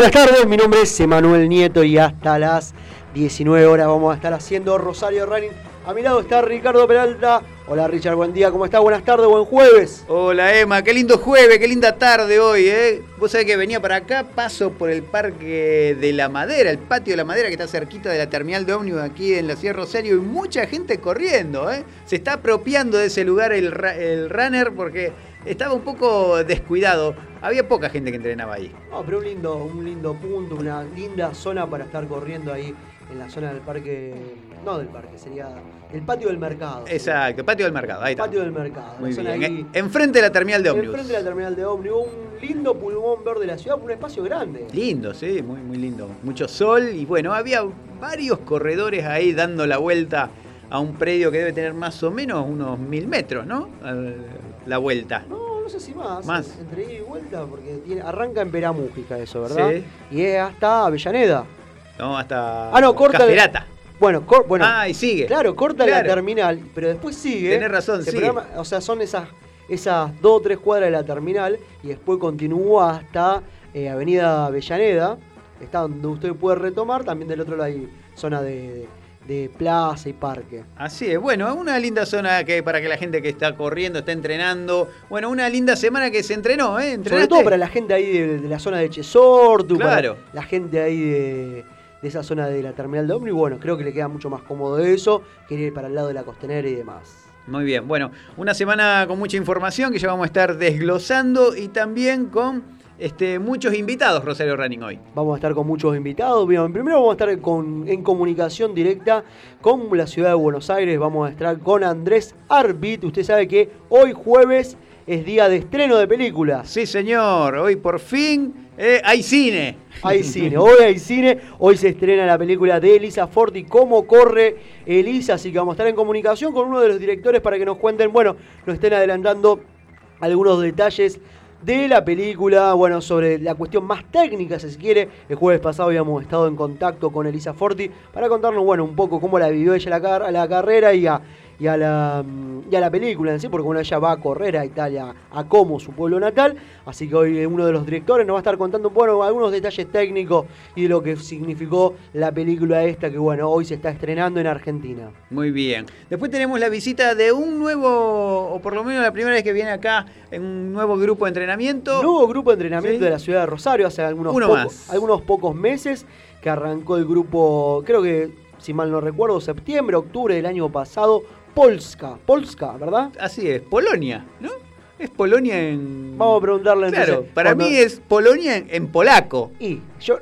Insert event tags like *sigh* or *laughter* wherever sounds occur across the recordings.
Buenas tardes, mi nombre es Emanuel Nieto y hasta las 19 horas vamos a estar haciendo Rosario Running. A mi lado está Ricardo Peralta. Hola Richard, buen día, ¿cómo estás? Buenas tardes, buen jueves. Hola Emma, qué lindo jueves, qué linda tarde hoy, ¿eh? Vos sabés que venía para acá, paso por el Parque de la Madera, el patio de la Madera que está cerquita de la terminal de ómnibus aquí en la de Rosario y mucha gente corriendo, ¿eh? Se está apropiando de ese lugar el runner porque estaba un poco descuidado. Había poca gente que entrenaba ahí. No, pero un lindo, un lindo punto, una linda zona para estar corriendo ahí en la zona del parque, no del parque, sería el patio del mercado. Exacto, el patio del mercado, ahí está. Patio del mercado. Muy bien. enfrente de la terminal de ómnibus. Enfrente de la terminal de ómnibus, un lindo pulmón verde de la ciudad, un espacio grande. Lindo, sí, muy, muy lindo. Mucho sol y bueno, había varios corredores ahí dando la vuelta a un predio que debe tener más o menos unos mil metros, ¿no? La vuelta. No, no sé si más. Más. Entre ida y vuelta, porque tiene, arranca en Peramújica eso, ¿verdad? Sí. Y es hasta Avellaneda. No, hasta. Ah, no, corta. Bueno, bueno. Ah, y sigue. Claro, corta la terminal, pero después sigue. Tenés razón, sí. O sea, son esas, esas dos o tres cuadras de la terminal y después continúa hasta eh, Avenida Avellaneda. Está donde usted puede retomar. También del otro lado hay zona de de plaza y parque. Así es, bueno, una linda zona que para que la gente que está corriendo, está entrenando. Bueno, una linda semana que se entrenó, ¿eh? Sobre todo para la gente ahí de, la zona de Chesortu, claro. la gente ahí de, esa zona de la terminal de Omni. Bueno, creo que le queda mucho más cómodo eso que ir para el lado de la costanera y demás. Muy bien, bueno, una semana con mucha información que ya vamos a estar desglosando y también con este, muchos invitados, Rosario Running, hoy. Vamos a estar con muchos invitados. Bien, primero vamos a estar en comunicación directa con la ciudad de Buenos Aires. Vamos a estar con Andrés Arbit. Usted sabe que hoy jueves es día de estreno de películas. Sí, señor. Hoy por fin eh, hay cine. Hay *laughs* cine. Hoy hay cine. Hoy se estrena la película de Elisa Forti, cómo corre Elisa. Así que vamos a estar en comunicación con uno de los directores para que nos cuenten, bueno, nos estén adelantando algunos detalles de la película, bueno, sobre la cuestión más técnica, si se quiere. El jueves pasado habíamos estado en contacto con Elisa Forti para contarnos, bueno, un poco cómo la vivió ella la, la carrera y a y a la, y a la película en sí, porque bueno, ella va a correr a Italia, a Como, su pueblo natal. Así que hoy uno de los directores nos va a estar contando bueno, algunos detalles técnicos y de lo que significó la película esta que bueno, hoy se está estrenando en Argentina. Muy bien. Después tenemos la visita de un nuevo, o por lo menos la primera vez que viene acá, en un nuevo grupo de entrenamiento. Nuevo grupo de entrenamiento de la ciudad de Rosario hace algunos, pocos, algunos pocos meses que arrancó el grupo, creo que si mal no recuerdo, septiembre, octubre del año pasado, Polska, Polska, ¿verdad? Así es, Polonia, ¿no? Es Polonia en. Vamos a preguntarle Claro, para mí es Polonia en, polaco. Y yo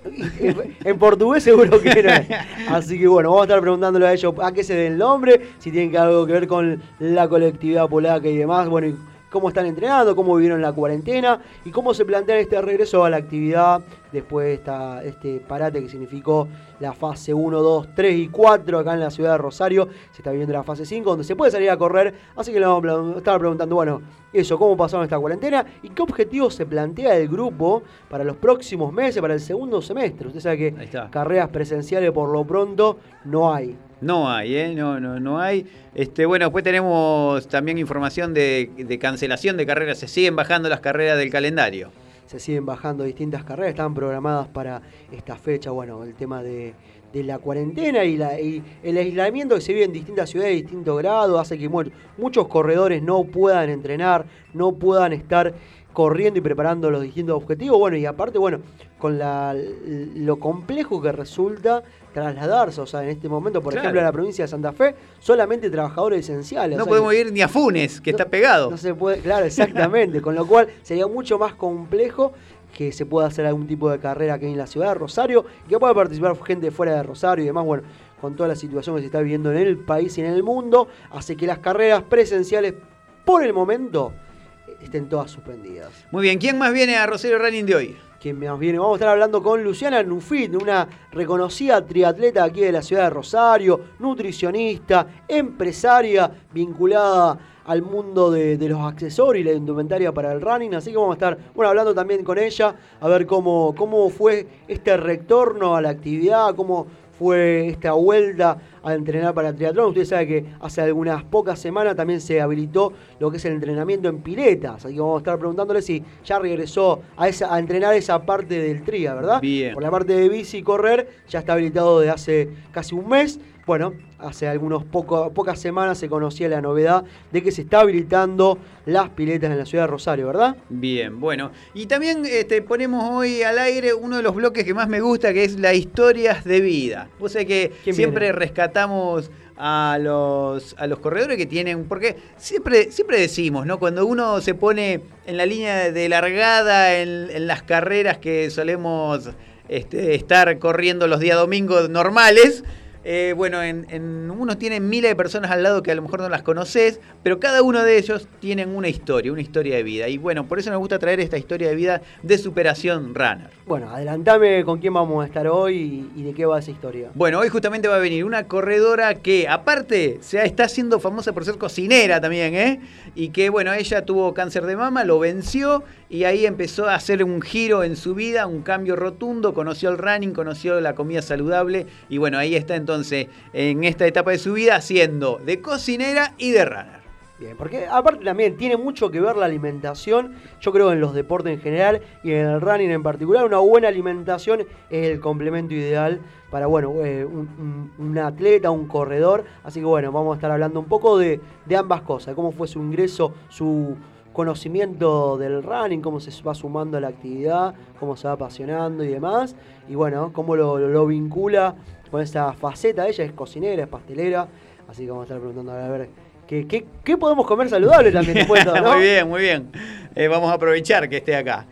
en portugués seguro que no. *laughs* Así que bueno, vamos a estar preguntándole a ellos a qué se dé el nombre, si tienen algo que ver con la colectividad polaca y demás. Bueno, cómo están entrenando, cómo vivieron la cuarentena y cómo se plantea este regreso a la actividad después de esta, este parate que significó la fase 1, 2, 3 y 4 acá en la ciudad de Rosario. Se está viviendo la fase 5 donde se puede salir a correr. Así que le vamos a estar preguntando, bueno, eso, cómo pasaron esta cuarentena y qué objetivo se plantea el grupo para los próximos meses, para el segundo semestre. Usted sabe que carreras presenciales por lo pronto no hay. No hay, ¿eh? No, no, no hay. Este, bueno, después tenemos también información de, cancelación de carreras. Se siguen bajando las carreras del calendario se siguen bajando distintas carreras, estaban programadas para esta fecha, bueno, el tema de, la cuarentena y, el aislamiento que se vive en distintas ciudades de distinto grado hace que muchos corredores no puedan entrenar, no puedan estar corriendo y preparando los distintos objetivos. Bueno, y aparte, bueno, con la, lo complejo que resulta trasladarse. O sea, en este momento, por ejemplo, en la provincia de Santa Fe, solamente trabajadores esenciales. No podemos ir ni a Funes, que está pegado. No se puede, claro, exactamente. con lo cual sería mucho más complejo que se pueda hacer algún tipo de carrera aquí en la ciudad de Rosario, que pueda participar gente fuera de Rosario y demás. Bueno, con toda la situación que se está viviendo en el país y en el mundo, hace que las carreras presenciales, por el momento, estén todas suspendidas. Muy bien, ¿quién más viene a Rosario Running de hoy? ¿Quién más viene? Vamos a estar hablando con Luciana Nufit, una reconocida triatleta aquí de la ciudad de Rosario, nutricionista, empresaria vinculada al mundo de, los accesorios y la indumentaria para el running. Así que vamos a estar bueno, hablando también con ella, a ver cómo, cómo fue este retorno a la actividad, cómo fue esta vuelta a entrenar para el triatlón. Usted sabe que hace algunas pocas semanas también se habilitó lo que es el entrenamiento en piletas. Así que vamos a estar preguntándole si ya regresó a, esa, a entrenar esa parte del tria, ¿verdad? Bien. Por la parte de bici y correr ya está habilitado desde hace casi un mes. Bueno, hace algunas pocas semanas se conocía la novedad de que se está habilitando las piletas en la ciudad de Rosario, ¿verdad? Bien, bueno. Y también este, ponemos hoy al aire uno de los bloques que más me gusta, que es la historias de vida. Vos sabés que siempre rescatamos a los, a los corredores que tienen, porque siempre, siempre decimos, ¿no? Cuando uno se pone en la línea de largada en, en las carreras que solemos este, estar corriendo los días domingos normales, eh, bueno, en, en, unos tienen miles de personas al lado que a lo mejor no las conoces, pero cada uno de ellos tienen una historia, una historia de vida. Y bueno, por eso nos gusta traer esta historia de vida de superación runner. Bueno, adelantame con quién vamos a estar hoy y, de qué va esa historia. Bueno, hoy justamente va a venir una corredora que, aparte, se está haciendo famosa por ser cocinera también, ¿eh? Y que, bueno, ella tuvo cáncer de mama, lo venció y ahí empezó a hacer un giro en su vida, un cambio rotundo, conoció el running, conoció la comida saludable. Y bueno, ahí está entonces en esta etapa de su vida haciendo de cocinera y de runner. Bien, porque aparte también tiene mucho que ver la alimentación, yo creo en los deportes en general y en el running en particular, una buena alimentación es el complemento ideal para bueno, eh, un, atleta, un corredor, así que bueno, vamos a estar hablando un poco de, de ambas cosas, cómo fue su ingreso, su conocimiento del running, cómo se va sumando a la actividad, cómo se va apasionando y demás. Y bueno, cómo lo, vincula con esa faceta. Ella es cocinera, es pastelera. Así que vamos a estar preguntando a ver qué, qué, podemos comer saludable también. *laughs* ¿no? muy bien, muy bien. Eh, vamos a aprovechar que esté acá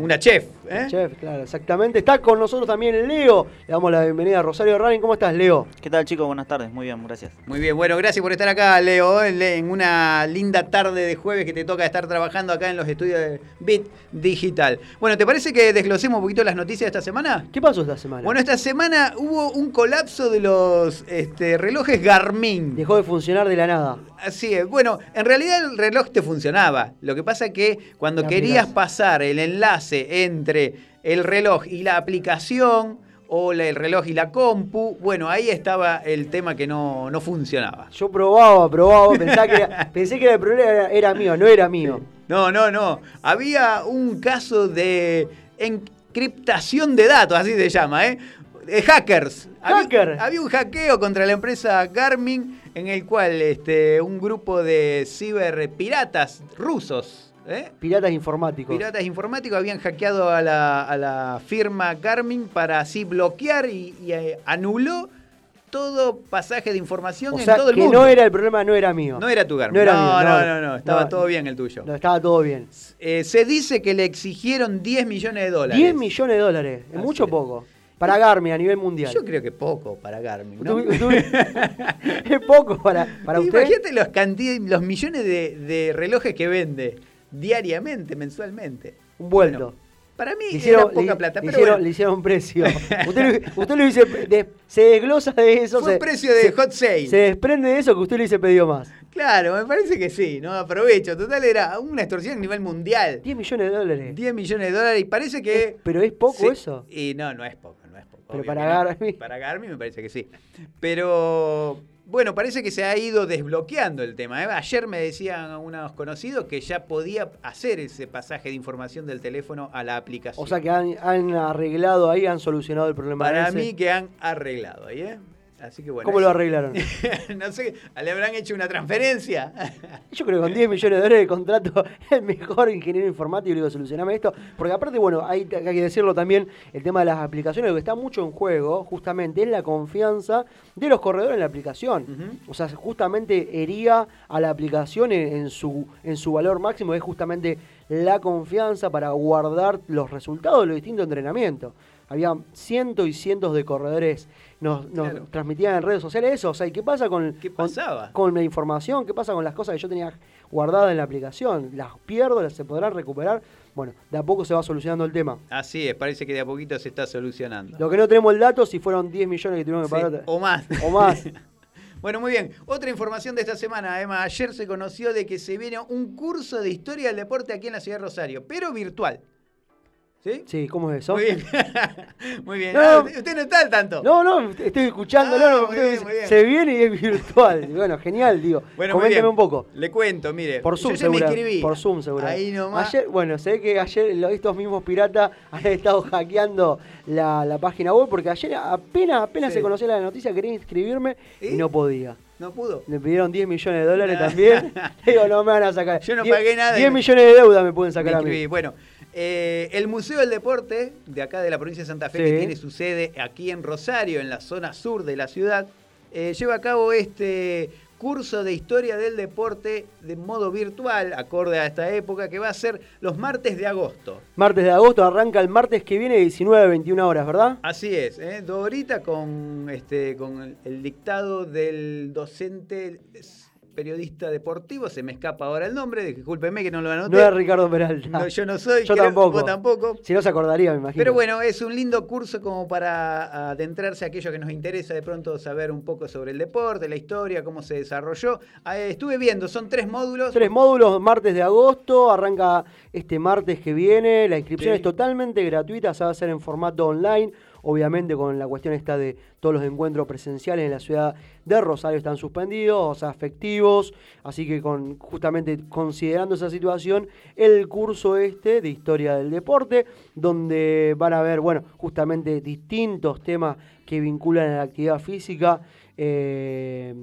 una chef. ¿Eh? Chef, claro, exactamente. Está con nosotros también Leo. Le damos la bienvenida a Rosario Running. ¿Cómo estás, Leo? ¿Qué tal, chicos? Buenas tardes. Muy bien, gracias. Muy bien, bueno, gracias por estar acá, Leo, en una linda tarde de jueves que te toca estar trabajando acá en los estudios de Bit Digital. Bueno, ¿te parece que desglosemos un poquito las noticias de esta semana? ¿Qué pasó esta semana? Bueno, esta semana hubo un colapso de los este, relojes Garmin. Dejó de funcionar de la nada. Así es. Bueno, en realidad el reloj te funcionaba. Lo que pasa es que cuando querías pasar el enlace entre el reloj y la aplicación o el reloj y la compu, bueno, ahí estaba el tema que no, funcionaba. Yo probaba, probaba, que *laughs* pensé que el problema era, mío, no era mío. No, no, no. Había un caso de encriptación de datos, así se llama, ¿eh? De hackers. Hacker. Había, un hackeo contra la empresa Garmin en el cual este, un grupo de ciberpiratas rusos ¿Eh? Piratas informáticos. Piratas informáticos habían hackeado a la, firma Garmin para así bloquear y, eh, anuló todo pasaje de información en todo el que no era el problema, no era mío. No era tu Garmin. No, no, no, no, estaba todo bien el tuyo. No, estaba todo bien. Eh, se dice que le exigieron 10 millones de dólares. 10 millones de dólares, es mucho o poco. Para Garmin a nivel mundial. Yo creo que poco para Garmin. ¿no? *laughs* es poco para, para usted. Imagínate los, los millones de, de relojes que vende diariamente, mensualmente. Un vuelto. para mí hicieron, poca plata. Le, hicieron, le hicieron precio. usted, *laughs* usted, lo dice, se desglosa de eso. Fue un precio de hot sale. Se desprende de eso que usted le dice pedido más. Claro, me parece que sí, ¿no? Aprovecho. Total, era una extorsión a nivel mundial. 10 millones de dólares. 10 millones de dólares y parece que... pero es poco eso. Y no, no es poco, no es poco. Pero para Garmin... Para Garmin me parece que sí. Pero bueno, parece que se ha ido desbloqueando el tema. ¿eh? Ayer me decían unos conocidos que ya podía hacer ese pasaje de información del teléfono a la aplicación. O sea que han, arreglado ahí, han solucionado el problema. Para mí que han arreglado ahí, ¿eh? Así que bueno. ¿Cómo lo arreglaron? *laughs* no sé, ¿le habrán hecho una transferencia? *laughs* Yo creo que con 10 millones de dólares de contrato, *laughs* el mejor ingeniero informático le digo, solucioname esto. Porque aparte, bueno, hay, hay, que decirlo también, el tema de las aplicaciones, lo que está mucho en juego, justamente, es la confianza de los corredores en la aplicación. O sea, justamente hería a la aplicación en, su, en su valor máximo, es justamente la confianza para guardar los resultados de los distintos entrenamientos había cientos y cientos de corredores nos, transmitían en redes sociales eso. O sea, qué pasa con, con, la información? ¿Qué pasa con las cosas que yo tenía guardadas en la aplicación? ¿Las pierdo? ¿Las se podrán recuperar? Bueno, de a poco se va solucionando el tema. Así es, parece que de a poquito se está solucionando. Lo que no tenemos el dato si fueron 10 millones que tuvieron que pagar. o más. O más. *laughs* Bueno, muy bien. Otra información de esta semana, además, ayer se conoció de que se viene un curso de historia del deporte aquí en la ciudad de Rosario, pero virtual. ¿Sí? Sí, ¿cómo es eso? Muy bien. *laughs* muy bien. No, Ah, usted, usted no está al tanto. No, no, estoy escuchándolo. Ah, no, bien. Se viene y es virtual. *laughs* Bueno, genial, digo. Bueno, Coménteme un poco. Le cuento, mire. Por Zoom, yo me inscribí. Por Zoom, seguro. Ahí nomás. Ayer, bueno, sé que ayer estos mismos piratas *laughs* han estado hackeando la, la página web porque ayer apenas, apenas Sí. se conocía la noticia, quería inscribirme y, ¿Y? no podía. No pudo. Me pidieron 10 millones de dólares también. Digo, no me van a sacar. Yo no 10 pagué nada y 10 me- millones de deuda me pueden sacar a mí. Bueno, eh, el Museo del Deporte, de acá de la provincia de Santa Fe, Sí. que tiene su sede aquí en Rosario, en la zona sur de la ciudad, eh, lleva a cabo este curso de historia del deporte de modo virtual, acorde a esta época, que va a ser los martes de agosto. Martes de agosto arranca el martes que viene, 19 a 21 horas, ¿verdad? Así es, ¿eh? con, este, con el, dictado del docente periodista deportivo, se me escapa ahora el nombre, discúlpeme que no lo anoté. No es Ricardo Peralta. No, yo no soy, Yo creo- tampoco. vos tampoco. Si no se acordaría, me imagino. Pero bueno, es un lindo curso como para adentrarse a aquello que nos interesa de pronto saber un poco sobre el deporte, la historia, cómo se desarrolló. Ah, estuve viendo, son tres módulos. Tres módulos, martes de agosto, arranca este martes que viene. La inscripción Sí. es totalmente gratuita, se va a hacer en formato online. Obviamente con la cuestión esta de todos los encuentros presenciales en la ciudad de Rosario están suspendidos, o sea, afectivos. Así que con, justamente considerando esa situación, el curso este de historia del deporte, donde van a ver, bueno, justamente distintos temas que vinculan a la actividad física. eh,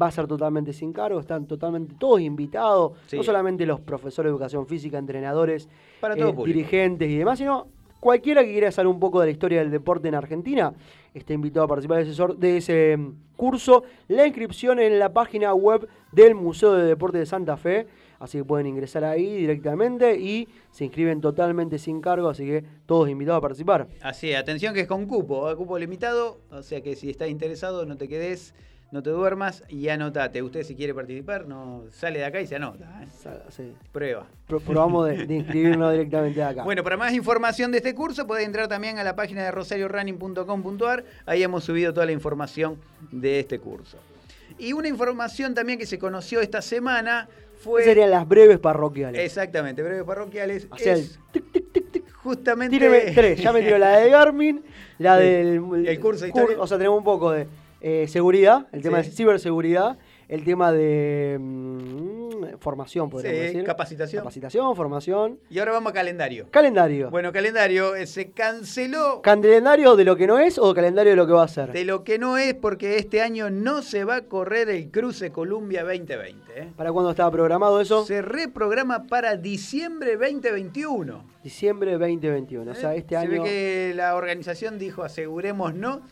va a ser totalmente sin cargo, están totalmente todos invitados, Sí. no solamente los profesores de educación física, entrenadores, Para eh, dirigentes y demás, sino cualquiera que quiera saber un poco de la historia del deporte en Argentina, está invitado a participar de ese, mm, curso. La inscripción en la página web del Museo de Deporte de Santa Fe, así que pueden ingresar ahí directamente y se inscriben totalmente sin cargo, así que todos invitados a participar. Así, atención que es con cupo, ¿eh? cupo limitado, o sea que si estás interesado no te quedes, no te duermas y anotate. Usted si quiere participar, no sale de acá y se anota. ¿eh? Sí. Prueba. Pro- Probamos de, de inscribirnos directamente de acá. Bueno, para más información de este curso puede entrar también a la página de rosariorunning.com.ar. Ahí hemos subido toda la información de este curso. Y una información también que se conoció esta semana fue... serían las breves parroquiales. Exactamente, breves parroquiales. El es justamente... Tíreme tres, ya me tiró la de Garmin, la Sí. del El curso de cur- historia. O sea, tenemos un poco de eh, seguridad, el tema Sí. de ciberseguridad, el tema de mm, formación, podríamos Sí, decir. capacitación. Capacitación, formación. Y ahora vamos a calendario. Calendario. Bueno, calendario eh, se canceló ¿Calendario de lo que no es o calendario de lo que va a ser? de lo que no es porque este año no se va a correr el Cruce Columbia 2020. ¿eh? ¿Para cuándo estaba programado eso? Se reprograma para diciembre 2021. Diciembre 2021. O sea, este se año. ve que la organización dijo aseguremos no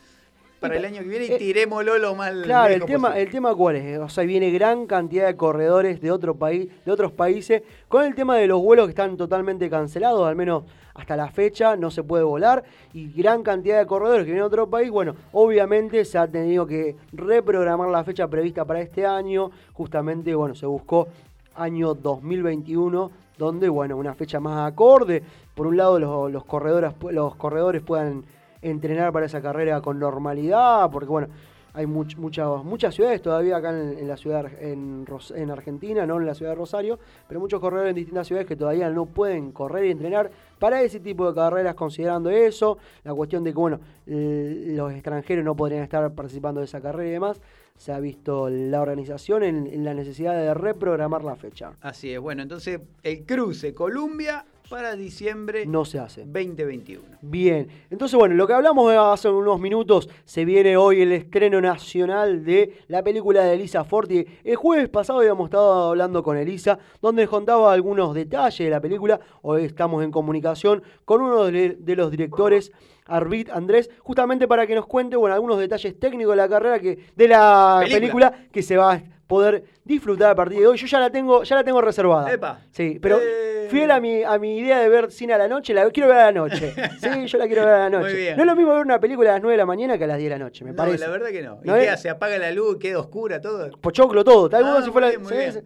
para el año que viene y eh, tirémoslo lo más Claro, el tema, posible. el tema cuál es, o sea, viene gran cantidad de corredores de otro país, de otros países, con el tema de los vuelos que están totalmente cancelados, al menos hasta la fecha no se puede volar, y gran cantidad de corredores que vienen de otro país, bueno, obviamente se ha tenido que reprogramar la fecha prevista para este año, justamente, bueno, se buscó año 2021, donde, bueno, una fecha más acorde, por un lado los, los corredores, los corredores puedan entrenar para esa carrera con normalidad, porque bueno, hay much- muchas muchas ciudades todavía acá en, la ciudad en, en Argentina, no en la ciudad de Rosario, pero muchos corredores en distintas ciudades que todavía no pueden correr y entrenar para ese tipo de carreras considerando eso, la cuestión de que bueno, los extranjeros no podrían estar participando de esa carrera y demás, se ha visto la organización en, en la necesidad de reprogramar la fecha. Así es, bueno, entonces el Cruce Columbia para diciembre No se hace. 2021. Bien, entonces bueno, lo que hablamos hace unos minutos, se viene hoy el estreno nacional de la película de Elisa Forti. El jueves pasado habíamos estado hablando con Elisa, donde contaba algunos detalles de la película. Hoy estamos en comunicación con uno de, los directores, Arvid Andrés, justamente para que nos cuente bueno, algunos detalles técnicos de la carrera, que, de la Película. película que se va a poder disfrutar a partir de hoy. Yo ya la tengo, ya la tengo reservada. Epa. Sí, pero Eh. fiel a mi, a mi idea de ver cine a la noche, la quiero ver a la noche. *laughs* Sí, yo la quiero ver a la noche. Muy bien. No es lo mismo ver una película a las 9 de la mañana que a las 10 de la noche, me no, parece. la verdad que no. ¿Y ¿No qué es? hace? ¿Apaga la luz? ¿Queda oscura todo? Pochoclo todo, tal Ah, si fuera. bien, muy sí, bien.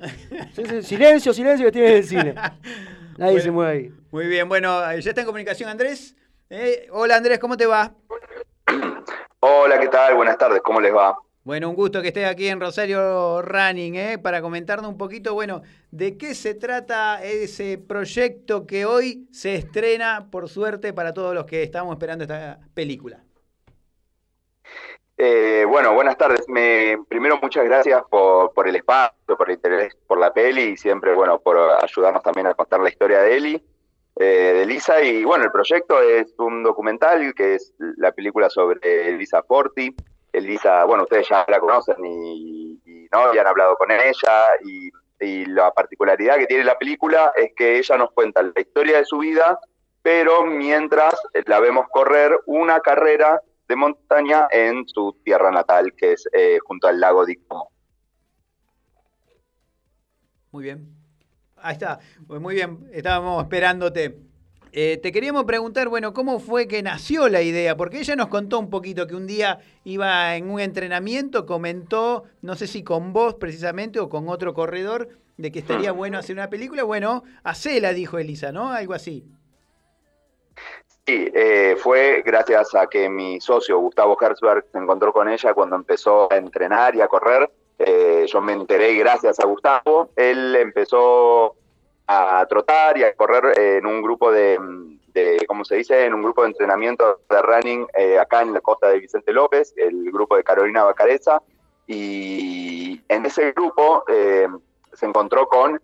sí, sí, silencio, silencio que en el cine. *laughs* Nadie Bueno. se mueve ahí. Muy bien, bueno, ya está en comunicación Andrés. Eh, hola Andrés, ¿cómo te va? Hola, ¿qué tal? Buenas tardes, ¿cómo les va? Bueno, un gusto que estés aquí en Rosario Running, ¿eh? para comentarnos un poquito, bueno, de qué se trata ese proyecto que hoy se estrena, por suerte, para todos los que estamos esperando esta película. Eh, bueno, buenas tardes. primero, muchas gracias por, el espacio, por el interés por la peli y siempre, bueno, por ayudarnos también a contar la historia de Eli, eh, de Lisa. Y bueno, el proyecto es un documental que es la película sobre Elisa Forti. Elisa, bueno, ustedes ya la conocen y, no habían hablado con ella y, la particularidad que tiene la película es que ella nos cuenta la historia de su vida, pero mientras la vemos correr una carrera de montaña en su tierra natal, que es eh, junto al lago Como. Muy bien. Ahí está. Muy bien, estábamos esperándote. Eh, te queríamos preguntar, bueno, ¿cómo fue que nació la idea? Porque ella nos contó un poquito que un día iba en un entrenamiento, comentó, no sé si con vos precisamente o con otro corredor, de que estaría bueno hacer una película. Bueno, hacela, dijo Elisa, ¿no? Algo así. Sí, eh, fue gracias a que mi socio Gustavo Herzberg se encontró con ella cuando empezó a entrenar y a correr. Eh, yo me enteré gracias a Gustavo. Él empezó a trotar y a correr en un grupo de, de ¿cómo se dice? En un grupo de entrenamiento de running eh, acá en la costa de Vicente López, el grupo de Carolina Bacareza. Y en ese grupo eh, se encontró con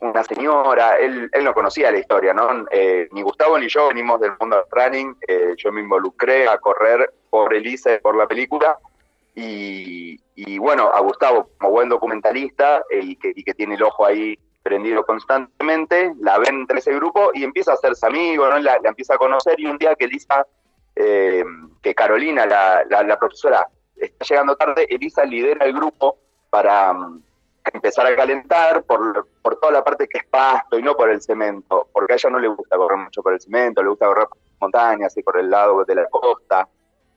una señora, él, él no conocía la historia, ¿no? Eh, ni Gustavo ni yo venimos del mundo del running, yo me involucré a correr por Elisa y por la película, y, y, bueno, a Gustavo como buen documentalista y que, y que tiene el ojo ahí prendido constantemente, la ven entre ese grupo y empieza a hacerse amigo, ¿no? la, empieza a conocer y un día que Elisa, eh, que Carolina, la, la, profesora, está llegando tarde, Elisa lidera el grupo para mm, empezar a calentar por, por toda la parte que es pasto y no por el cemento, porque a ella no le gusta correr mucho por el cemento, le gusta correr por montañas y por el lado de la costa.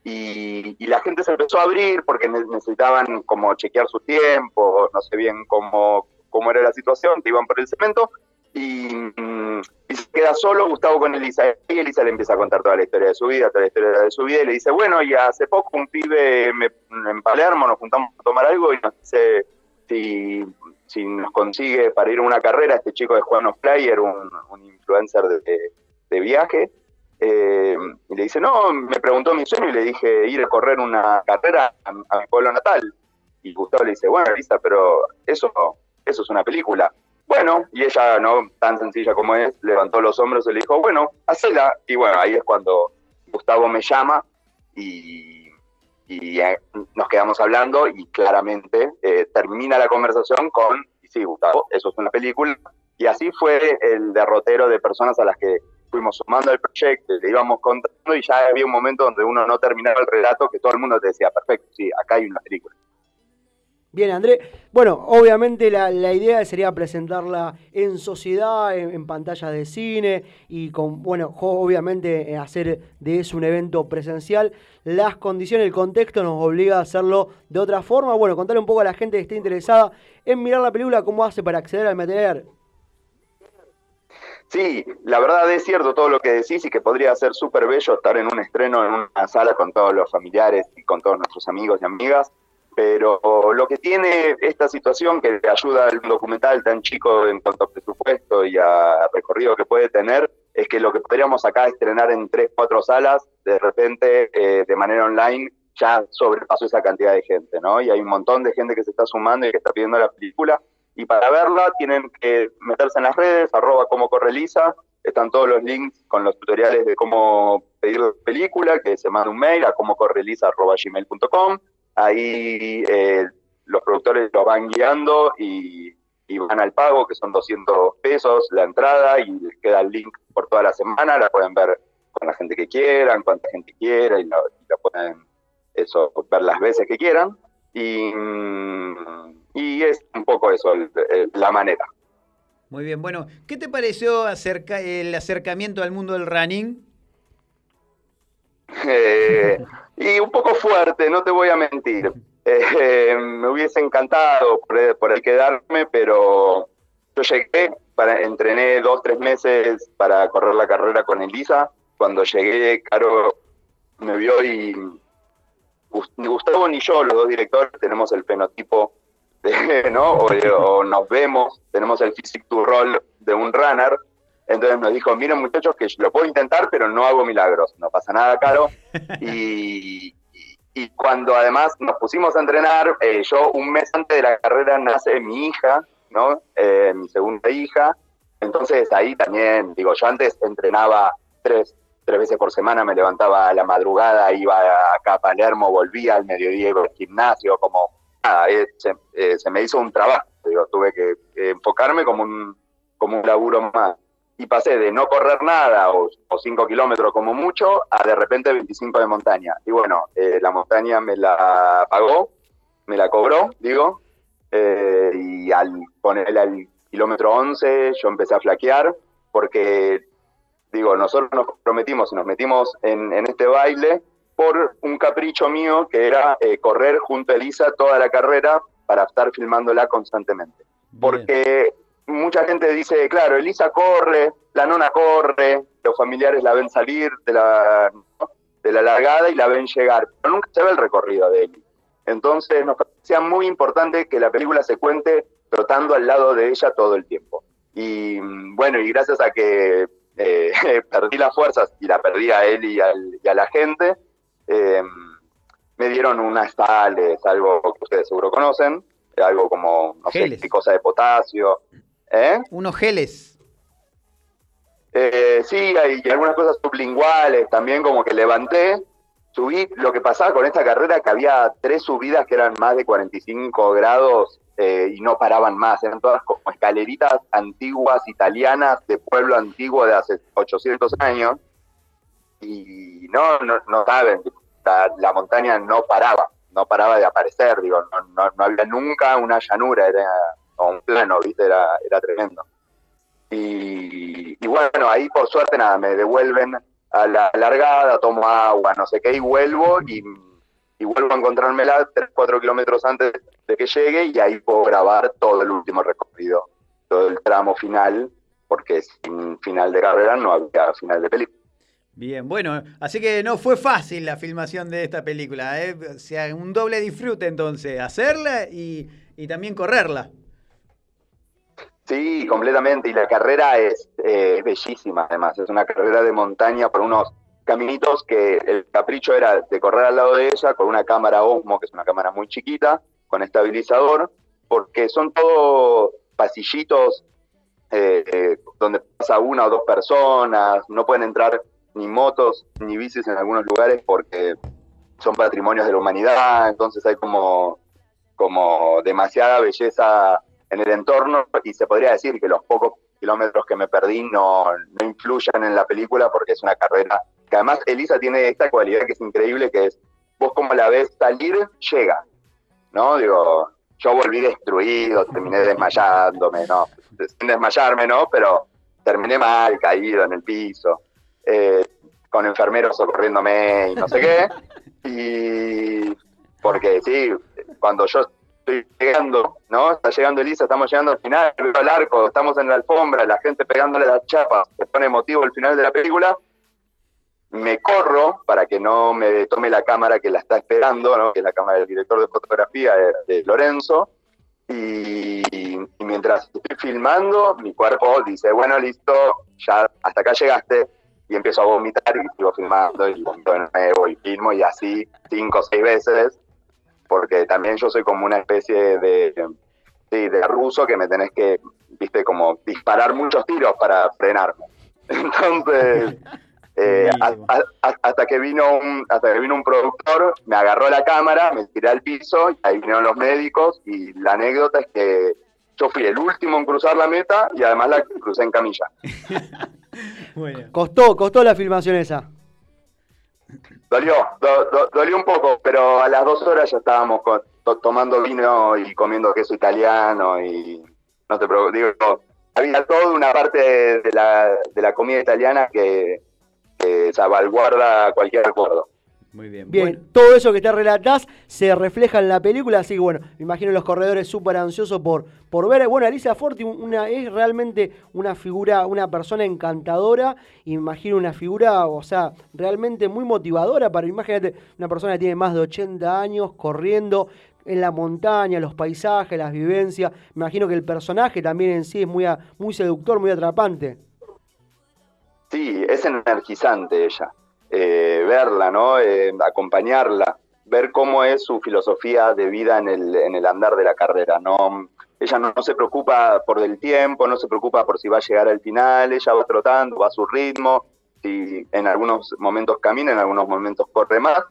Y, la gente se empezó a abrir porque necesitaban como chequear su tiempo, no sé bien cómo, cómo era la situación, que iban por el cemento, mm, y, se queda solo Gustavo con Elisa. Y Elisa le empieza a contar toda la historia de su vida, toda la historia de su vida, y le dice, bueno, y hace poco un pibe en Palermo nos juntamos a tomar algo y nos dice si, si nos consigue para ir a una carrera, este chico de Juan Flyer, un, un influencer de, de, viaje, eh, y le dice, no, me preguntó mi sueño y le dije ir a correr una carrera a mi pueblo natal. Y Gustavo le dice, bueno, Elisa, pero eso eso es una película. Bueno, y ella, no tan sencilla como es, levantó los hombros y le dijo, bueno, hacela. Y bueno, ahí es cuando Gustavo me llama y, eh, nos quedamos hablando y claramente eh, termina la conversación con, sí, Gustavo, eso es una película. Y así fue el derrotero de personas a las que fuimos sumando el proyecto, le íbamos contando y ya había un momento donde uno no terminaba el relato que todo el mundo te decía, perfecto, sí, acá hay una película. Bien, André. Bueno, obviamente la, idea sería presentarla en sociedad, en, pantalla de cine y con, bueno, obviamente eh, hacer de eso un evento presencial. Las condiciones, el contexto nos obliga a hacerlo de otra forma. Bueno, contarle un poco a la gente que esté interesada en mirar la película, cómo hace para acceder al material. Sí, la verdad es cierto todo lo que decís y que podría ser súper bello estar en un estreno en una sala con todos los familiares y con todos nuestros amigos y amigas pero lo que tiene esta situación que ayuda al documental tan chico en cuanto a presupuesto y a recorrido que puede tener, es que lo que podríamos acá estrenar en tres, cuatro salas, de repente eh, de manera online ya sobrepasó esa cantidad de gente, ¿no? Y hay un montón de gente que se está sumando y que está pidiendo la película. Y para verla tienen que meterse en las redes, arroba como corre Lisa, están todos los links con los tutoriales de cómo pedir la película, que se manda un mail a como gmail.com ahí eh, los productores los van guiando y, van al pago, que son 200 pesos la entrada, y les queda el link por toda la semana, la pueden ver con la gente que quieran, cuánta gente quiera, y la, pueden eso, ver las veces que quieran. Y, y es un poco eso, la manera. Muy bien, bueno, ¿qué te pareció acerca, el acercamiento al mundo del running? *laughs* Eh, y un poco fuerte, no te voy a mentir. Eh, me hubiese encantado por, el quedarme, pero yo llegué, para, entrené dos, tres meses para correr la carrera con Elisa. Cuando llegué, Caro me vio y ni Gustavo ni yo, los dos directores, tenemos el fenotipo de, *laughs* ¿no? O, nos vemos, tenemos el physique to roll de un runner. Entonces nos dijo, miren muchachos que lo puedo intentar, pero no hago milagros, no pasa nada caro. *laughs* Y, y cuando además nos pusimos a entrenar, eh, yo un mes antes de la carrera nace mi hija, ¿no? Eh, mi segunda hija. Entonces ahí también, digo, yo antes entrenaba tres, tres veces por semana, me levantaba a la madrugada, iba acá a Palermo, volvía al mediodía, iba al gimnasio, como nada, eh, se, me hizo un trabajo, digo, tuve que enfocarme como un, como un laburo más y pasé de no correr nada o, o 5 kilómetros como mucho a de repente 25 de montaña. Y bueno, eh, la montaña me la pagó, me la cobró, digo, eh, y al ponerle al kilómetro 11 yo empecé a flaquear porque, digo, nosotros nos prometimos y nos metimos en, este baile por un capricho mío que era eh, correr junto a Elisa toda la carrera para estar filmándola constantemente. Porque mucha gente dice, claro, Elisa corre, la nona corre, los familiares la ven salir de la, de la largada y la ven llegar, pero nunca se ve el recorrido de Eli. Entonces nos parecía muy importante que la película se cuente trotando al lado de ella todo el tiempo. Y bueno, y gracias a que eh, *laughs* perdí las fuerzas y la perdí a él y, a la gente, eh, me dieron unas sales, algo que ustedes seguro conocen, algo como, no sé, cosa de potasio, ¿Eh? Unos geles. Eh, sí, hay algunas cosas sublinguales también, como que levanté, subí. Lo que pasaba con esta carrera que había tres subidas que eran más de 45 grados eh, y no paraban más. Eran todas como escaleritas antiguas italianas de pueblo antiguo de hace 800 años. Y no, no, saben, la, montaña no paraba, no paraba de aparecer. Digo, no, no había nunca una llanura. Era, un plano, ¿viste? Era, tremendo. Y, bueno, ahí por suerte nada, me devuelven a la largada, tomo agua, no sé qué, y vuelvo y, vuelvo a encontrármela 3, 4 kilómetros antes de que llegue y ahí puedo grabar todo el último recorrido, todo el tramo final, porque sin final de carrera no había final de película. Bien, bueno, así que no fue fácil la filmación de esta película, ¿eh? o sea, un doble disfrute entonces, hacerla y también correrla. Sí, completamente. Y la carrera es eh, bellísima, además. Es una carrera de montaña por unos caminitos que el capricho era de correr al lado de ella con una cámara Osmo, que es una cámara muy chiquita, con estabilizador, porque son todos pasillitos eh, eh, donde pasa una o dos personas, no pueden entrar ni motos ni bicis en algunos lugares porque son patrimonios de la humanidad, entonces hay como, como demasiada belleza en el entorno y se podría decir que los pocos kilómetros que me perdí no, no influyan en la película porque es una carrera que además Elisa tiene esta cualidad que es increíble que es vos como la ves salir, llega, ¿no? Digo, yo volví destruido, terminé desmayándome, ¿no? Sin desmayarme, ¿no? Pero terminé mal, caído en el piso, eh, con enfermeros socorriéndome y no sé qué. Y porque sí, cuando yo llegando, ¿no? Está llegando Elisa, estamos llegando al final, el arco, estamos en la alfombra, la gente pegándole las chapas, se pone emotivo el final de la película, me corro para que no me tome la cámara que la está esperando, ¿no? que es la cámara del director de fotografía de, Lorenzo, y, mientras estoy filmando, mi cuerpo dice, bueno, listo, ya hasta acá llegaste, y empiezo a vomitar y sigo filmando, y vomito de nuevo, y filmo, y así cinco o seis veces, porque también yo soy como una especie de, sí, de ruso que me tenés que, viste, como disparar muchos tiros para frenarme. *laughs* Entonces, *laughs* eh, hasta, que vino un, hasta que vino un productor, me agarró la cámara, me tiré al piso, y ahí vinieron los médicos, y la anécdota es que yo fui el último en cruzar la meta y además la crucé en camilla. *laughs* Costó, costó la filmación esa. Dolió, dolió un poco, pero a las dos horas ya estábamos tomando vino y comiendo queso italiano y no te preocupes, digo, había toda una parte de la, de la comida italiana que, salvaguarda cualquier recuerdo. Muy bien. Bien, Bueno, todo eso que te relatás se refleja en la película, así que bueno, me imagino los corredores súper ansiosos por, por ver. Bueno, Alicia Forti una, es realmente una figura, una persona encantadora, y me imagino una figura, o sea, realmente muy motivadora para, imagínate, una persona que tiene más de 80 años corriendo en la montaña, los paisajes, las vivencias. Me imagino que el personaje también en sí es muy, a- muy seductor, muy atrapante. Sí, es energizante ella. Eh, verla, ¿no? Eh, acompañarla, ver cómo es su filosofía de vida en el, en el andar de la carrera. No, ella no, se preocupa por el tiempo, no se preocupa por si va a llegar al final, ella va trotando, va a su ritmo, si en algunos momentos camina, en algunos momentos corre más,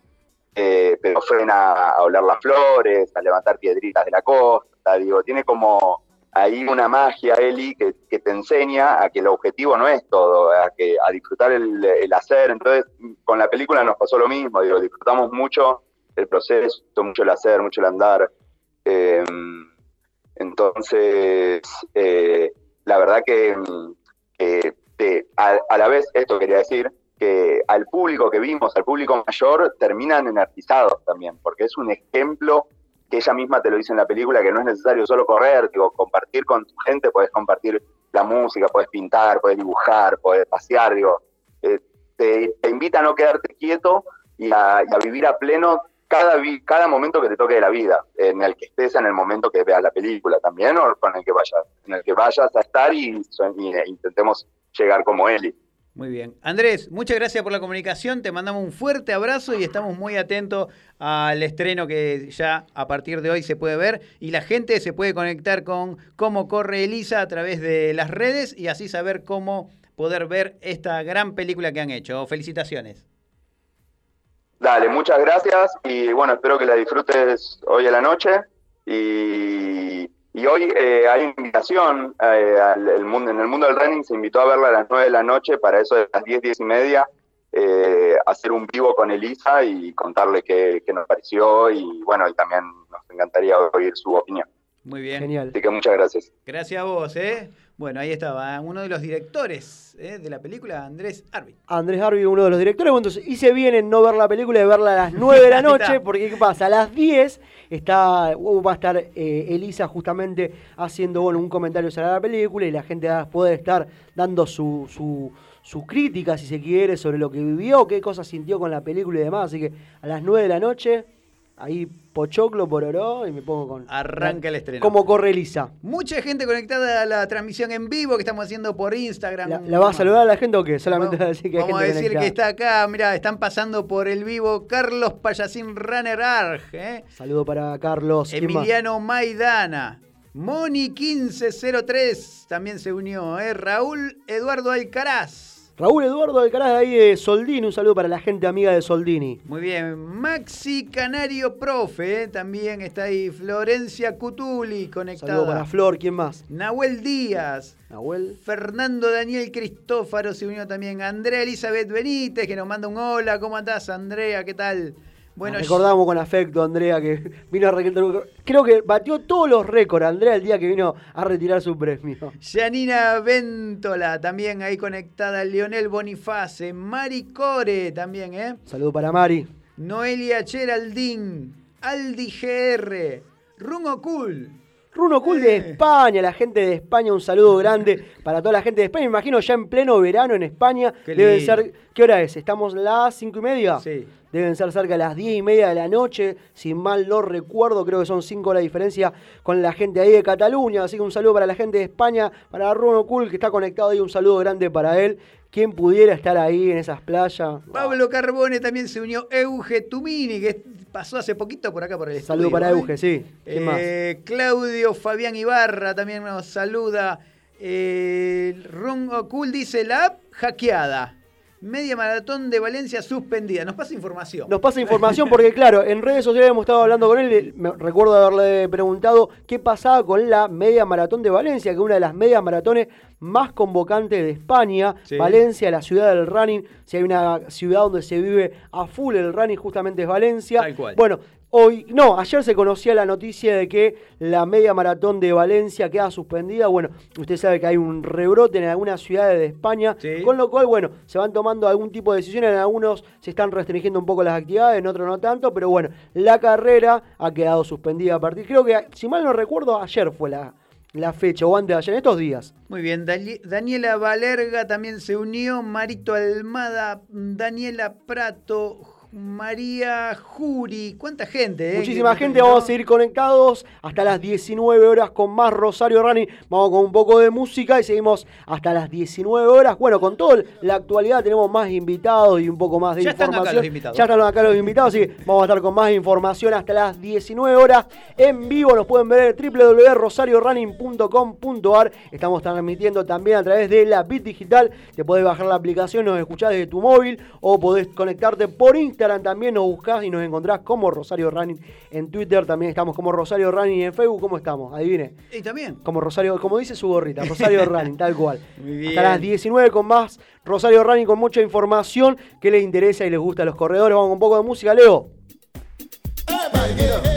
eh, pero frena a oler las flores, a levantar piedritas de la costa, digo, tiene como ahí una magia, Eli, que, te enseña a que el objetivo no es todo, a, que, a disfrutar el, hacer. Entonces, con la película nos pasó lo mismo, digo, disfrutamos mucho el proceso, mucho el hacer, mucho el andar. Eh, entonces, eh, la verdad que, que te- a, a la vez, esto quería decir, que al público que vimos, al público mayor, terminan energizados también, porque es un ejemplo que ella misma te lo dice en la película, que no es necesario solo correr, digo, compartir con tu gente, puedes compartir la música, puedes pintar, puedes dibujar, puedes pasear, digo, eh, te, te invita a no quedarte quieto y a, y a vivir a pleno cada, cada momento que te toque de la vida, en el que estés, en el momento que veas la película también, o con el que vayas, en el que vayas a estar y, y intentemos llegar como Eli. Muy bien. Andrés, muchas gracias por la comunicación. Te mandamos un fuerte abrazo y estamos muy atentos al estreno que ya a partir de hoy se puede ver. Y la gente se puede conectar con cómo corre Elisa a través de las redes y así saber cómo poder ver esta gran película que han hecho. Felicitaciones. Dale, muchas gracias y bueno, espero que la disfrutes hoy a la noche y, y hoy eh, hay invitación eh, al el mundo, en el mundo del running se invitó a verla a las 9 de la noche para eso de las 10, 10 y media eh, hacer un vivo con Elisa y contarle qué, qué nos pareció y bueno, y también nos encantaría oír su opinión. Muy bien. Genial. Así que muchas gracias. Gracias a vos, ¿eh? Bueno, ahí estaba uno de los directores ¿eh? de la película, Andrés Arby. Andrés Harvey, uno de los directores. Bueno, entonces, y se viene no ver la película y verla a las *laughs* 9 de la noche, porque ¿qué pasa? A las 10 está, uh, va a estar eh, Elisa justamente haciendo bueno, un comentario sobre la película y la gente va a poder estar dando su, su, su crítica, si se quiere, sobre lo que vivió, qué cosas sintió con la película y demás. Así que a las 9 de la noche, ahí pochoclo, pororó, y me pongo con... Arranca el estreno. ¿Cómo corre Elisa? Mucha gente conectada a la transmisión en vivo que estamos haciendo por Instagram. ¿La, la va a saludar a la gente o qué? Solamente Vamos, va *laughs* a decir que hay vamos a decir que está acá, mira, están pasando por el vivo Carlos Payasín Runner Arg, ¿eh? Saludo para Carlos. Emiliano Maidana, Moni 1503 también se unió, ¿eh? Raúl Eduardo Alcaraz. Raúl Eduardo Alcaraz de ahí de Soldini, un saludo para la gente amiga de Soldini. Muy bien, Maxi Canario Profe, ¿eh? también está ahí. Florencia Cutuli conectada. Saludo para Flor, ¿quién más? Nahuel Díaz. Nahuel. Fernando Daniel Cristófaro se unió también. Andrea Elizabeth Benítez, que nos manda un hola. ¿Cómo andás, Andrea? ¿Qué tal? Bueno, Recordamos con afecto a Andrea que *laughs* vino a. Creo que batió todos los récords Andrea el día que vino a retirar su premio. Janina Ventola, también ahí conectada. Leonel Boniface. Mari Core, también, ¿eh? Saludo para Mari. Noelia Cheraldín. Aldi GR. Rungo Cool. Runo Cool de Eh. España, la gente de España, un saludo grande para toda la gente de España. Me imagino ya en pleno verano en España. Qué Deben lindo. ser. ¿Qué hora es? ¿Estamos las cinco y media? Sí. Deben ser cerca de las diez y media de la noche, si mal no recuerdo, creo que son cinco la diferencia con la gente ahí de Cataluña, así que un saludo para la gente de España, para Runo Cool que está conectado ahí, un saludo grande para él, quien pudiera estar ahí en esas playas. Pablo Carbone también se unió. Euge Tumini, que pasó hace poquito por acá por el Saludo estudio, para ¿eh? Euge, sí. Eh, Claudio Fabián Ibarra también nos saluda. Eh, Cool dice la app hackeada. Media maratón de Valencia suspendida. Nos pasa información. Nos pasa información porque, claro, en redes sociales hemos estado hablando con él. me- recuerdo haberle preguntado qué pasaba con la media maratón de Valencia, que es una de las medias maratones más convocantes de España. Sí. Valencia, la ciudad del running. Si hay una ciudad donde se vive a full el running, justamente es Valencia. Tal cual. Bueno, hoy, no, ayer se conocía la noticia de que la media maratón de Valencia queda suspendida. Bueno, usted sabe que hay un rebrote en algunas ciudades de España, Sí. con lo cual, bueno, se van tomando algún tipo de decisiones. En algunos se están restringiendo un poco las actividades, en otros no tanto, pero bueno, la carrera ha quedado suspendida a partir, creo que, si mal no recuerdo, ayer fue la, la fecha, o antes de ayer, en estos días. Muy bien, Daniela Valerga también se unió, Marito Almada, Daniela Prato, María Juri, cuánta gente, ¿eh? Muchísima gente, vamos a seguir conectados hasta las 19 horas con más Rosario Running. Vamos con un poco de música y seguimos hasta las 19 horas. Bueno, con toda la actualidad tenemos más invitados y un poco más de Ya están acá información. los invitados. Ya están acá los invitados, así que vamos a estar con más información hasta las 19 horas. En vivo nos pueden ver en www.rosariorunning.com.ar. Estamos transmitiendo también a través de la Bit Digital. Te podés bajar la aplicación, nos escuchás desde tu móvil o podés conectarte por Instagram también. Nos buscás y nos encontrás como Rosario Running en Twitter. También estamos como Rosario Running en Facebook. ¿Cómo estamos? Adivine. Y también. Como Rosario, como dice su gorrita, Rosario *laughs* Running, tal cual. Muy bien. Hasta las 19 con más Rosario Running con mucha información que les interesa y les gusta a los corredores. Vamos con un poco de música, Leo. If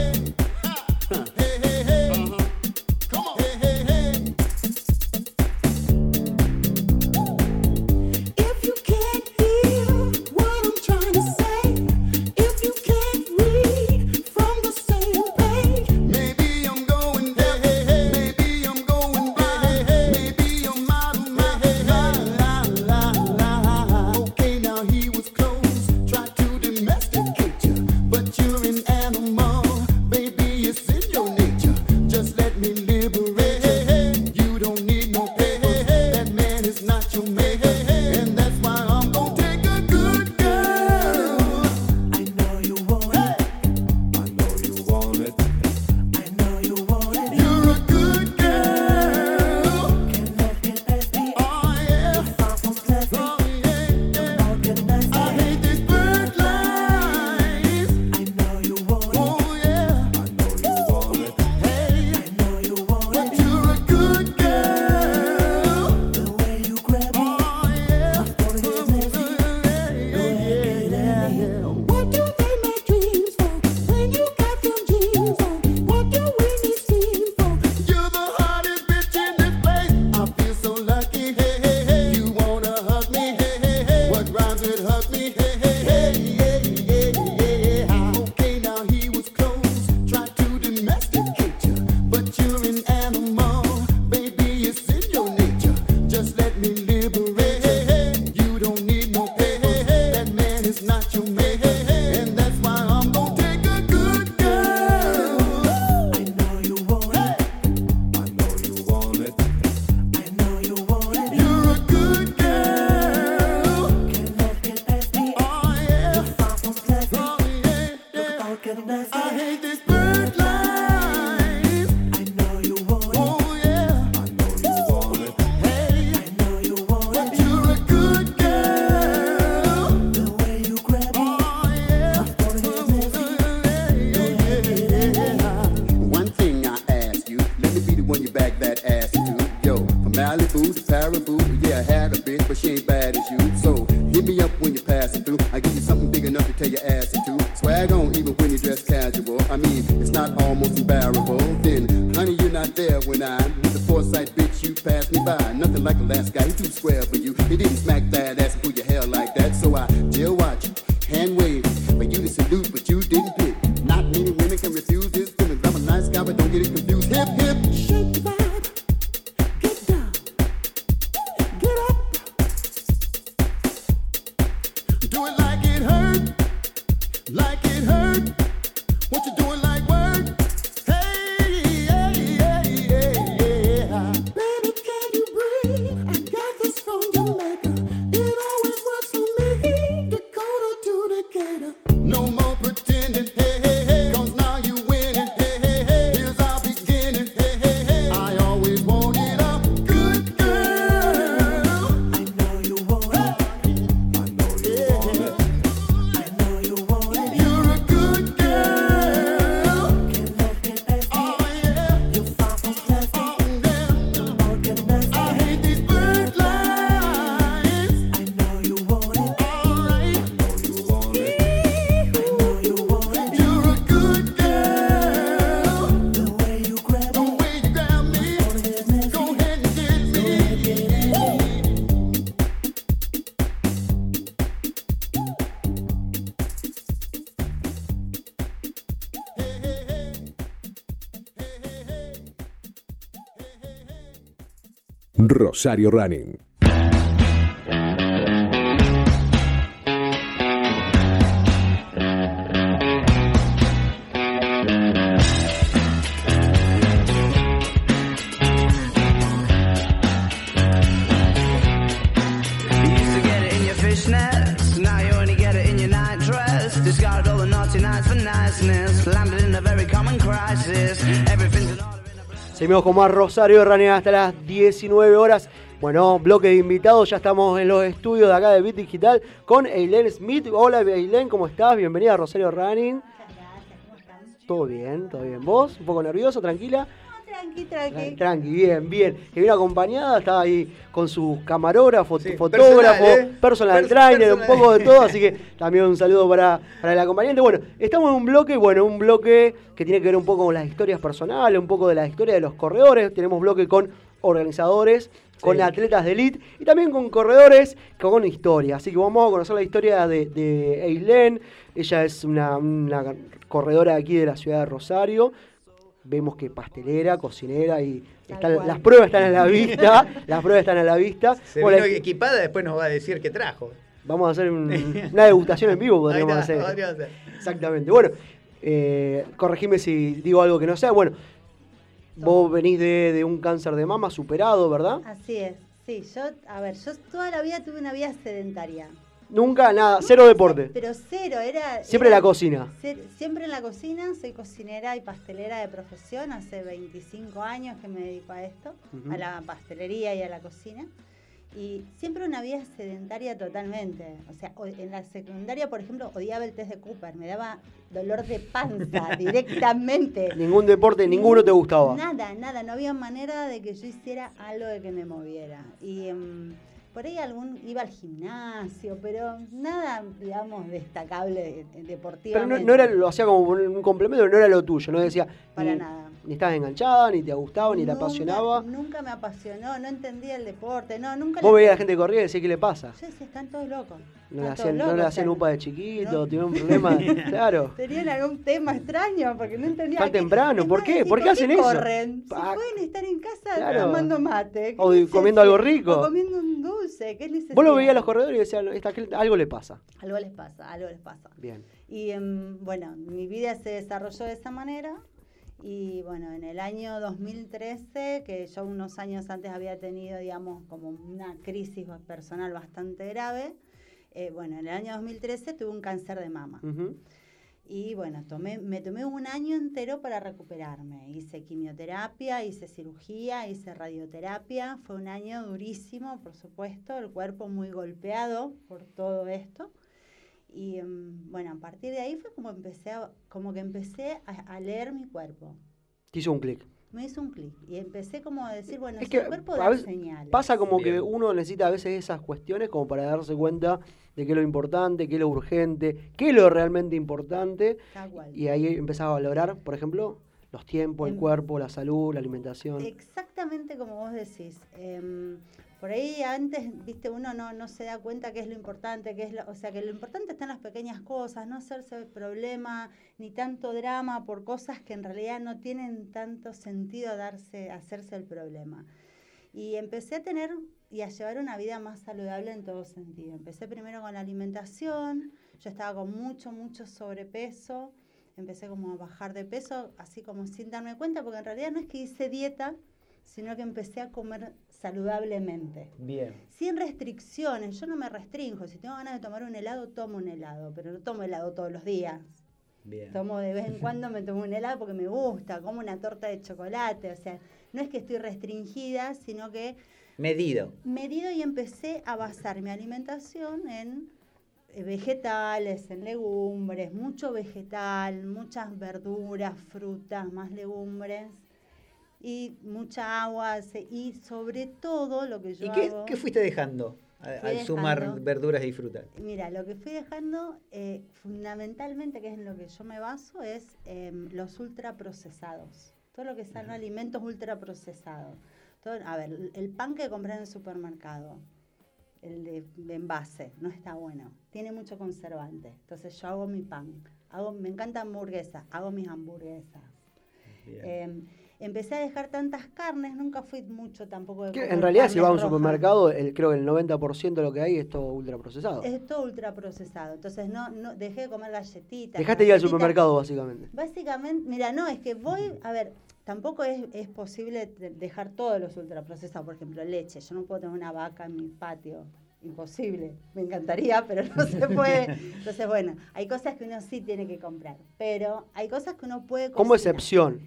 Rosario Running. Seguimos con más Rosario Running hasta las 19 horas. Bueno, bloque de invitados, ya estamos en los estudios de acá de Bit Digital con Eileen Smith. Hola Eileen, ¿cómo estás? Bienvenida a Rosario Running. Todo bien, todo bien. ¿Vos? ¿Un poco nervioso, tranquila? Tranqui, tranqui. Tranqui, bien, bien. Que vino acompañada, está ahí con su camarógrafo, Sí, fotógrafo, personal, ¿eh? personal Pers- trainer, un poco de todo, así que *laughs* también un saludo para, para el acompañante. Bueno, estamos en un bloque, bueno, un bloque que tiene que ver un poco con las historias personales, un poco de la historia de los corredores. Tenemos bloque con organizadores, con Sí. atletas de elite y también con corredores con historia. Así que vamos a conocer la historia de, de Eileen. Ella es una, una corredora de aquí de la ciudad de Rosario. Vemos que pastelera, cocinera y están- las pruebas están a la vista. *laughs* las pruebas están a la vista. Se Bueno, vino equipada, después nos va a decir qué trajo. vamos a hacer un- *laughs* una degustación en vivo, podríamos está, hacer. podría. Exactamente. Bueno, eh, corregime si digo algo que no sea. Bueno, vos venís de, de un cáncer de mama superado, ¿verdad? Así es. Sí, yo, a ver, yo toda la vida tuve una vida sedentaria. Nunca, nada, cero deporte. Pero cero, era... Siempre era la cocina. siempre en la cocina, soy cocinera y pastelera de profesión, hace 25 años que me dedico a esto, a la pastelería y a la cocina. Y siempre una vida sedentaria totalmente. O sea, en la secundaria, por ejemplo, odiaba el test de Cooper, me daba dolor de panza *laughs* directamente. Ningún deporte, ninguno te gustaba. Nada, nada, no había manera de que yo hiciera algo de que me moviera. Y em, por ahí algún iba al gimnasio, pero nada, digamos, destacable de- Pero no, no era, lo hacía como un complemento, no era lo tuyo. No decía, Para ni, nada. Ni estabas enganchada, ni te gustaba, ni te Nunca- apasionaba. Nunca me apasionó, no entendía el deporte, no, nunca. Vos le- veías a la gente correr y decías, ¿qué le pasa? Yo decía, están todos locos. No le hacían, todos no le locos, hacían upa de chiquito, no. tuvieron un problema. *laughs* claro. Tenían algún tema extraño porque no entendía. Tan temprano, ¿por qué? ¿Por qué hacen eso? corren? Si pueden estar en casa Claro. tomando mate. ¿qué O comiendo algo rico. O comiendo un dulce. ¿qué necesidad? Vos lo veías a los corredores y decías, "Esta- algo le pasa. Algo les pasa, algo les pasa. Bien. Y em, bueno, mi vida se desarrolló de esa manera. Y bueno, en el año 2013, que yo unos años antes había tenido, digamos, como una crisis personal bastante grave, eh, bueno, en el año 2013 tuve un cáncer de mama. Ujú. Y bueno, tomé, me tomé un año entero para recuperarme. Hice quimioterapia, hice cirugía, hice radioterapia. Fue un año durísimo, por supuesto, el cuerpo muy golpeado por todo esto. Y em, bueno, a partir de ahí fue como empecé a- como que empecé a, a leer mi cuerpo. Te hizo un clic. Me hizo un clic y empecé como a decir, bueno, Es si que el cuerpo a da veces señales. Pasa como que uno necesita a veces esas cuestiones como para darse cuenta de qué es lo importante, qué es lo urgente, qué es lo realmente importante. Tal cual. Y ahí empezás a valorar, por ejemplo, los tiempos, el Em- cuerpo, la salud, la alimentación. Exactamente como vos decís. Em, por ahí antes, viste, uno no, no se da cuenta qué es lo importante, qué es lo, o sea, que lo importante está en las pequeñas cosas, no hacerse problema ni tanto drama por cosas que en realidad no tienen tanto sentido darse, hacerse el problema. Y empecé a tener y a llevar una vida más saludable en todo sentido. Empecé primero con la alimentación, yo estaba con mucho, mucho sobrepeso, empecé como a bajar de peso, así como sin darme cuenta, porque en realidad no es que hice dieta, sino que empecé a comer saludablemente. Bien. Sin restricciones, yo no me restringo, si tengo ganas de tomar un helado, tomo un helado, pero no tomo helado todos los días. Bien. Tomo de vez en *laughs* cuando, me tomo un helado porque me gusta, como una torta de chocolate, o sea, no es que estoy restringida, sino que Medido. medido y empecé a basar mi alimentación en eh, vegetales, en legumbres, mucho vegetal, muchas verduras, frutas, más legumbres y mucha agua se- y sobre todo lo que yo ¿Y qué, hago. qué fuiste dejando al sumar dejando- verduras y frutas? Mira, lo que fui dejando eh, fundamentalmente, que es en lo que yo me baso, es em, los ultraprocesados. Todo lo que son alimentos ultraprocesados. Todo, a ver, el- pan que compré en el supermercado, el de, de envase, no está bueno. Tiene mucho conservante. Entonces yo hago mi pan. Hago, me encanta hamburguesa, hago mis hamburguesas. Bien. Eh, empecé a dejar tantas carnes, nunca fui mucho tampoco de en realidad si vas a un supermercado, el, creo que el 90% de lo que hay es todo ultraprocesado. Es todo ultraprocesado. Entonces no, no dejé de comer galletitas. Dejaste de ir al supermercado básicamente. Básicamente, mira, no, es que voy, a ver, tampoco es, es posible de- dejar todos los ultraprocesados, por ejemplo, leche. Yo no puedo tener una vaca en mi patio. Imposible. Me encantaría, pero no se puede. *laughs* Entonces, bueno, hay cosas que uno sí tiene que comprar, pero hay cosas que uno puede Como cocinar. excepción,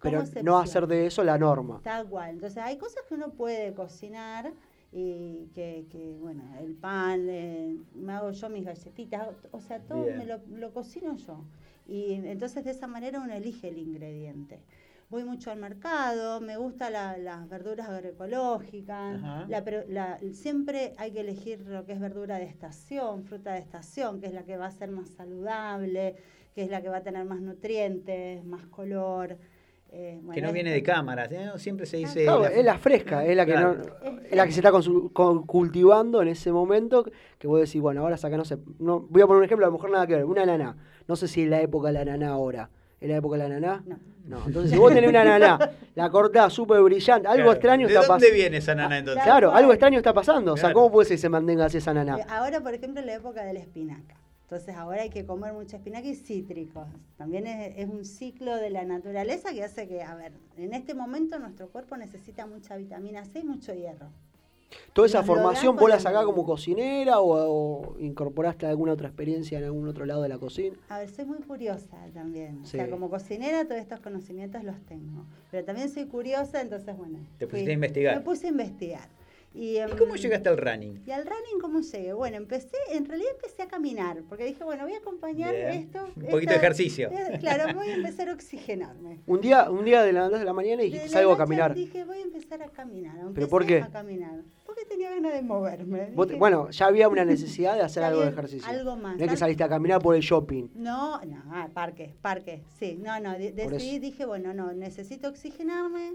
pero no hacer de eso la norma. Tal cual. Entonces hay cosas que uno puede cocinar y que, que, bueno, el pan, eh, me hago yo mis galletitas, o sea, todo Bien. me lo, lo cocino yo. Y entonces de esa manera uno elige el ingrediente. Voy mucho al mercado, me gustan la- las verduras agroecológicas, la la- siempre hay que elegir lo que es verdura de estación, fruta de estación, que es la que va a ser más saludable, que es la que va a tener más nutrientes, más color. Eh, Que no viene de cámaras, ¿eh? Siempre se dice... Claro, la- es la fresca, es la que Claro. no, es la que se está cultivando en ese momento, que vos decís, bueno, ahora saca, no sé, no, voy a poner un ejemplo, a lo mejor nada que ver, una ananá. No sé si es la época de la ananá ahora. ¿Es la época de la ananá? No. No, entonces si vos tenés una ananá, la cortás súper brillante, algo Claro. extraño ¿De está dónde pasando. viene esa nana entonces? Claro, algo extraño está pasando. O sea. ¿cómo puede ser que se mantenga así esa ananá? Eh, Ahora, por ejemplo, es la época de la espinaca. Entonces, ahora hay que comer mucha espinaca y cítricos. También es, es un ciclo de la naturaleza que hace que, a ver, en este momento nuestro cuerpo necesita mucha vitamina C y mucho hierro. ¿Toda esa nos formación vos la sacás como cocinera o, o incorporaste alguna otra experiencia en algún otro lado de la cocina? A ver, soy muy curiosa también. O sea, como cocinera todos estos conocimientos los tengo. Pero también soy curiosa, entonces, bueno. Te fui- pusiste a investigar. Me puse a investigar. Y, ¿Y em, cómo llegaste al running? ¿Y al running cómo llegué? Bueno, empecé, en realidad empecé a caminar, porque dije, bueno, voy a acompañar Bien. esto. Un poquito de ejercicio. eh, Claro, voy a empezar a oxigenarme. Un día, un día de las 2 de la mañana y De salgo a caminar. Dije, voy a empezar a caminar. ¿Pero por qué? A caminar. Porque tenía ganas de moverme. Dije, bueno, ya había una necesidad de hacer algo de ejercicio. algo más. No es que Al- saliste a caminar por el shopping. No, no, ah, parque, parque, sí, no, no, de- decidí, dije, bueno, no, necesito oxigenarme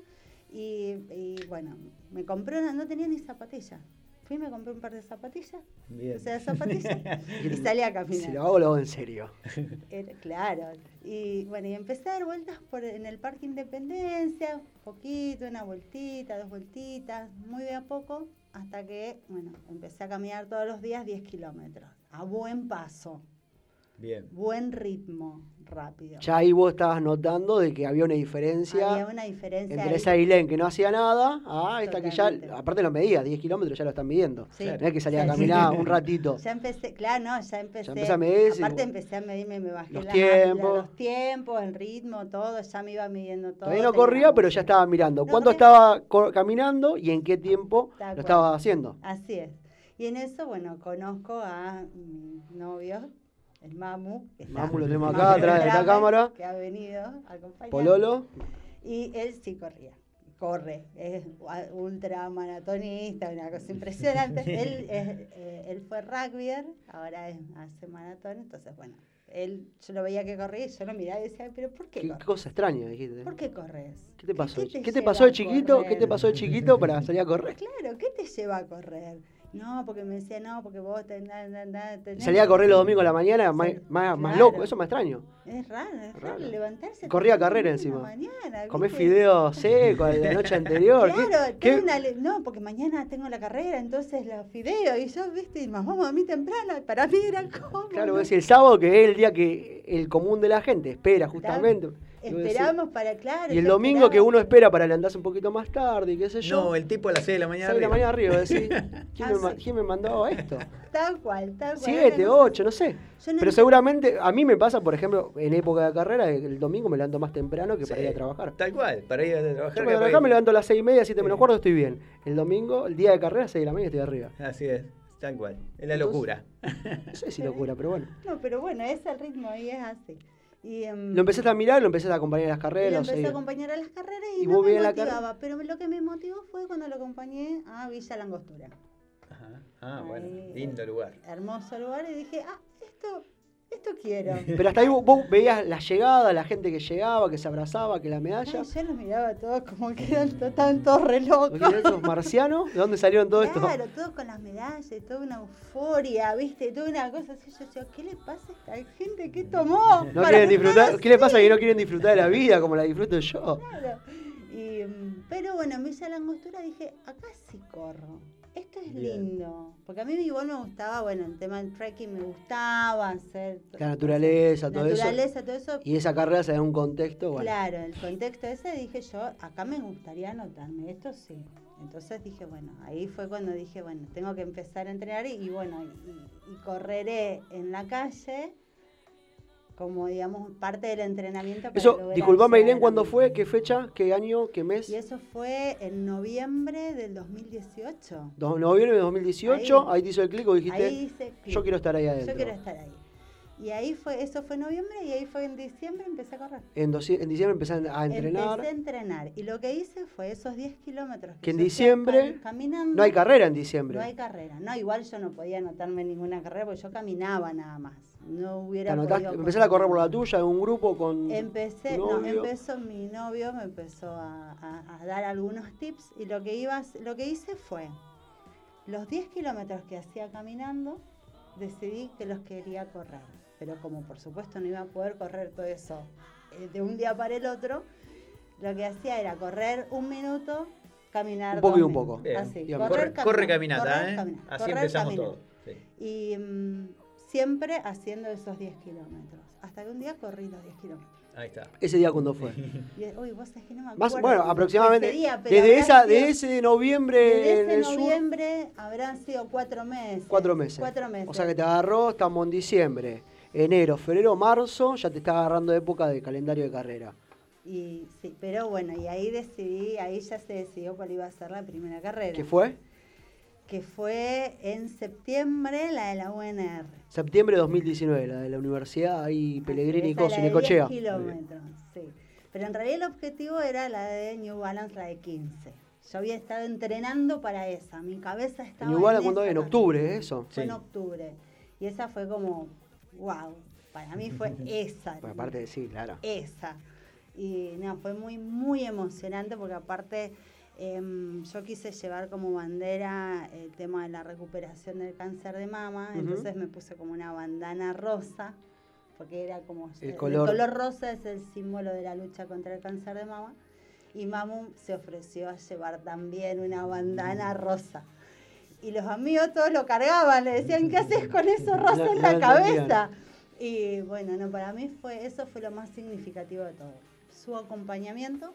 y, y, bueno, me compré una, no tenía ni zapatilla. Fui y me compré un par de zapatillas, Bien. o sea, zapatillas, *laughs* y salí a Si caminar. lo hago, lo hago en serio. Era- claro, y bueno, y empecé a dar vueltas por, en el Parque Independencia, un poquito, una vueltita, dos vueltitas, muy de a poco, hasta que, bueno, empecé a caminar todos los días 10 kilómetros, a buen paso, Bien. buen ritmo, rápido. Ya ahí vos estabas notando de que había una diferencia Había una diferencia entre ahí. esa Ailén que no hacía nada a esta que ya, aparte lo medía, 10 kilómetros ya lo están midiendo. Sí. No es que salía a Sí. caminar un *laughs* ratito. Ya empecé, claro, no, ya empecé. empecé a medirse, aparte bueno. empecé a medirme, me bajé Los la- tiempos. la- los tiempos, el ritmo, todo, ya me iba midiendo todo. Todavía no corría, pero ya estaba mirando. No ¿Cuánto corría. estaba caminando y en qué tiempo lo estaba haciendo? Así es. Y en eso, bueno, conozco a mi novio, el Mamu. que está- Mamu lo tenemos acá, atrás de esta Trame, cámara. Que ha venido a acompañarme. Pololo. Y él sí corría. Corre, es ultra maratonista, una cosa impresionante. *laughs* él, es, eh, él fue rugbyer, ahora es- hace maratón, entonces bueno, él, yo lo veía que corría y yo lo miraba y decía, pero ¿por qué Qué, corres? cosa extraña, dijiste. ¿Por qué corres? ¿Qué te pasó? ¿Qué te ¿Qué te pasó de chiquito? ¿Qué te pasó de chiquito para salir a correr? Claro, ¿qué te lleva a correr? No, porque me decía, no, porque vos tenés... Salía a correr los domingos a la mañana, más, más, más claro. loco, eso es más extraño. Es raro, es raro, Raro. levantarse. Corría carrera encima. Mañana, Comés fideos secos la noche *laughs* anterior. ¿qué- Claro, qué- una no, porque mañana tengo la carrera, entonces los fideos, y yo, viste, y nos vamos a mí temprano, para mí era como. Claro, decís, el sábado que es el día que el común de la gente espera justamente. Esperamos para, claro. Y el domingo que uno espera para levantarse un poquito más tarde y qué sé yo. No, el tipo a las 6 de la mañana. 6 de la mañana arriba, decís, *laughs* ¿quién, Ah, sí. quién me mandó esto? *laughs* Tal cual, tal cual. 7, Una cosa- 8, no sé. No Pero seguramente, a mí me pasa, por ejemplo, en época de carrera, el domingo me levanto más temprano que para ir a trabajar. Tal cual, para ir a trabajar. Yo para trabajar me levanto a las 6 y media, 7 menos Sí. cuarto, estoy bien. El domingo, el día de carrera, 6 de la mañana estoy arriba. Así es, tal cual. Es la Entonces- locura. No sé si locura, pero bueno. No, pero bueno, ese es el ritmo y es así. Y, em, Lo empezaste a mirar, lo empezaste a acompañar a las carreras. lo empecé a seguí. acompañar a las carreras y, ¿Y no me motivaba, pero lo que me motivó fue cuando lo acompañé a Villa Langostura. Ajá. Ah, bueno, Ahí, lindo lugar. Hermoso lugar y dije, ah, esto, esto quiero. *laughs* Pero hasta ahí vos, vos veías la llegada, la gente que llegaba, que se abrazaba, que la medalla. Ay, yo los miraba todos como que eran estaban todos re locos. ¿No esos marcianos? ¿De dónde salieron todo esto? Claro, todos con las medallas, y toda una euforia, ¿viste? Toda una cosa así. Yo decía, ¿qué le pasa a esta gente? ¿Qué tomó? No quieren disfrutar, ¿Qué le pasa así?". que no quieren disfrutar de la vida como la disfruto yo? Claro. mm, pero bueno, en Villa La Angostura dije, acá sí corro. Esto es Bien. lindo. Porque a mí igual me gustaba, bueno, el tema del trekking me gustaba hacer. La naturaleza, todo eso. naturaleza, todo eso. Y esa carrera se da un contexto, bueno. Claro, el contexto ese dije yo, acá me gustaría anotarme, esto sí. Entonces dije, bueno, ahí fue cuando dije, bueno, tengo que empezar a entrenar y, y bueno, y, y correré en la calle como, digamos, parte del entrenamiento. para Eso, disculpame, Ailén, ¿cuándo fue? ¿Qué fecha? ¿Qué año? ¿Qué mes? Y eso fue en noviembre del 2018. Do- noviembre de 2018, ahí, Ahí- te hizo el clic o dijiste, Ahí hice yo quiero estar ahí adentro. Yo quiero estar ahí. Y ahí fue, eso fue noviembre y ahí fue en diciembre empecé a correr. En, en diciembre empezaste a entrenar. Empecé a entrenar. Y lo que hice fue esos 10 kilómetros. Que en diciembre cam- caminando. No hay carrera en diciembre. No hay carrera. No, igual yo no podía anotarme en ninguna carrera porque yo caminaba nada más. No hubiera podido empezaste a correr por la tuya en un grupo con Empecé, tu no, empezó mi novio, me empezó a, a- a dar algunos tips y lo que iba, lo que hice fue los 10 kilómetros que hacía caminando, decidí que los quería correr. Pero como por supuesto no iba a poder correr todo eso eh, de un día para el otro, lo que hacía era correr un minuto, caminar Un poco dos y un poco. Así. Corre, caminar, corre caminata, correr, ¿eh? caminar, Así correr, empezamos caminar. sí. Y mm, siempre haciendo esos 10 kilómetros. Hasta que un día corrí los 10 kilómetros. Ahí está. Ese día cuando fue. Y, uy, vos sabés que no me acuerdo. Más, bueno, ese aproximadamente día, desde esa, sido- de ese de noviembre desde en ese el sur, noviembre habrán sido cuatro meses. cuatro meses. Cuatro meses. O sea que te agarró, estamos en diciembre, enero, febrero, marzo, ya te está agarrando época de calendario de carrera. Y sí, pero bueno, y ahí decidí, ahí ya se decidió cuál iba a ser la primera carrera. ¿Qué fue? Que fue en septiembre la de la UNR. Septiembre de 2019, la de la universidad, ahí Pellegrini y Esa, la Cosi, de Necochea. 10 kilómetros, sí. Pero en realidad el objetivo era la de New Balance, la de 15. Yo había estado entrenando para esa, mi cabeza estaba New Balance, en ¿cuándo esa es? En octubre, eso. Fue en octubre. Y esa fue como, wow, para mí fue *laughs* esa. Pues aparte de sí, claro. Esa. Y no, fue muy, muy emocionante porque aparte em, yo quise llevar como bandera el tema de la recuperación del cáncer de mama, Ujú. entonces me puse como una bandana rosa, porque era como... El color- rosa es el símbolo de la lucha contra el cáncer de mama. Y Mamu se ofreció a llevar también una bandana rosa. Y los amigos todos lo cargaban, le decían, ¿qué haces con eso *laughs* rosa No- en la entendían. cabeza? Y bueno, no, para mí fue eso fue lo más significativo de todo. Su acompañamiento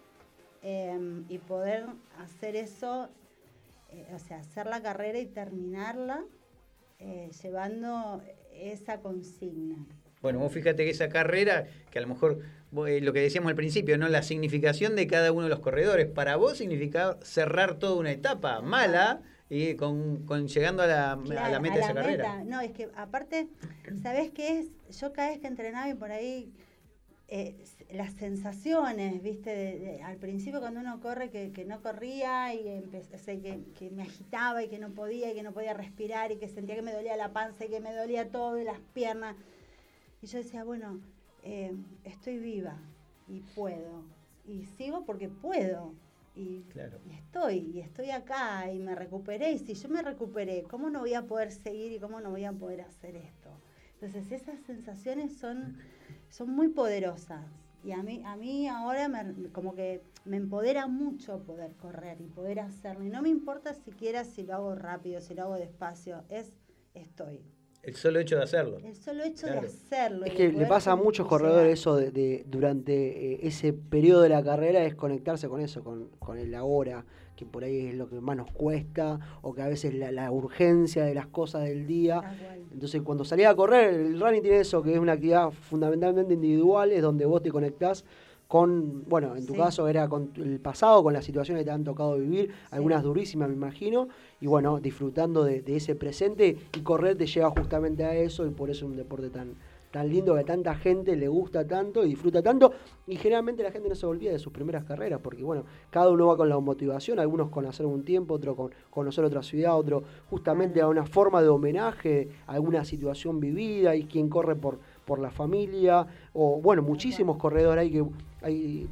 eh, y poder hacer eso, eh, o sea, hacer la carrera y terminarla eh, llevando esa consigna. Bueno, vos fíjate que esa carrera, que a lo mejor eh, lo que decíamos al principio, ¿no? La significación de cada uno de los corredores. Para vos significa cerrar toda una etapa mala y con, con llegando a la, a la meta de esa carrera. No, es que aparte, ¿sabés qué es? Yo cada vez que entrenaba y por ahí eh, las sensaciones, viste, de- de- al principio cuando uno corre que, que no corría y empecé, o sea, que, que me agitaba y que no podía y que no podía respirar y que sentía que me dolía la panza y que me dolía todo y las piernas. Y yo decía, bueno, eh, estoy viva y puedo. Y sigo porque puedo. Y, Claro. y estoy, y estoy acá y me recuperé. Y si yo me recuperé, ¿cómo no voy a poder seguir y cómo no voy a poder hacer esto? Entonces esas sensaciones son, son muy poderosas. Y a mí, a mí ahora me- como que me empodera mucho poder correr y poder hacerlo. Y no me importa siquiera si lo hago rápido, si lo hago despacio. Es estoy. El solo hecho de hacerlo. El solo hecho Claro. de hacerlo. Es que le pasa a muchos corredores eso de, de- durante eh, ese periodo de la carrera es conectarse con eso, con, con el ahora, que por ahí es lo que más nos cuesta, o que a veces la, la urgencia de las cosas del día. Entonces cuando salís a correr, el running tiene eso, que es una actividad fundamentalmente individual, es donde vos te conectás con, bueno, en tu Sí. caso era con el pasado, con las situaciones que te han tocado vivir, algunas durísimas me imagino, y bueno, disfrutando de, ese presente y correr te lleva justamente a eso y por eso es un deporte tan tan lindo que a tanta gente le gusta tanto y disfruta tanto y generalmente la gente no se olvida de sus primeras carreras porque bueno, cada uno va con la motivación, algunos con hacer un tiempo, otro con conocer otra ciudad, otro justamente a una forma de homenaje a alguna situación vivida y quien corre por por la familia o bueno, muchísimos corredores hay que hay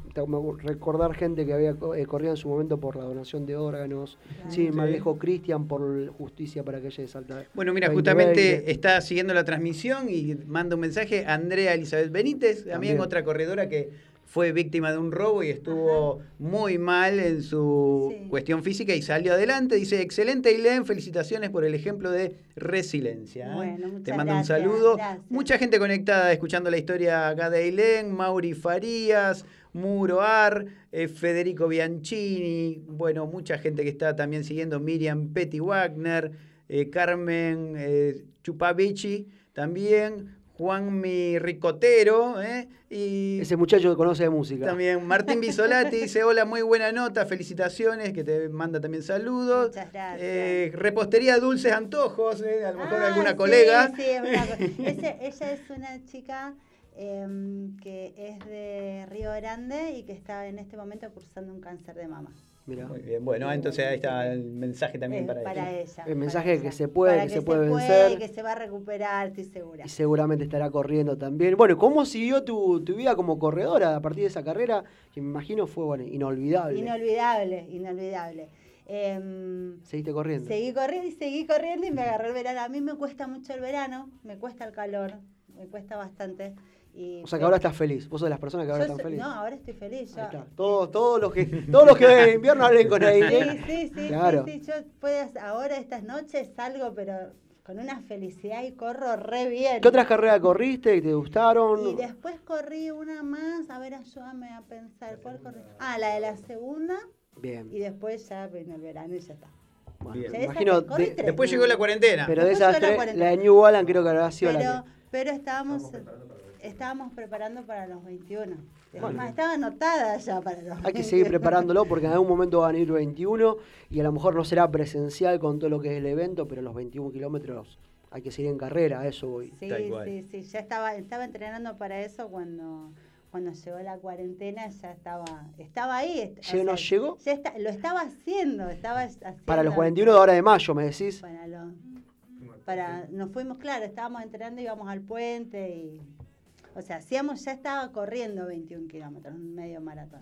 recordar gente que había eh, corrido en su momento por la donación de órganos, Claro. sí, más lejos Cristian por justicia para aquella de Salta. Bueno, mira, 2020. justamente está siguiendo la transmisión y manda un mensaje a Andrea Elizabeth Benítez, también También. otra corredora que fue víctima de un robo y estuvo muy mal en su Sí. cuestión física y salió adelante. Dice, excelente Ailén, felicitaciones por el ejemplo de resiliencia. ¿eh? Bueno, muchas Te mando gracias, un saludo. gracias. Mucha gente conectada escuchando la historia acá de Ailén, Mauri Farías, Muro Ar, eh, Federico Bianchini, bueno, mucha gente que está también siguiendo, Miriam Petty Wagner, eh, Carmen eh, Chupavici, también Juanmi Ricotero, ¿eh? y Ese muchacho que conoce de música. también Martín Bisolati *laughs* dice, hola, muy buena nota, felicitaciones, que te manda también saludos. Muchas gracias. Eh, repostería Dulces Antojos, ¿eh? a lo mejor Ah, alguna sí, colega. Sí, es una *laughs* ese- ella es una chica em, que es de Río Grande y que está en este momento cursando un cáncer de mama. Mirá. Muy bien, bueno, entonces ahí está el mensaje también Eh, para, para ella. ella. El mensaje de que ella. se puede, Para que se puede vencer. que se va a recuperar, estoy segura. Y seguramente estará corriendo también. Bueno, ¿cómo siguió tu, tu vida como corredora a partir de esa carrera? Que me imagino fue bueno, inolvidable. Inolvidable, inolvidable. Em, Seguiste corriendo. Seguí corriendo y seguí corriendo y me agarró el verano. A mí me cuesta mucho el verano, me cuesta el calor, me cuesta bastante. Y O sea que ahora estás feliz. Vos sos de las personas que ahora están soy- felices. No, ahora estoy feliz. Ahí yo- está. Todos, *laughs* todos los que, todos los que ven en invierno hablen con ahí. Sí, sí, sí, Claro. sí, sí, Yo ahora estas noches salgo, pero con una felicidad y corro re bien. ¿Qué otras carreras corriste y te gustaron? Y después corrí una más, a ver, ayúdame a pensar, ¿cuál corrí? Ah, la de la segunda, Bien. y después ya vino el verano y ya está. Bueno, Ya imagino. de- Después ¿no? llegó la cuarentena. pero de esas la tres, cuarentena. la de New Balance creo que habrá sido Pero, la que. pero estábamos, estábamos preparando para los 21. Es Bueno. más, estaba anotada ya para los Hay que seguir 21. preparándolo porque en algún momento van a ir 21 y a lo mejor no será presencial con todo lo que es el evento, pero los 21 kilómetros hay que seguir en carrera, eso voy. Sí, sí, sí. Ya estaba, estaba entrenando para eso cuando, cuando llegó la cuarentena, ya estaba, estaba ahí. est- o ¿Llegó- no llegó? ya está- lo estaba haciendo, estaba haciendo. Para los 41 de ahora de mayo, me decís. Para los, para, nos fuimos, claro, estábamos entrenando, íbamos al puente y, o sea, hacíamos, ya estaba corriendo 21 kilómetros, un medio maratón.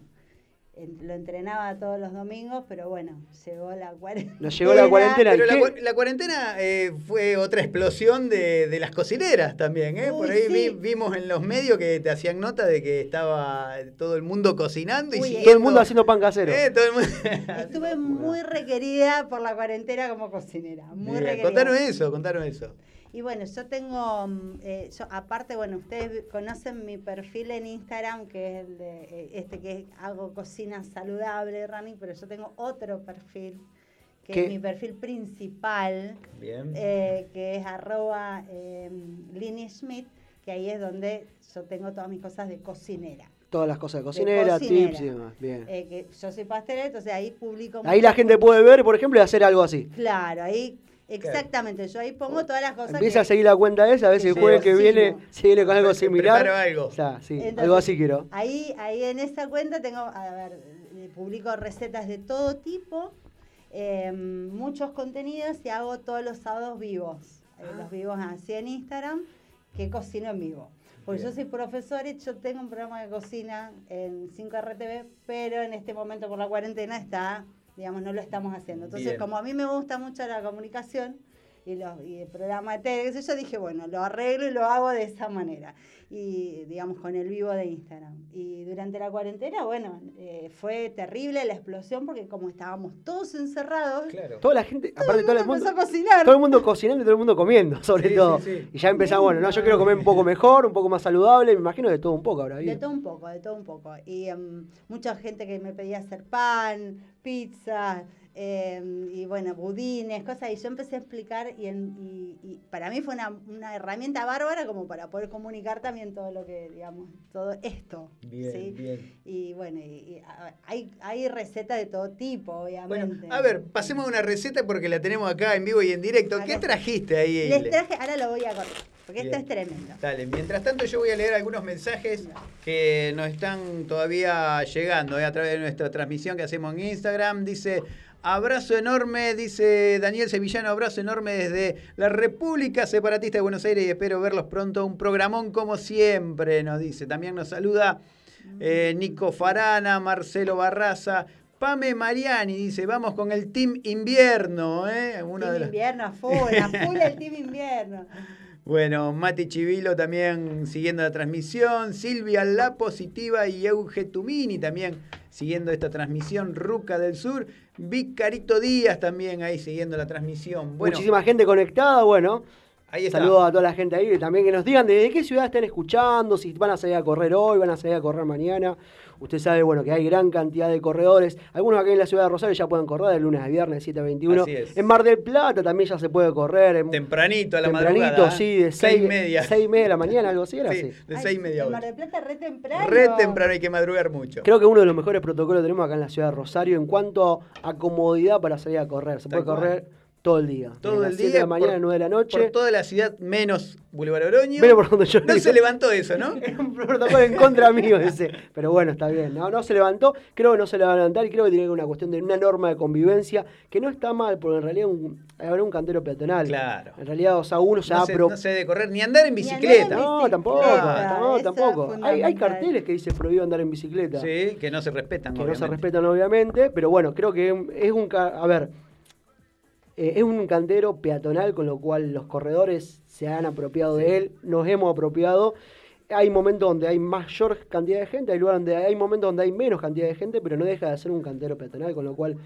En- Lo entrenaba todos los domingos, pero bueno, llegó la cuarentena. *laughs* Nos llegó la cuarentena. Pero la, la cuarentena eh, fue otra explosión de, de las cocineras también, ¿eh? Por ahí vi- vimos en los medios que te hacían nota de que estaba todo el mundo cocinando y Uy, siguiendo- Todo el mundo haciendo pan casero. Eh, todo el mundo- *laughs* Estuve muy requerida por la cuarentena como cocinera, muy requerida. Contaron eso, contaron eso. Y bueno, yo tengo, mm, eh, yo aparte, bueno, ustedes conocen mi perfil en Instagram, que es el de eh, este que hago cocina saludable, running, pero yo tengo otro perfil, que ¿Qué? es mi perfil principal, Bien. eh, que es arroba eh, Lini Schmidt, que ahí es donde yo tengo todas mis cosas de cocinera. Todas las cosas de cocinera, cocinera. tips y demás. Bien. Eh, que yo soy pastelera, entonces ahí publico... Ahí la gente cosas. puede ver, por ejemplo, y hacer algo así. Claro, ahí, exactamente, yo ahí pongo todas las cosas Empieza que- a seguir la cuenta esa, a ver si el que jueves que viene viene con algo similar. preparo algo. O sea, sí, Entonces, algo así quiero. Ahí, ahí en esa cuenta tengo, a ver, eh, publico recetas de todo tipo, eh, muchos contenidos y hago todos los sábados vivos. Eh, los vivos así en Instagram, que cocino en vivo. Porque yo soy profesora y yo tengo un programa de cocina en 5RTV, pero en este momento por la cuarentena está, digamos, no lo estamos haciendo. Entonces, Bien. como a mí me gusta mucho la comunicación, y, los, y el programa de tele, qué sé yo, dije, bueno, lo arreglo y lo hago de esa manera. Y digamos, con el vivo de Instagram. Y durante la cuarentena, bueno, eh, fue terrible la explosión porque como estábamos todos encerrados, Claro. Toda la gente, aparte todo el mundo, empezó a cocinar. todo el mundo cocinando y todo el mundo comiendo, sobre Sí, todo. sí, sí. Y ya empezamos, bueno, no, yo quiero comer un poco *laughs* mejor, un poco más saludable, me imagino de todo un poco habrá De todo un poco, de todo un poco. Y em, mucha gente que me pedía hacer pan, pizza, em, y bueno, budines, cosas. Y yo empecé a explicar y, en- y- y para mí fue una, una herramienta bárbara como para poder comunicar también todo lo que, digamos, todo esto. Bien, ¿sí? bien. Y bueno, y, hay, hay recetas de todo tipo, obviamente. Bueno, a ver, pasemos a una receta porque la tenemos acá en vivo y en directo. ¿Qué trajiste ahí? Les traje, ahora lo voy a cortar, porque esto es tremendo. Dale, mientras tanto yo voy a leer algunos mensajes que nos están todavía llegando eh, a través de nuestra transmisión que hacemos en Instagram. Dice, abrazo enorme, dice Daniel Sevillano, abrazo enorme desde la República Separatista de Buenos Aires y espero verlos pronto. Un programón como siempre, nos dice. También nos saluda eh, Nico Farana, Marcelo Barraza. Pame Mariani dice, vamos con el Team Invierno. ¿eh? Uno Team de los- invierno a full, a full el *laughs* team invierno. Bueno, Mati Chivilo también siguiendo la transmisión, Silvia La Positiva y Euge Tumini también siguiendo esta transmisión, Ruca del Sur, Vicarito Díaz también ahí siguiendo la transmisión. Bueno, Muchísima gente conectada, bueno. ahí está. Saludos a toda la gente ahí, también que nos digan desde qué ciudad están escuchando, si van a salir a correr hoy, van a salir a correr mañana. Usted sabe, bueno, que hay gran cantidad de corredores. Algunos aquí en la ciudad de Rosario ya pueden correr de lunes a viernes, 7 a 21. Así es. En Mar del Plata también ya se puede correr. En, Tempranito a la tempranito, madrugada. sí, de seis 6 y media. seis y media de la mañana, algo así era Sí, así. de Ay, seis y media a En Mar del Plata re temprano. Re temprano, hay que madrugar mucho. Creo que uno de los mejores protocolos que tenemos acá en la ciudad de Rosario en cuanto a comodidad para salir a correr. Se Tal puede cual. Todo el día. Todo el las 7 día. de la mañana por- a 9 de la noche. Por toda la ciudad, menos Boulevard Oroño. Menos por donde yo *laughs* No se levantó eso, ¿no? *laughs* Es un protocolo en contra mío ese. Pero bueno, está bien. No, no se levantó. Creo que no se le va a levantar y creo que tiene que una cuestión de una norma de convivencia que no está mal, porque en realidad un, habrá un cantero peatonal. Claro. En realidad, o sea, uno se No ha se, pro- no se debe correr ni andar en bicicleta. No, tampoco, no, tampoco. Hay, hay carteles que dice prohibido andar en bicicleta. Sí, que no se respetan. que no se respetan obviamente, pero bueno, creo que es un, a ver, eh, es un cantero peatonal, con lo cual los corredores se han apropiado de él, nos hemos apropiado. Hay momentos donde hay mayor cantidad de gente, hay lugares donde hay momentos donde hay menos cantidad de gente, pero no deja de ser un cantero peatonal, con lo cual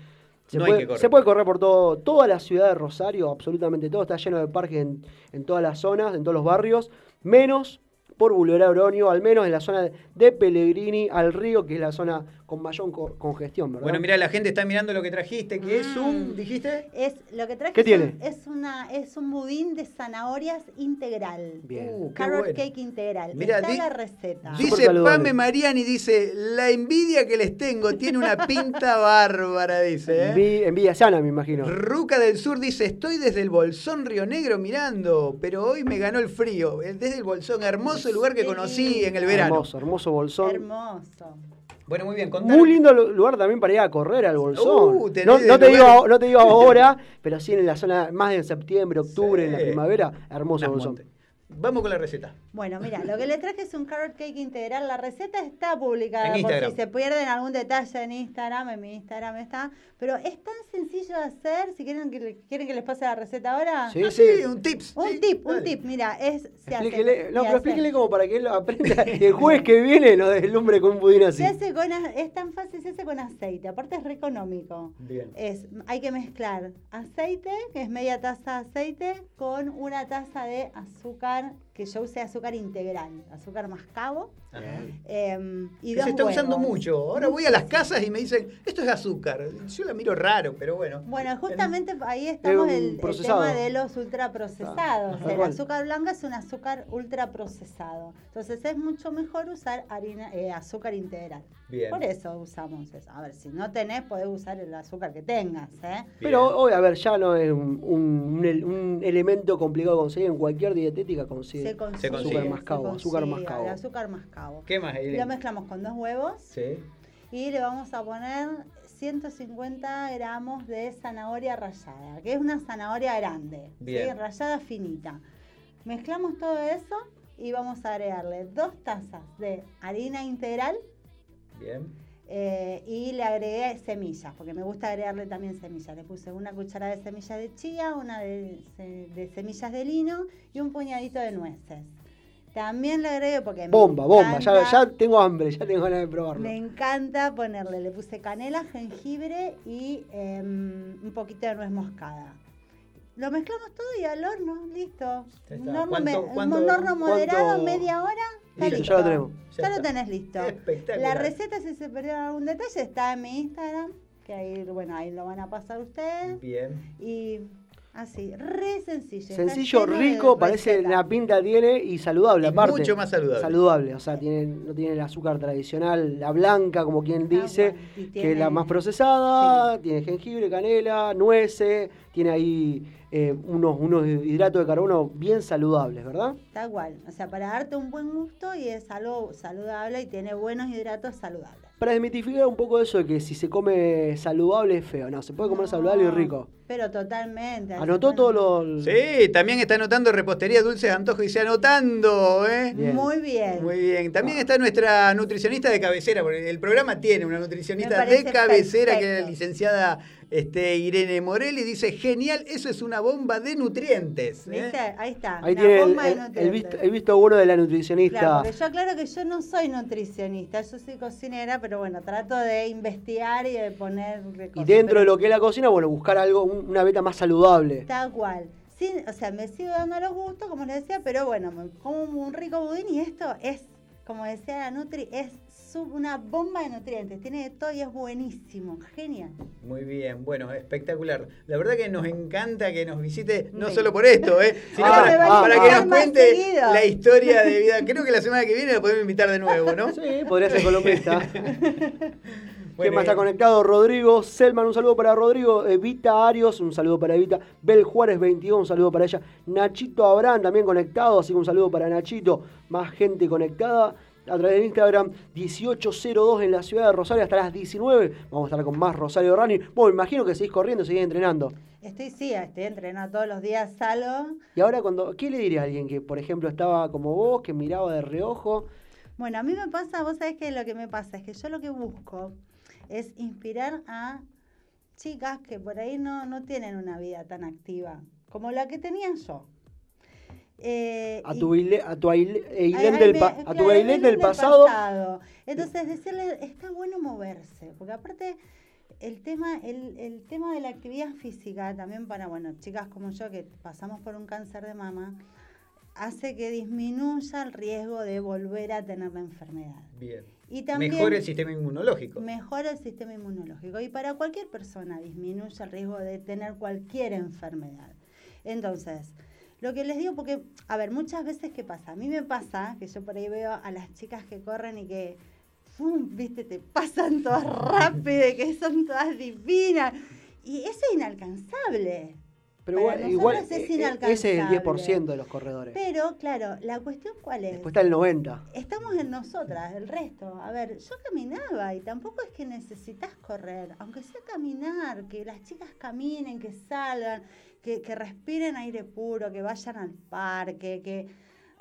se, No puede, correr. se puede correr por todo, toda la ciudad de Rosario, absolutamente todo, está lleno de parques en, en todas las zonas, en todos los barrios, menos por Boulevard Oroño, al menos en la zona de Pellegrini al río, que es la zona con mayor co- congestión, ¿verdad? Bueno, mira, la gente está mirando lo que trajiste, que es un, dijiste, Es, lo que traje ¿Qué es tiene? es, una, es un budín de zanahorias integral. Bien. Uh, Carrot bueno. cake integral. Mirá, Está di- la receta. Dice. Pame Mariani, dice, la envidia que les tengo tiene una pinta *laughs* bárbara, dice. ¿eh? Envi- envidia sana, me imagino. Ruca del Sur dice, estoy desde el Bolsón Río Negro mirando, pero hoy me ganó el frío. Desde el Bolsón, hermoso lugar que conocí en el verano. Hermoso, hermoso bolsón. Hermoso. Bueno, muy bien. Muy lindo lu- lugar también para ir a correr al bolsón. Uh, no, te digo, lugar. no te digo ahora, pero sí en la zona, más en septiembre, octubre, Sí. en la primavera, hermoso bolsón. montes. Vamos con la receta. Bueno, mira, lo que le traje es un carrot cake integral. La receta está publicada En por Instagram. si se pierden algún detalle en Instagram, en mi Instagram está. Pero es tan sencillo de hacer. Si quieren que, quieren que les pase la receta ahora. Sí, Ah, sí. un tips. Un sí, tip, un tip. Mira, es. Se hace, Explíquele, no, se pero hace- explíquele como para que él lo aprenda *laughs* y el jueves que viene nos deslumbre con un budín así. Se hace con, es tan fácil, se hace con aceite. Aparte es re económico. Bien. Es, hay que mezclar aceite, que es media taza de aceite, con una taza de azúcar, Listen que yo use azúcar integral, azúcar mascabo. Em, y dos se está usando huevos. mucho. Ahora voy a las casas y me dicen, esto es azúcar. Yo la miro raro, pero bueno. Bueno, justamente ahí estamos el, el tema de los ultraprocesados. Ah, el azúcar blanca es un azúcar ultraprocesado. Entonces es mucho mejor usar harina, eh, azúcar integral. Bien. Por eso usamos eso. A ver, si no tenés, podés usar el azúcar que tengas. ¿eh? Pero hoy, a ver, ya no es un, un- un elemento complicado de conseguir. En cualquier dietética consigue. Se consigue. consigue. Azúcar mascabo, se azúcar mascabo. azúcar mascabo. ¿Qué más? Lo mezclamos con dos huevos Sí. y le vamos a poner 150 gramos de zanahoria rallada, que es una zanahoria grande, ¿sí? Bien. rallada finita. Mezclamos todo eso y vamos a agregarle dos tazas de harina integral Bien. Eh, y le agregué semillas, porque me gusta agregarle también semillas. Le puse una cucharada de semillas de chía, una de, de semillas de lino y un puñadito de nueces. También le agregué porque me Bomba, bomba. Ya, ya tengo hambre, ya tengo ganas de probarlo. me encanta ponerle, le puse canela, jengibre y em, un poquito de nuez moscada. Lo mezclamos todo y al horno, listo. Un horno, ¿Cuánto- me- un cuánto- horno moderado, cuánto- media hora, está Listo, ya lo tenemos. Ya Ya, lo tenés listo. La receta, si se perdieron algún detalle, está en mi Instagram, que ahí, bueno, ahí lo van a pasar ustedes. Bien. Y así, re sencillo. Sencillo, rico, parece la pinta tiene y saludable aparte. mucho más saludable. Saludable, o sea, tiene, no tiene el azúcar tradicional, la blanca, como quien Ah, dice, bueno, que es la más procesada, tiene jengibre, canela, nueces, tiene ahí eh, unos, unos hidratos de carbono bien saludables, ¿verdad? Tal cual. O sea, para darte un buen gusto y es algo saludable y tiene buenos hidratos saludables. Para desmitificar un poco eso de que si se come saludable es feo, no, se puede comer saludable y rico. Pero totalmente. Anotó bueno. todos los... Sí, también está anotando repostería dulces antojos y se anotando, ¿eh? Bien. Muy bien. Muy bien. También está nuestra nutricionista de cabecera, porque el programa tiene una nutricionista de cabecera que es la licenciada Este, Irene Morelli dice, genial, eso es una bomba de nutrientes. ¿eh? ¿Viste? Ahí está. Ahí una tiene el, bomba de el- el nutrientes. visto, el visto bueno de la nutricionista. Claro, porque yo aclaro que yo no soy nutricionista, yo soy cocinera, pero bueno, trato de investigar y de poner... y dentro de lo que es la cocina, bueno, buscar algo, un- una beta más saludable. Tal cual. Sí, o sea, me sigo dando los gustos, como les decía, pero bueno, me como un rico budín y esto es, como decía la Nutri, es su- una bomba de nutrientes. Tiene de todo y es buenísimo. Genial. Muy bien, bueno, espectacular. La verdad que nos encanta que nos visite, no Sí. solo por esto, ¿eh? *laughs* sino Ah, para, para que nos cuente seguido. la historia de vida. Creo que la semana que viene la podemos invitar de nuevo, ¿no? Sí, podría ser columnista. ¿Quién *laughs* Bueno, más está eh, conectado? Rodrigo Selman, un saludo para Rodrigo. Evita Arios, un saludo para Evita. Bel Juárez 22, un saludo para ella. Nachito Abraham también conectado, así que un saludo para Nachito. Más gente conectada a través de Instagram 1802 en la ciudad de Rosario hasta las 19. Vamos a estar con más Rosario Running. Bueno, me imagino que seguís corriendo, seguís entrenando. Estoy, sí, estoy entrenando todos los días, salgo. Y ahora, cuando, ¿qué le diría a alguien que, por ejemplo, estaba como vos, que miraba de reojo? Bueno, a mí me pasa, vos sabés que lo que me pasa es que yo lo que busco es inspirar a chicas que por ahí no, no tienen una vida tan activa como la que tenía yo. Eh, A y- tu, Ailén a tu Ailén- del, pa- a tu claro, del pasado. Entonces, decirle, está bueno moverse, porque aparte el tema, el, el tema de la actividad física, también para, bueno, chicas como yo que pasamos por un cáncer de mama, hace que disminuya el riesgo de volver a tener la enfermedad. Bien. Y también Mejora el sistema inmunológico. mejora el sistema inmunológico. Y para cualquier persona disminuye el riesgo de tener cualquier enfermedad. Entonces, lo que les digo, porque, a ver, muchas veces, ¿qué pasa? A mí me pasa que yo por ahí veo a las chicas que corren y que, ¡fum! viste, te pasan todas *laughs* rápido que son todas divinas. Y eso es inalcanzable. Pero igual, igual nosotras es eh, eh, ese es el inalcanzable. 10% de los corredores. Pero, claro, la cuestión cuál es. Después está el 90%. Estamos en nosotras, el resto. A ver, yo caminaba y tampoco es que necesitas correr, aunque sea caminar, que las chicas caminen, que salgan, que, que respiren aire puro, que vayan al parque, que,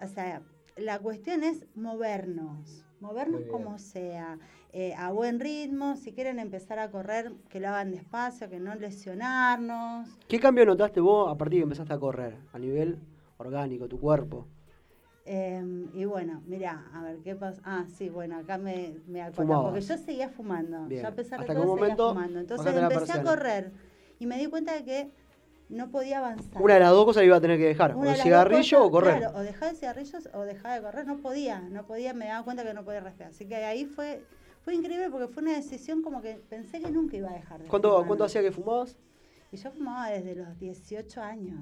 o sea, la cuestión es movernos, movernos como sea, eh, a buen ritmo, si quieren empezar a correr, que lo hagan despacio, que no lesionarnos. ¿Qué cambio notaste vos a partir de que empezaste a correr? A nivel orgánico, tu cuerpo. Eh, y bueno, mira, a ver qué pasa. Ah, sí, bueno, acá me, me Fumabas. porque yo seguía fumando. Bien. Yo a pesar de todo seguía momento fumando. Entonces empecé a correr y me di cuenta de que no podía avanzar. Una de las dos cosas iba a tener que dejar. Una O el cigarrillo o correr. Claro, o dejar de cigarrillos o dejar de correr, no podía, no podía, me daba cuenta que no podía respirar. Así que ahí fue, fue increíble porque fue una decisión como que pensé que nunca iba a dejar de ¿Cuánto, fumar. ¿Cuánto hacía que fumabas? Y yo fumaba desde los 18 años.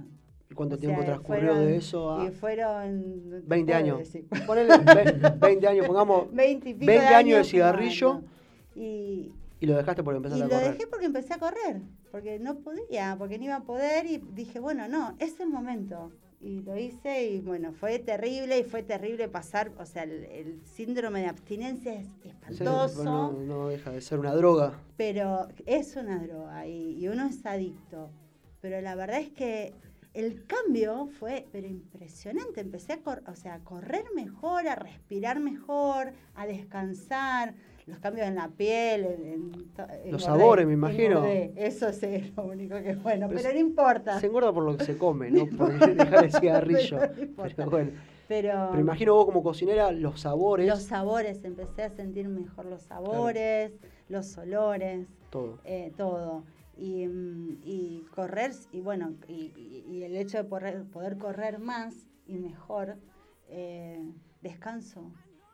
¿Y cuánto O tiempo sea, transcurrió fueron- de eso a Y fueron... 20 puedo años? Ponele ve- 20 años, pongamos, *laughs* 20 y pico 20 de años de cigarrillo fumando. Y, y lo dejaste por y empezar lo a correr. dejé porque empecé a correr, porque no podía, porque no iba a poder y dije, bueno, no, es el momento. Y lo hice y bueno, fue terrible y fue terrible pasar, o sea, el, el síndrome de abstinencia es Sí, espantoso, no, no deja de ser una droga. pero es una droga y, y uno es adicto. Pero la verdad es que el cambio fue pero impresionante. Empecé a, cor- o sea, a correr mejor, a respirar mejor, a descansar. Los cambios en la piel, en, en to- engordé, sabores, me imagino. engordé. Eso sí, es lo *laughs* único que es bueno. Pero no importa. Se engorda por lo que se come, no *laughs* por dejar *laughs* el cigarrillo. Pero no importa. Pero bueno. Pero, Pero imagino vos como cocinera los sabores, los sabores, empecé a sentir mejor los sabores, los olores. todo. eh, todo. Y, mm, y correr, y bueno, y el hecho de poder, poder correr más y mejor, eh, descanso.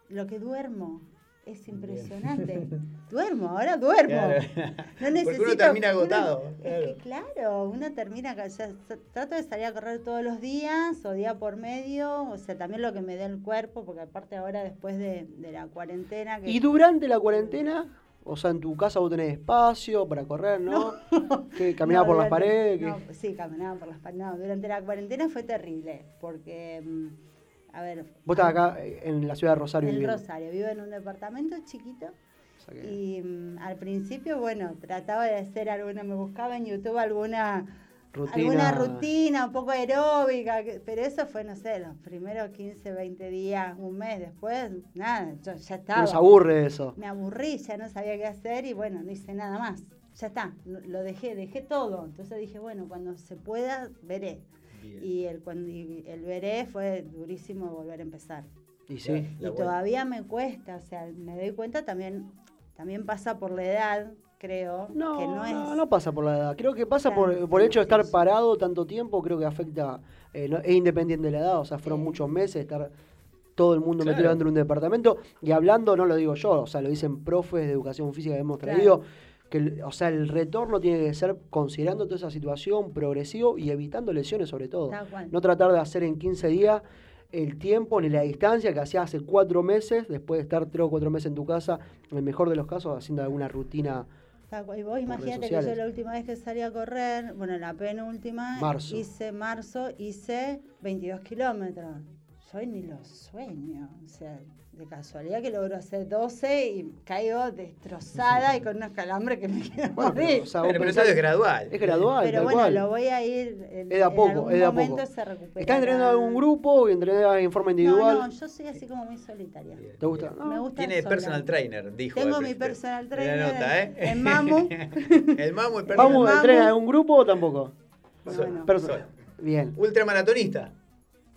Lo que duermo es impresionante. *laughs* duermo, ahora duermo. Claro. No Porque necesito, uno termina uno- agotado, es que claro, uno termina, trato de salir a correr todos los días o día por medio, o sea, también lo que me dé el cuerpo, porque aparte ahora después de, de la cuarentena... Que, Y durante la cuarentena, o sea, en tu casa vos tenés espacio para correr, ¿no? Que *laughs* caminaba No, por las paredes. no, sí, caminaba por las paredes. No, durante la cuarentena fue terrible, porque, mm, a ver... Vos estás acá eh, en la ciudad de Rosario En viviendo. Rosario, vivo en un departamento chiquito O sea que- y mm, al principio, bueno, trataba de hacer alguna, me buscaba en YouTube alguna rutina. alguna rutina un poco aeróbica, pero eso fue, no sé, los primeros 15, 20 días, un mes después, nada, yo ya estaba. Nos aburre eso. Me aburrí, ya no sabía qué hacer y bueno, no hice nada más. Ya está, lo dejé, dejé todo. Entonces dije, bueno, cuando se pueda, veré. Y el, cuando, y el veré fue durísimo volver a empezar. Y sí. Y todavía me cuesta, o sea, me doy cuenta también, también pasa por la edad, creo, No, que no, no, es... no pasa por la edad. Creo que pasa por, por el hecho de estar parado tanto tiempo. Creo que afecta. eh, no- es independiente de la edad. O sea, fueron muchos meses de estar todo el mundo Claro. metido dentro de un departamento. Y hablando, no lo digo yo, o sea, lo dicen profes de educación física que hemos Claro. Que, o sea, el retorno tiene que ser considerando toda esa situación, progresivo y evitando lesiones sobre todo. No tratar de hacer en 15 días el tiempo ni la distancia que hacía hace cuatro meses, después de estar tres o cuatro meses en tu casa, en el mejor de los casos, haciendo alguna rutina. Y vos imagínate que yo la última vez que salí a correr, bueno, la penúltima, Marzo. hice marzo, hice 22 kilómetros. Yo ni lo sueño, o sea, de casualidad que logro hacer 12 y caigo destrozada y con unos calambres que me *laughs* quiero Bueno, pero, morir. o sea, Bueno, pero pensás- es gradual. Es gradual, Pero tal bueno, cual. lo voy a ir en, Es de a en poco, algún es de a momento poco. se recupera. ¿Estás entrenando en algún grupo o entrenás en forma individual? No, no, yo soy así como muy solitaria. ¿Te gusta? No. Me gusta Tiene sola. personal trainer, dijo. Tengo mi personal trainer la nota, en- ¿eh? en Mamu. *laughs* el Mamu, el personal ¿Vamos, Mamu. entrenas en algún grupo o tampoco? No, no. Perso- Sola. Bien. Ultramaratonista.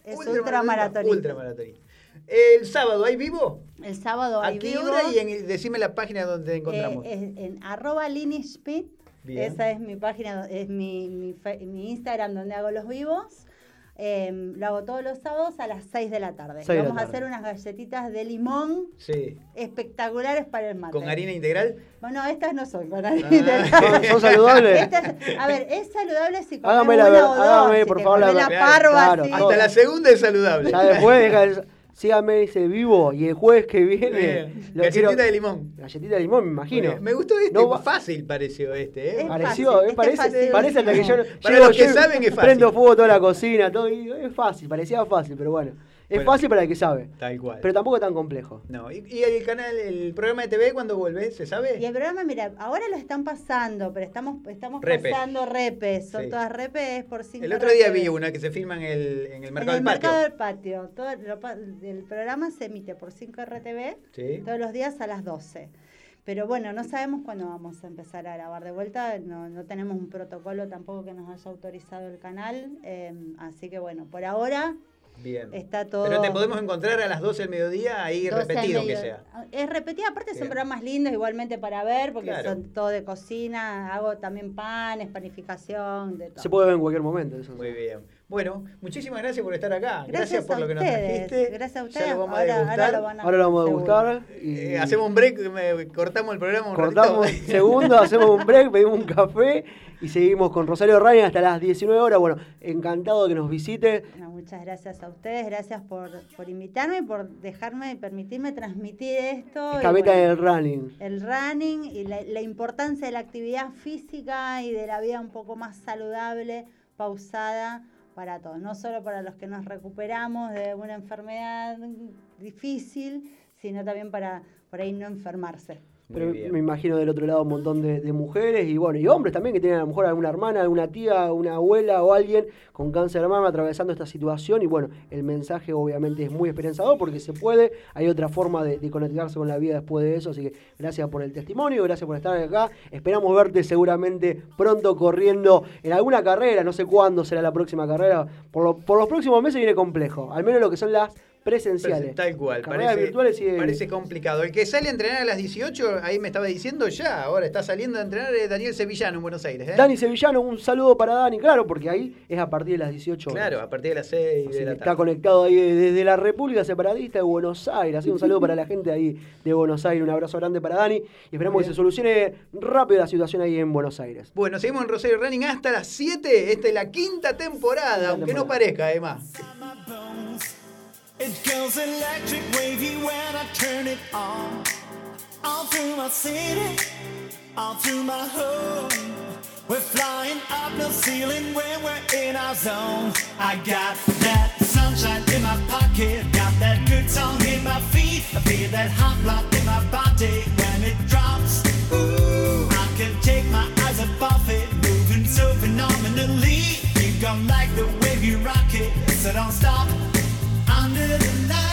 Es Ultramaratonista. ultramaratonista. El sábado, ¿hay vivo? El sábado ¿A hay qué vivo. hora? Y en, el- decime la página donde Eh, encontramos. es en arroba Lini Schmidt. Bien. Esa es mi página, es mi, mi, mi Instagram donde hago los vivos. Eh, lo hago todos los sábados a las 6 de la tarde. La Vamos a hacer unas galletitas de limón sí. espectaculares para el mate. ¿Con harina integral? Bueno, estas no son con Ah. harina. *laughs* ¿Son, son saludables? Estas- a ver, es saludable si comes Hágame la una o dos. hágame, si por te favor, la la parva Claro. Hasta la segunda es saludable. Ya después deja el- síganme dice vivo y el jueves que viene lo Galletita quiero- de limón. galletita de limón me imagino. Me gustó este, No fácil pareció este, ¿eh? Es pareció fácil, parece, es parece hasta que yo Para llego, los que yo saben es fácil. prendo fuego toda la cocina todo y es fácil parecía fácil pero bueno es Bueno. fácil para el que sabe Tal cual. pero tampoco es tan complejo No, y, y el canal, el programa de TV cuándo vuelve, ¿se sabe? Y el programa, mira, ahora lo están pasando, pero estamos, estamos Repe. pasando repes. Son Sí. todas repes por cinco El otro día vi una que se filma en el, en el mercado en el del patio. mercado del patio. Todo lo pa- el programa se emite por 5 RTV Sí. todos los días a las 12. Pero bueno, no sabemos cuándo vamos a empezar a grabar de vuelta. No, no tenemos un protocolo tampoco que nos haya autorizado el canal. eh, así que bueno, por ahora Bien. está todo. Pero te podemos encontrar a las 12 del mediodía ahí 12 al repetido que sea. Es repetido, aparte Bien. son programas lindos igualmente para ver, porque Claro. son todo de cocina, hago también panes, panificación, de todo. se puede ver en cualquier momento eso Muy bien. Bueno, muchísimas gracias por estar acá. Gracias, Gracias, por a lo que nos trajiste. Gracias a Ya ustedes. lo vamos a ahora, degustar. ahora lo van a ahora lo vamos a degustar y Eh, hacemos un break, me- cortamos el programa un cortamos ratito. *laughs* segundo hacemos un break pedimos un café y seguimos con Rosario Ryan hasta las 19 horas bueno encantado de que nos visite muchas gracias a ustedes, gracias por, por invitarme y por dejarme y permitirme transmitir esto. y escabeta bueno, del running el running y la, la importancia de la actividad física y de la vida un poco más saludable, pausada para todos, no solo para los que nos recuperamos de una enfermedad difícil, sino también para por ahí no enfermarse. Pero me imagino del otro lado un montón de, de mujeres y bueno, y hombres también que tienen a lo mejor alguna hermana, alguna tía, una abuela o alguien con cáncer de mama atravesando esta situación. Y bueno, el mensaje obviamente es muy esperanzador porque se puede, hay otra forma de, de conectarse con la vida después de eso. Así que gracias por el testimonio, gracias por estar acá. Esperamos verte seguramente pronto corriendo en alguna carrera, no sé cuándo será la próxima carrera. Por, lo- por los próximos meses viene complejo, al menos lo que son las presenciales. Tal cual, Carreras parece, virtuales sigue- parece complicado. El que sale a entrenar a las 18, ahí me estaba diciendo ya, ahora está saliendo a entrenar Daniel Sevillano en Buenos Aires. ¿eh? Dani Sevillano, un saludo para Dani, claro, porque ahí es a partir de las 18 horas. Claro, a partir de las 6 Así de que la está conectado ahí desde la República Separatista de Buenos Aires. Así un saludo *laughs* para la gente ahí de Buenos Aires, un abrazo grande para Dani y esperamos que se solucione rápido la situación ahí en Buenos Aires. Bueno, seguimos en Rosario Running hasta las 7. Esta es la quinta temporada, aunque no parezca, además. It goes electric wavy when I turn it on. All through my city, all through my home. We're flying up no ceiling when we're in our zone. I got that sunshine in my pocket, got that good song in my feet. I feel that hot blood in my body when it drops. Ooh, I can take my eyes above it, moving so phenomenally. You come like the way you rock it, so don't stop really nice.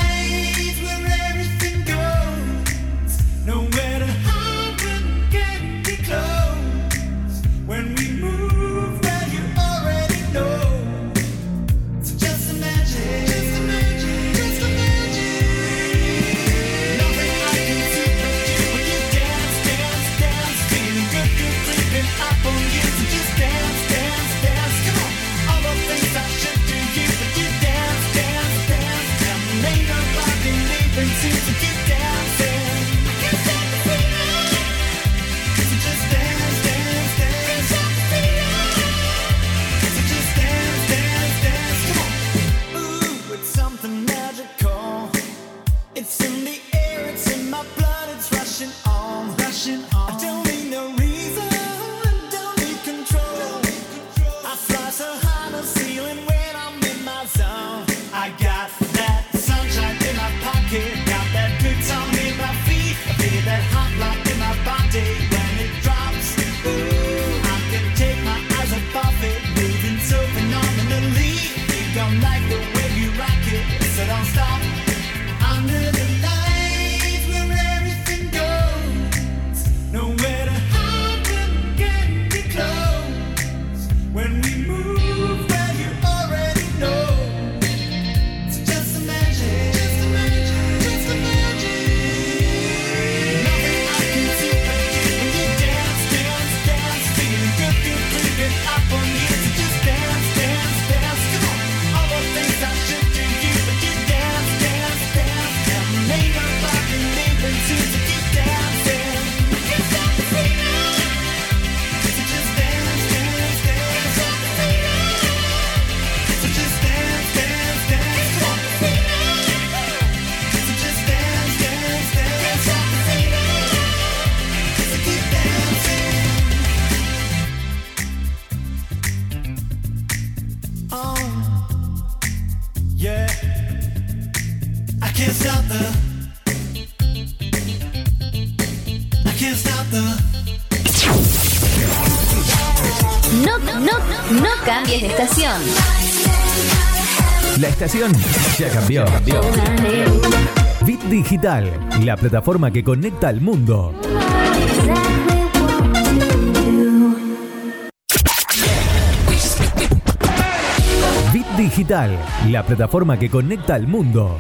Estación ya cambió. Bit Digital, la plataforma que conecta al mundo. Bit Digital, la plataforma que conecta al mundo.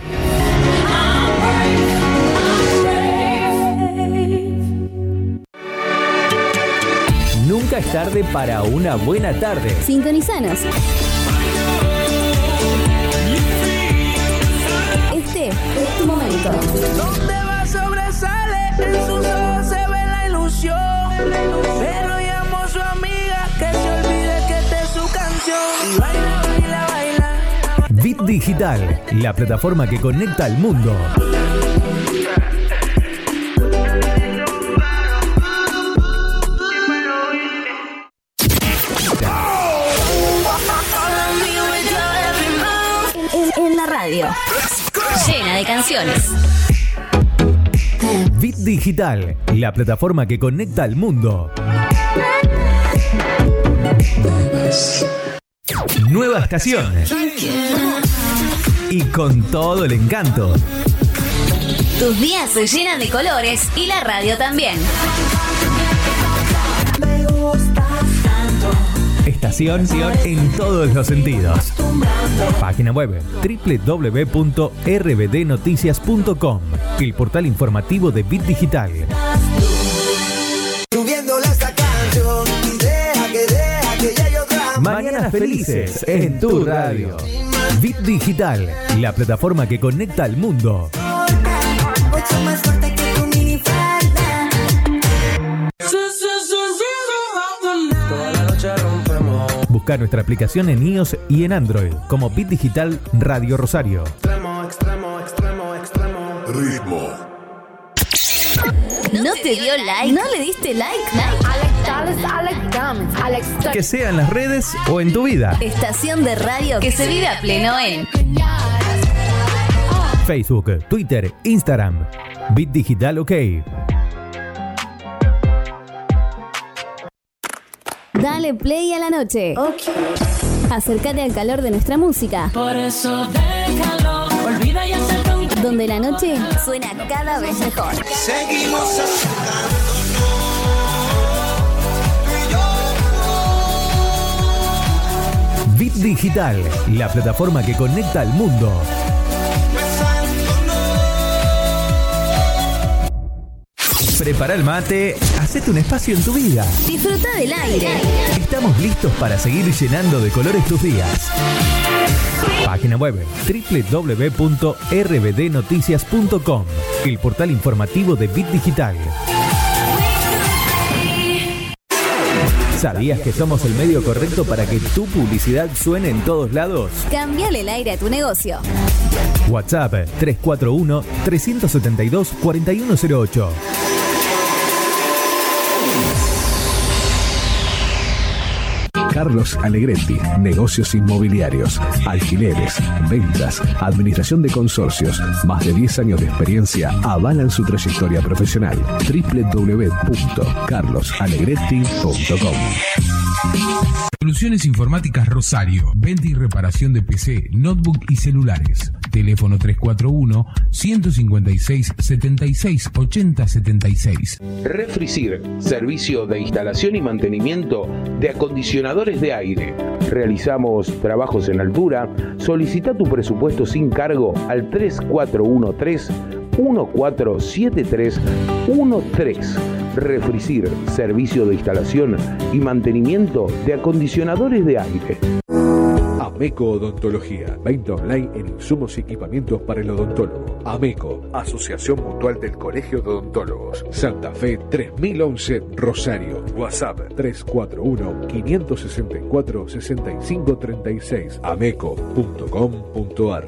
Nunca es tarde para una buena tarde. Sintonizanos. Momento. Donde va sobresale, en sus ojos se ve la ilusión. Pero llamo a su amiga que se olvide que esta es su canción. Y baila, baila, baila. Bit Digital, la plataforma que conecta al mundo. Digital, la plataforma que conecta al mundo. Nueva estación. Y con todo el encanto. Tus días se llenan de colores y la radio también. Estación en todos los sentidos. Página web www.rbdnoticias.com, el portal informativo de Bit Digital. Mañanas felices en tu radio. Bit Digital, la plataforma que conecta al mundo. Busca nuestra aplicación en iOS y en Android como Bit Digital Radio Rosario. Extremo, extremo, extremo, extremo. Ritmo. ¿No te dio like? ¿No le diste like? Que sea en las redes o en tu vida. Estación de radio que se vive a pleno en Facebook, Twitter, Instagram. Bit Digital OK. Dale play a la noche. Acércate al calor de nuestra música. Por eso déjalo. Olvida y un Donde la noche suena cada vez mejor. Seguimos Bit Digital, la plataforma que conecta al mundo. Prepara el mate, hacete un espacio en tu vida. Disfruta del aire. Estamos listos para seguir llenando de colores tus días. Página web www.rbdnoticias.com, el portal informativo de Bit Digital. ¿Sabías que somos el medio correcto para que tu publicidad suene en todos lados? Cambiale el aire a tu negocio. WhatsApp 341 372 4108. Carlos Alegretti, negocios inmobiliarios, alquileres, ventas, administración de consorcios. Más de 10 años de experiencia avalan su trayectoria profesional. www.carlosalegretti.com Soluciones Informáticas Rosario. Venta y reparación de PC, notebook y celulares. Teléfono 341 156 76 80 76. Refricir, servicio de instalación y mantenimiento de acondicionadores de aire. Realizamos trabajos en altura. Solicita tu presupuesto sin cargo al 3413 147313. Refricir, servicio de instalación y mantenimiento de acondicionadores de aire. Ameco Odontología. Venta online en insumos y equipamientos para el odontólogo. Ameco, Asociación Mutual del Colegio de Odontólogos. Santa Fe 3011 Rosario. WhatsApp 341-564-6536. ameco.com.ar.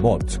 Mods,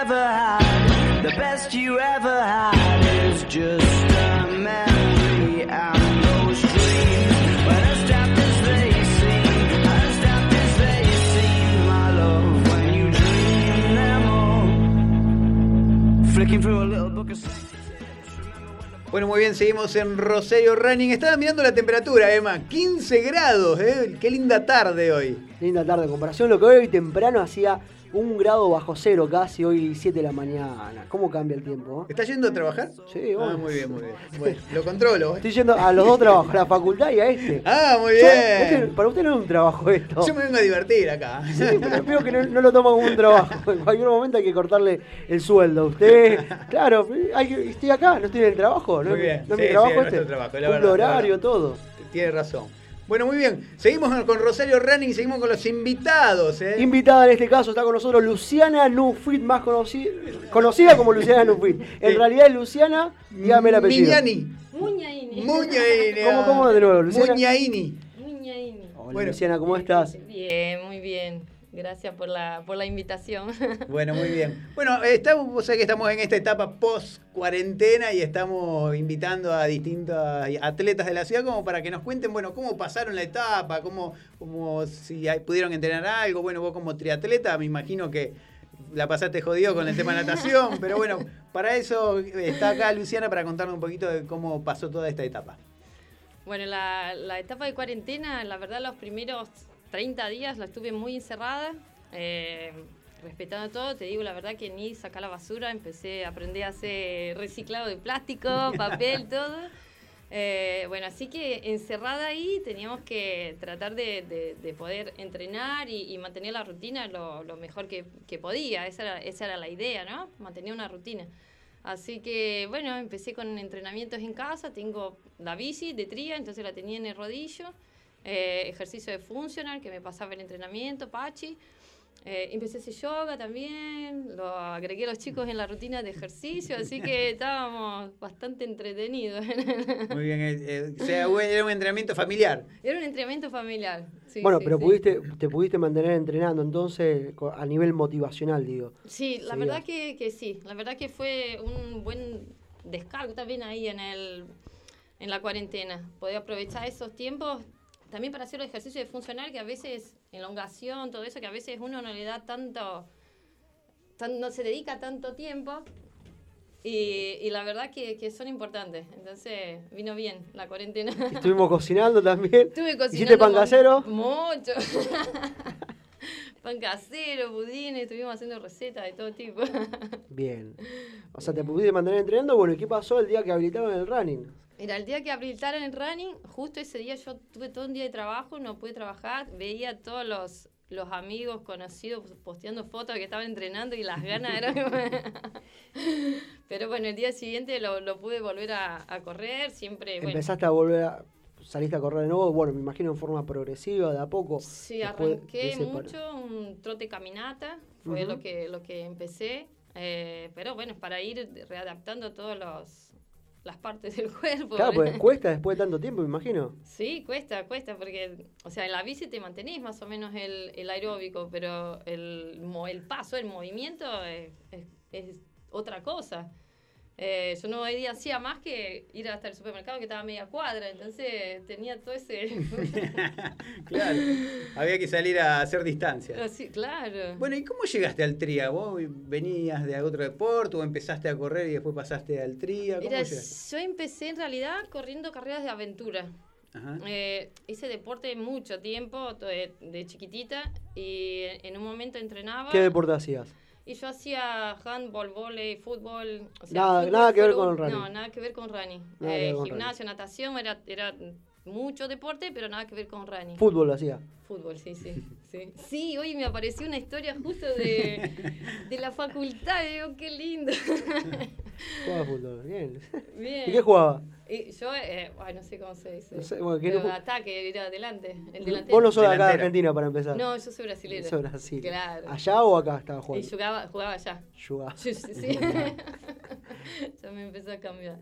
Ever had, the best you ever had is just a memory and those dreams. When as daft as they seem, as daft as they seem, my love, when you dream them all. Flicking through a little book of Bueno, muy bien, seguimos en Rosario Running. Estaba mirando la temperatura, Emma. 15 grados, ¿eh? Qué linda tarde hoy. Linda tarde, en comparación a lo que hoy temprano hacía un grado bajo cero casi, hoy 7 de la mañana. ¿Cómo cambia el tiempo? eh? ¿Estás yendo a trabajar? Sí, Ah, muy bien, muy bien. Bueno, lo controlo. ¿eh? Estoy yendo a los dos trabajos, a la facultad y a este. Ah, muy bien. este- para usted no es un trabajo esto. Yo me vengo a divertir acá. Sí, pero veo que no, no lo toma como un trabajo. *laughs* En cualquier momento hay que cortarle el sueldo. Usted, claro, hay que- estoy acá, no estoy en el trabajo. No, Muy bien. no es Sí, mi sí, trabajo es este. trabajo, la verdad, la horario, verdad. todo. Tiene razón. Bueno, muy bien. Seguimos con Rosario Running, seguimos con los invitados, ¿eh? Invitada en este caso está con nosotros Luciana Nufrit, más conocida, conocida como Luciana Nufrit. En realidad es Luciana, dígame el apellido. Miñani. Muñaini. Muñaini. ¿Cómo, cómo de nuevo, Luciana? Muñaini. Muñaini. Hola, Luciana, ¿cómo estás? Bien, muy bien. Gracias por la, por la invitación. *laughs* Bueno, muy bien. Bueno, estamos, vos sabés que estamos en esta etapa post cuarentena y estamos invitando a distintos atletas de la ciudad como para que nos cuenten, bueno, cómo pasaron la etapa, cómo, cómo si hay- pudieron entrenar algo. Bueno, vos como triatleta, me imagino que la pasaste jodido con el tema de natación, pero bueno, para eso está acá Luciana para contarnos un poquito de cómo pasó toda esta etapa. Bueno, la, la etapa de cuarentena, la verdad, los primeros 30 días la estuve muy encerrada, eh, respetando todo. Te digo la verdad que ni sacar la basura, empecé a aprender a hacer reciclado de plástico, *laughs* papel, todo. Eh, bueno, así que encerrada ahí teníamos que tratar de, de- de poder entrenar y, y mantener la rutina lo, lo mejor que, que podía. Esa era, esa era la idea, ¿no? Mantener una rutina. Así que, bueno, empecé con entrenamientos en casa. Tengo la bici de tría, entonces la tenía en el rodillo. Eh, ejercicio de funcional, que me pasaba el entrenamiento, Pachi. Eh, empecé a hacer yoga también, lo agregué a los chicos en la rutina de ejercicio, así que *laughs* estábamos bastante entretenidos. Muy bien, eh, eh, o sea, *laughs* era un entrenamiento familiar. Era un entrenamiento familiar. sí, bueno, sí, pero sí. pudiste, te pudiste mantener entrenando entonces a nivel motivacional, digo. Sí, la Seguía. verdad que, que sí. La verdad que fue un buen descargo también ahí en, el, en la cuarentena. Poder aprovechar esos tiempos también para hacer el ejercicio de funcional, que a veces, elongación, todo eso, que a veces uno no le da tanto, tan- no se dedica tanto tiempo. Y, y la verdad que, que son importantes. Entonces vino bien la cuarentena. Estuvimos cocinando también. *laughs* Estuve cocinando. ¿Hiciste pan casero? Mucho. *laughs* pan casero, budines, estuvimos haciendo recetas de todo tipo. Bien. *laughs* O sea, te pudiste mantener entrenando. Bueno, ¿y qué pasó el día que habilitaron el running? Mira, el día que habilitaron el running, justo ese día yo tuve todo un día de trabajo, no pude trabajar, veía a todos los, los amigos conocidos posteando fotos que estaban entrenando y las ganas eran... *laughs* Pero bueno, el día siguiente lo, lo pude volver a, a correr, siempre... Bueno, Empezaste a volver a. Saliste a correr de nuevo, bueno, me imagino en forma progresiva, de a poco. Sí, arranqué mucho, un trote caminata, fue lo que lo que empecé, eh, pero bueno, para ir readaptando todas los, las partes del cuerpo. Claro, pues *laughs* cuesta después de tanto tiempo, me imagino. Sí, cuesta, cuesta, porque, o sea, en la bici te mantenés más o menos el, el aeróbico, pero el, el paso, el movimiento es, es- es otra cosa. Eh, yo no hoy día hacía más que ir hasta el supermercado que estaba a media cuadra, entonces tenía todo ese... *laughs* Claro. Había que salir a hacer distancia. Así, claro. Bueno, ¿y cómo llegaste al tría? ¿Vos venías de otro deporte o empezaste a correr y después pasaste al tría? ¿Cómo Mira, llegaste? yo empecé en realidad corriendo carreras de aventura. Ajá. Eh, hice deporte mucho tiempo, de, de chiquitita, y en un momento entrenaba. ¿Qué deporte hacías? Y yo hacía handball, volei, fútbol. o sea, Nada- fútbol nada que ver con running. No, nada que ver con running. Eh, con gimnasio, natación, era, era mucho deporte, pero nada que ver con running. Fútbol lo hacía. Fútbol, sí, sí, sí. Sí, hoy me apareció una historia justo de, de la facultad, digo, qué lindo. *laughs* Jugaba fútbol, bien. Bien. ¿Y qué jugaba? Y yo, eh, ay, no sé cómo se dice. No sé, bueno, ¿qué Pero no- ataque, era adelante. El delantero. Vos no sos de acá de Argentina para empezar. No, yo soy brasileña. Sos Brasil. Claro. ¿Allá o acá estaba Y jugando? jugaba, jugaba allá. Jugaba. *laughs* Sí, sí, sí. *laughs* ya me empezó a cambiar.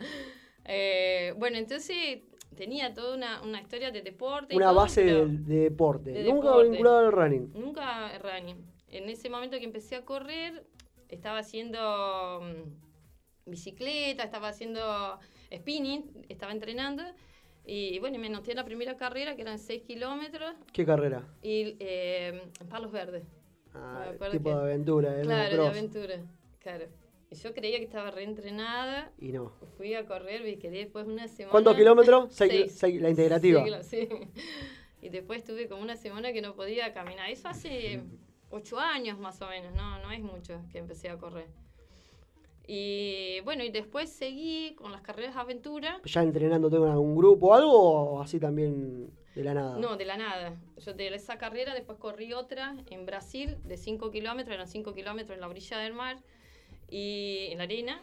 Eh, bueno, entonces tenía toda una, una historia de deporte. y Una todo, base de, de deporte. de Nunca deporte. vinculado al running. Nunca running. En ese momento que empecé a correr, estaba haciendo mm, bicicleta, estaba haciendo spinning, estaba entrenando. Y bueno, me anoté en la primera carrera, que eran 6 kilómetros, ¿Qué carrera? y eh, Palos Verdes. Ah, Me tipo que- de aventura, de Claro, de aventura, claro. Y yo creía que estaba reentrenada. Y no. Fui a correr y quedé después una semana. ¿Cuántos kilómetros? Seis kil- Seis. seis, la integrativa. Sí. *laughs* Y después estuve como una semana que no podía caminar. Eso hace *laughs* ocho años más o menos, no, no es mucho que empecé a correr. Y bueno, y después seguí con las carreras de aventura. ¿Ya entrenando tengo algún grupo o algo o así también de la nada? No, de la nada. Yo de esa carrera después corrí otra en Brasil de 5 kilómetros, eran 5 kilómetros en la orilla del mar y en la arena.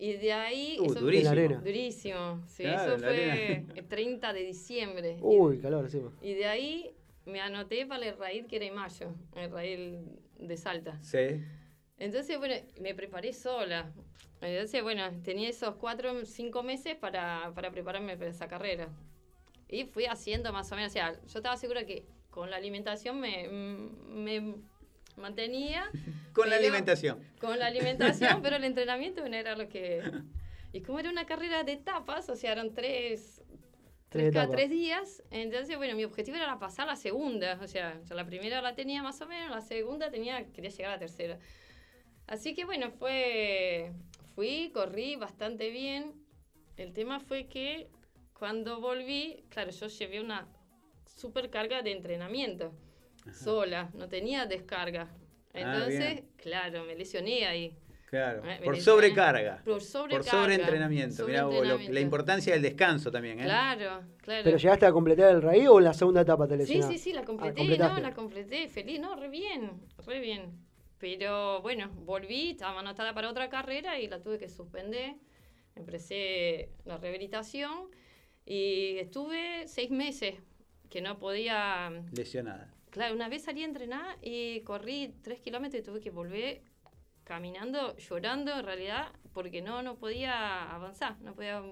Y de ahí... Uh, durísimo. La arena. Durísimo. Sí, Claro, eso fue el 30 de diciembre. Y- Uy, calor encima. Y de ahí me anoté para el raíz que era en mayo, el raíz de Salta. Sí. Entonces, bueno, me preparé sola. Entonces, bueno, tenía esos cuatro, cinco meses para, para prepararme para esa carrera. Y fui haciendo más o menos, o sea, yo estaba segura que con la alimentación me, me mantenía. *laughs* Con la alimentación. Con la alimentación, pero el entrenamiento bueno, era lo que... Y como era una carrera de etapas, o sea, eran tres, Tres cada tres días, entonces, bueno, mi objetivo era pasar la segunda, o sea, yo la primera la tenía más o menos, la segunda tenía, quería llegar a la tercera. Así que, bueno, fue, fui, corrí bastante bien. El tema fue que cuando volví, claro, yo llevé una super carga de entrenamiento, sola, no tenía descarga. Ah, Entonces, claro, me lesioné ahí. Claro. Eh, Por sobrecarga. Por sobrecarga. Por sobreentrenamiento. Mirá vos, lo- la importancia del descanso también, ¿eh? Claro, claro. ¿Pero llegaste a completar el raíz o en la segunda etapa te Sí, lesionaste? sí, sí, la Ah, completé, no, la completé, feliz, no, re bien, re bien. Pero bueno, volví, estaba anotada para otra carrera y la tuve que suspender. Empecé la rehabilitación y estuve seis meses que no podía... Lesionada. Claro, una vez salí a entrenar y corrí tres kilómetros y tuve que volver caminando, llorando en realidad, porque no, no podía avanzar, no podía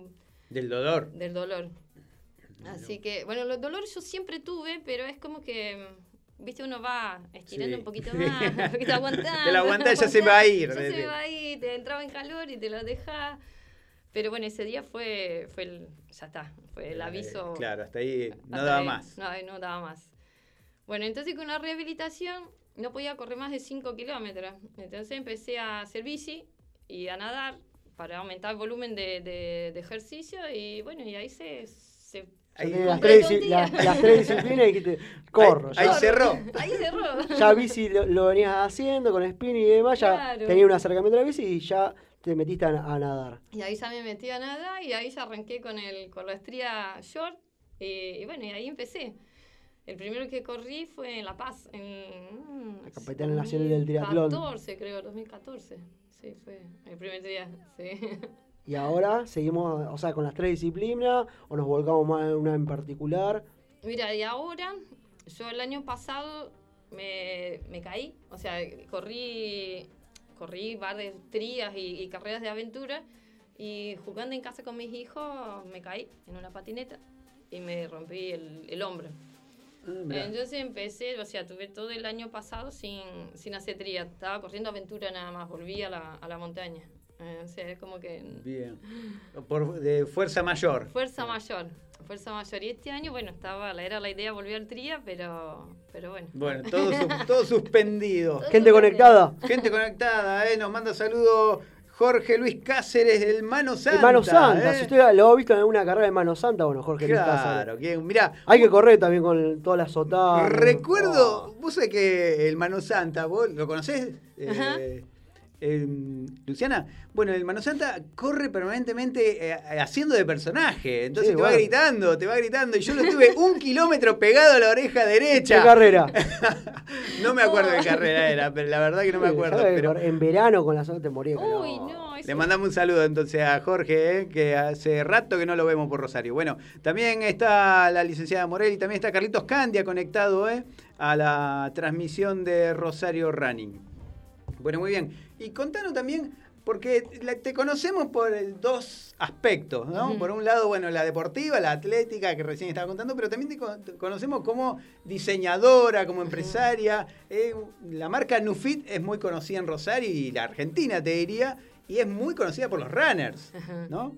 Del dolor. del dolor. Así que, bueno, los dolores yo siempre tuve, pero es como que, mm, viste, uno va estirando Sí. un poquito *laughs* más, un poquito aguantando. Te la aguantás, ya se va a ir. *laughs* Ya se va a ir, te entraba en calor y te lo dejás. Pero bueno, ese día fue, fue el, ya está, fue el aviso. Eh, Claro, hasta ahí no hasta daba ahí. más. No, no daba más. Bueno, entonces con la rehabilitación no podía correr más de 5 kilómetros. Entonces empecé a hacer bici y a nadar, para aumentar el volumen de, de- de ejercicio y bueno, y ahí se... se Las, tres, las, las tres disciplinas y dijiste, corro. Ahí ya. cerró. Ahí cerró. Ya bici lo, lo venías haciendo con spinning y demás, ya Claro. tenías un acercamiento a la bici y ya te metiste a, a nadar. Y ahí ya me metí a nada y ahí ya arranqué con, el, con la estría short y, y bueno, y ahí empecé. El primero que corrí fue en La Paz, en... La capital nacional del triatlón. 2014, creo, 2014. Sí, fue el primer día, sí. *laughs* Y ahora seguimos, o sea, con las tres disciplinas o nos volcamos más en una en particular. Mira, y ahora, yo el año pasado me, me caí, o sea, corrí, corrí varias trías y, y carreras de aventura y jugando en casa con mis hijos me caí en una patineta y me rompí el, el hombro. mirá. Entonces empecé, o sea, tuve todo el año pasado sin, sin hacer tría, estaba corriendo aventura nada más, volví a la, a la montaña. Eh, o sea, es como que Bien. Por, de fuerza mayor. Fuerza mayor, fuerza mayor. Y este año, bueno, estaba, era la idea volver al tría, pero, pero bueno. Bueno, todo, su- todo suspendido. Gente conectada. Gente conectada, ¿eh? Nos manda saludos Jorge Luis Cáceres del Mano Santa. En Mano Santa, ¿eh? si usted lo ha visto en alguna carrera de Mano Santa, bueno, Jorge Luis Cáceres. Claro, mirá, Hay que correr también con todas las sotanas. recuerdo, vos sabés que el Mano Santa, ¿vos lo conocés? Ajá. Eh, eh, Luciana, bueno, el Mano Santa corre permanentemente eh, haciendo de personaje, entonces Sí, te va gritando, te va gritando, y yo lo tuve un *laughs* kilómetro pegado a la oreja ¿Qué derecha. carrera? *laughs* No me acuerdo qué carrera era, pero la verdad que no me acuerdo. Pero En verano con la zona te morías. Uy, no, le mandamos un saludo entonces a Jorge, eh, que hace rato que no lo vemos por Rosario. Bueno, también está la licenciada Morel y también está Carlitos Candia conectado eh, a la transmisión de Rosario Running. Bueno, muy bien. Y contanos también, porque te conocemos por el- dos aspectos, ¿no? Por un lado, bueno, la deportiva, la atlética que recién estaba contando, pero también te, con- te conocemos como diseñadora, como empresaria. Eh, la marca Nufit es muy conocida en Rosario y la Argentina, te diría, y es muy conocida por los runners. ¿no?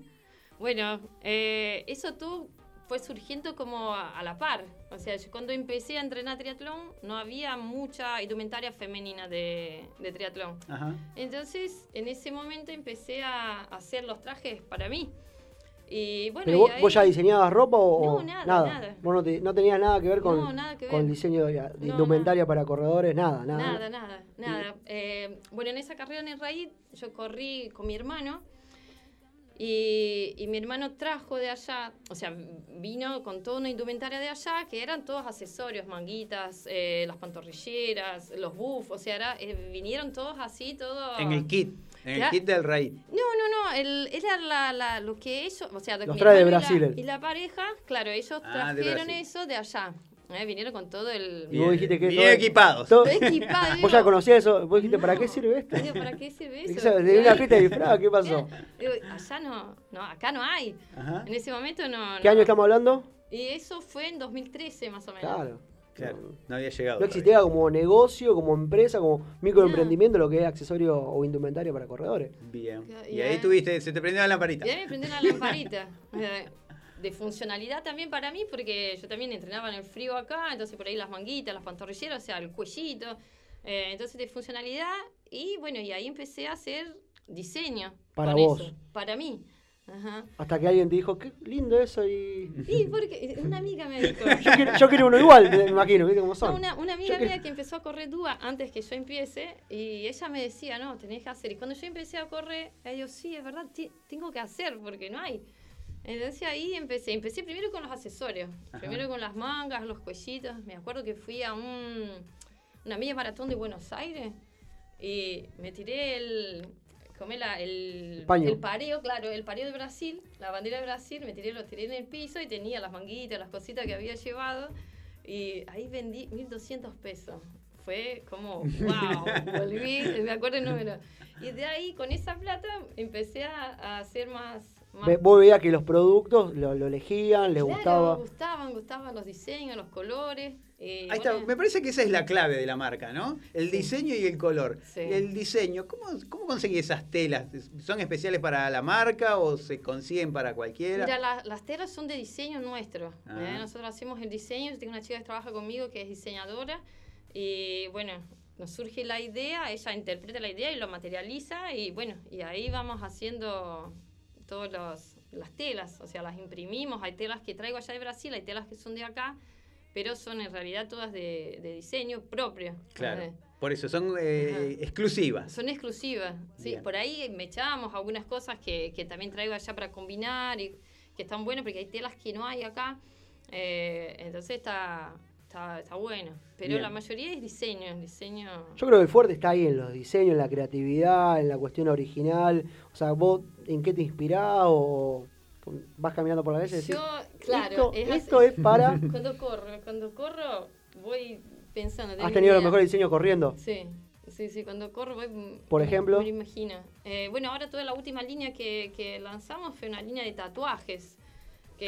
Bueno, eh, eso todo fue surgiendo como a, a la par. O sea, yo cuando empecé a entrenar triatlón no había mucha indumentaria femenina de, de triatlón. Ajá. Entonces, en ese momento empecé a hacer los trajes para mí. Y bueno, ¿Pero y vos, ahí- vos ya diseñabas ropa o No, o nada, nada. Vos no, te- no tenías nada que ver con, No, nada que con ver. el diseño de, de indumentaria para corredores, nada, nada. Nada, nada, nada. Eh, bueno, en esa carrera en el raíz yo corrí con mi hermano y, y mi hermano trajo de allá, o sea, vino con toda una indumentaria de allá que eran todos accesorios, manguitas, eh, las pantorrilleras, los buffs, o sea, era- eh, vinieron todos así, todo... En el kit, en el kit del raíz. No, no, no, el, era la, la- lo que ellos, o sea, Los mi trae de hermano y Brasil la- él. Y la, pareja, claro, ellos Ah, trajeron eso de allá. Eh, vinieron con todo el... Y vos dijiste que Bien todo- equipados. todo- Estoy equipada, *laughs* vos ya conocías eso, vos dijiste, ¿para qué sirve esto? digo, ¿para qué sirve *laughs* ¿De eso? de una fiesta de disfraz? ¿Qué pasó? Digo, allá no, no, acá no hay. Ajá. En ese momento no. ¿Qué no. año estamos hablando? Y eso fue en 2013 más o menos. Claro. Claro, no había llegado. No existía como negocio, como empresa, como microemprendimiento lo que es accesorio o indumentaria para corredores. Bien. Y Y ahí tuviste, se te prendió la lamparita. Y ahí me prendí una lamparita. *laughs* De funcionalidad también para mí, porque yo también entrenaba en el frío acá, entonces por ahí las manguitas, las pantorrilleras, o sea, el cuellito. eh, entonces de funcionalidad, y bueno, y ahí empecé a hacer diseño. Para vos. eso, para mí. Ajá. Hasta que alguien te dijo, qué lindo eso y... Y porque una amiga me dijo. *laughs* Yo quiero, yo quiero uno igual, me imagino, ¿viste cómo son? No, una, una amiga Yo quiero- mía que empezó a correr dúa antes que yo empiece y ella me decía, no, tenés que hacer. Y cuando yo empecé a correr, ella dijo, sí, es verdad, tengo que hacer porque no hay. Entonces ahí empecé. Empecé primero con los accesorios. Ajá. Primero con las mangas, los cuellitos. Me acuerdo que fui a un, una media maratón de Buenos Aires y me tiré el... Comé la, el, Paño. el pareo, claro, el pareo de Brasil, la bandera de Brasil, me tiré, lo tiré en el piso y tenía las manguitas, las cositas que había llevado. Y ahí vendí 1.200 pesos. Fue como, *laughs* wow, volví, me acuerdo el número. Y de ahí, con esa plata, empecé a, a hacer más... más Vos veías que los productos lo, lo elegían, les Claro, gustaba. gustaban, gustaban los diseños, los colores. y Ahí está, bueno, me parece que esa es la clave de la marca, ¿no? El diseño y el color. Sí. El diseño, ¿cómo, ¿cómo conseguí esas telas? ¿Son especiales para la marca o se consiguen para cualquiera? Mira, la- las telas son de diseño nuestro. Ah. ¿eh? Nosotros hacemos el diseño. Yo tengo una chica que trabaja conmigo que es diseñadora. Y bueno, nos surge la idea, ella interpreta la idea y lo materializa y bueno, y ahí vamos haciendo todas las telas, o sea, las imprimimos, hay telas que traigo allá de Brasil, hay telas que son de acá, pero son en realidad todas de, de diseño propio. Claro. Eh, Por eso, son eh, exclusivas. Son exclusivas, sí, Bien. por ahí me echamos algunas cosas que, que también traigo allá para combinar y que están buenas porque hay telas que no hay acá, eh, entonces está, está, está bueno, pero Bien. la mayoría es diseño, diseño... Yo creo que el fuerte está ahí en los diseños, en la creatividad, en la cuestión original. O sea, vos, ¿en qué te inspirás o vas caminando por la calle y decís, Yo, claro, esto, es esto así. es para... *laughs* Cuando corro, cuando corro voy pensando. ¿Has tenido los mejores diseños corriendo? Sí, sí, sí, cuando corro voy... Por ejemplo. Me lo imagino. Eh, bueno, ahora toda la última línea que, que lanzamos fue una línea de tatuajes.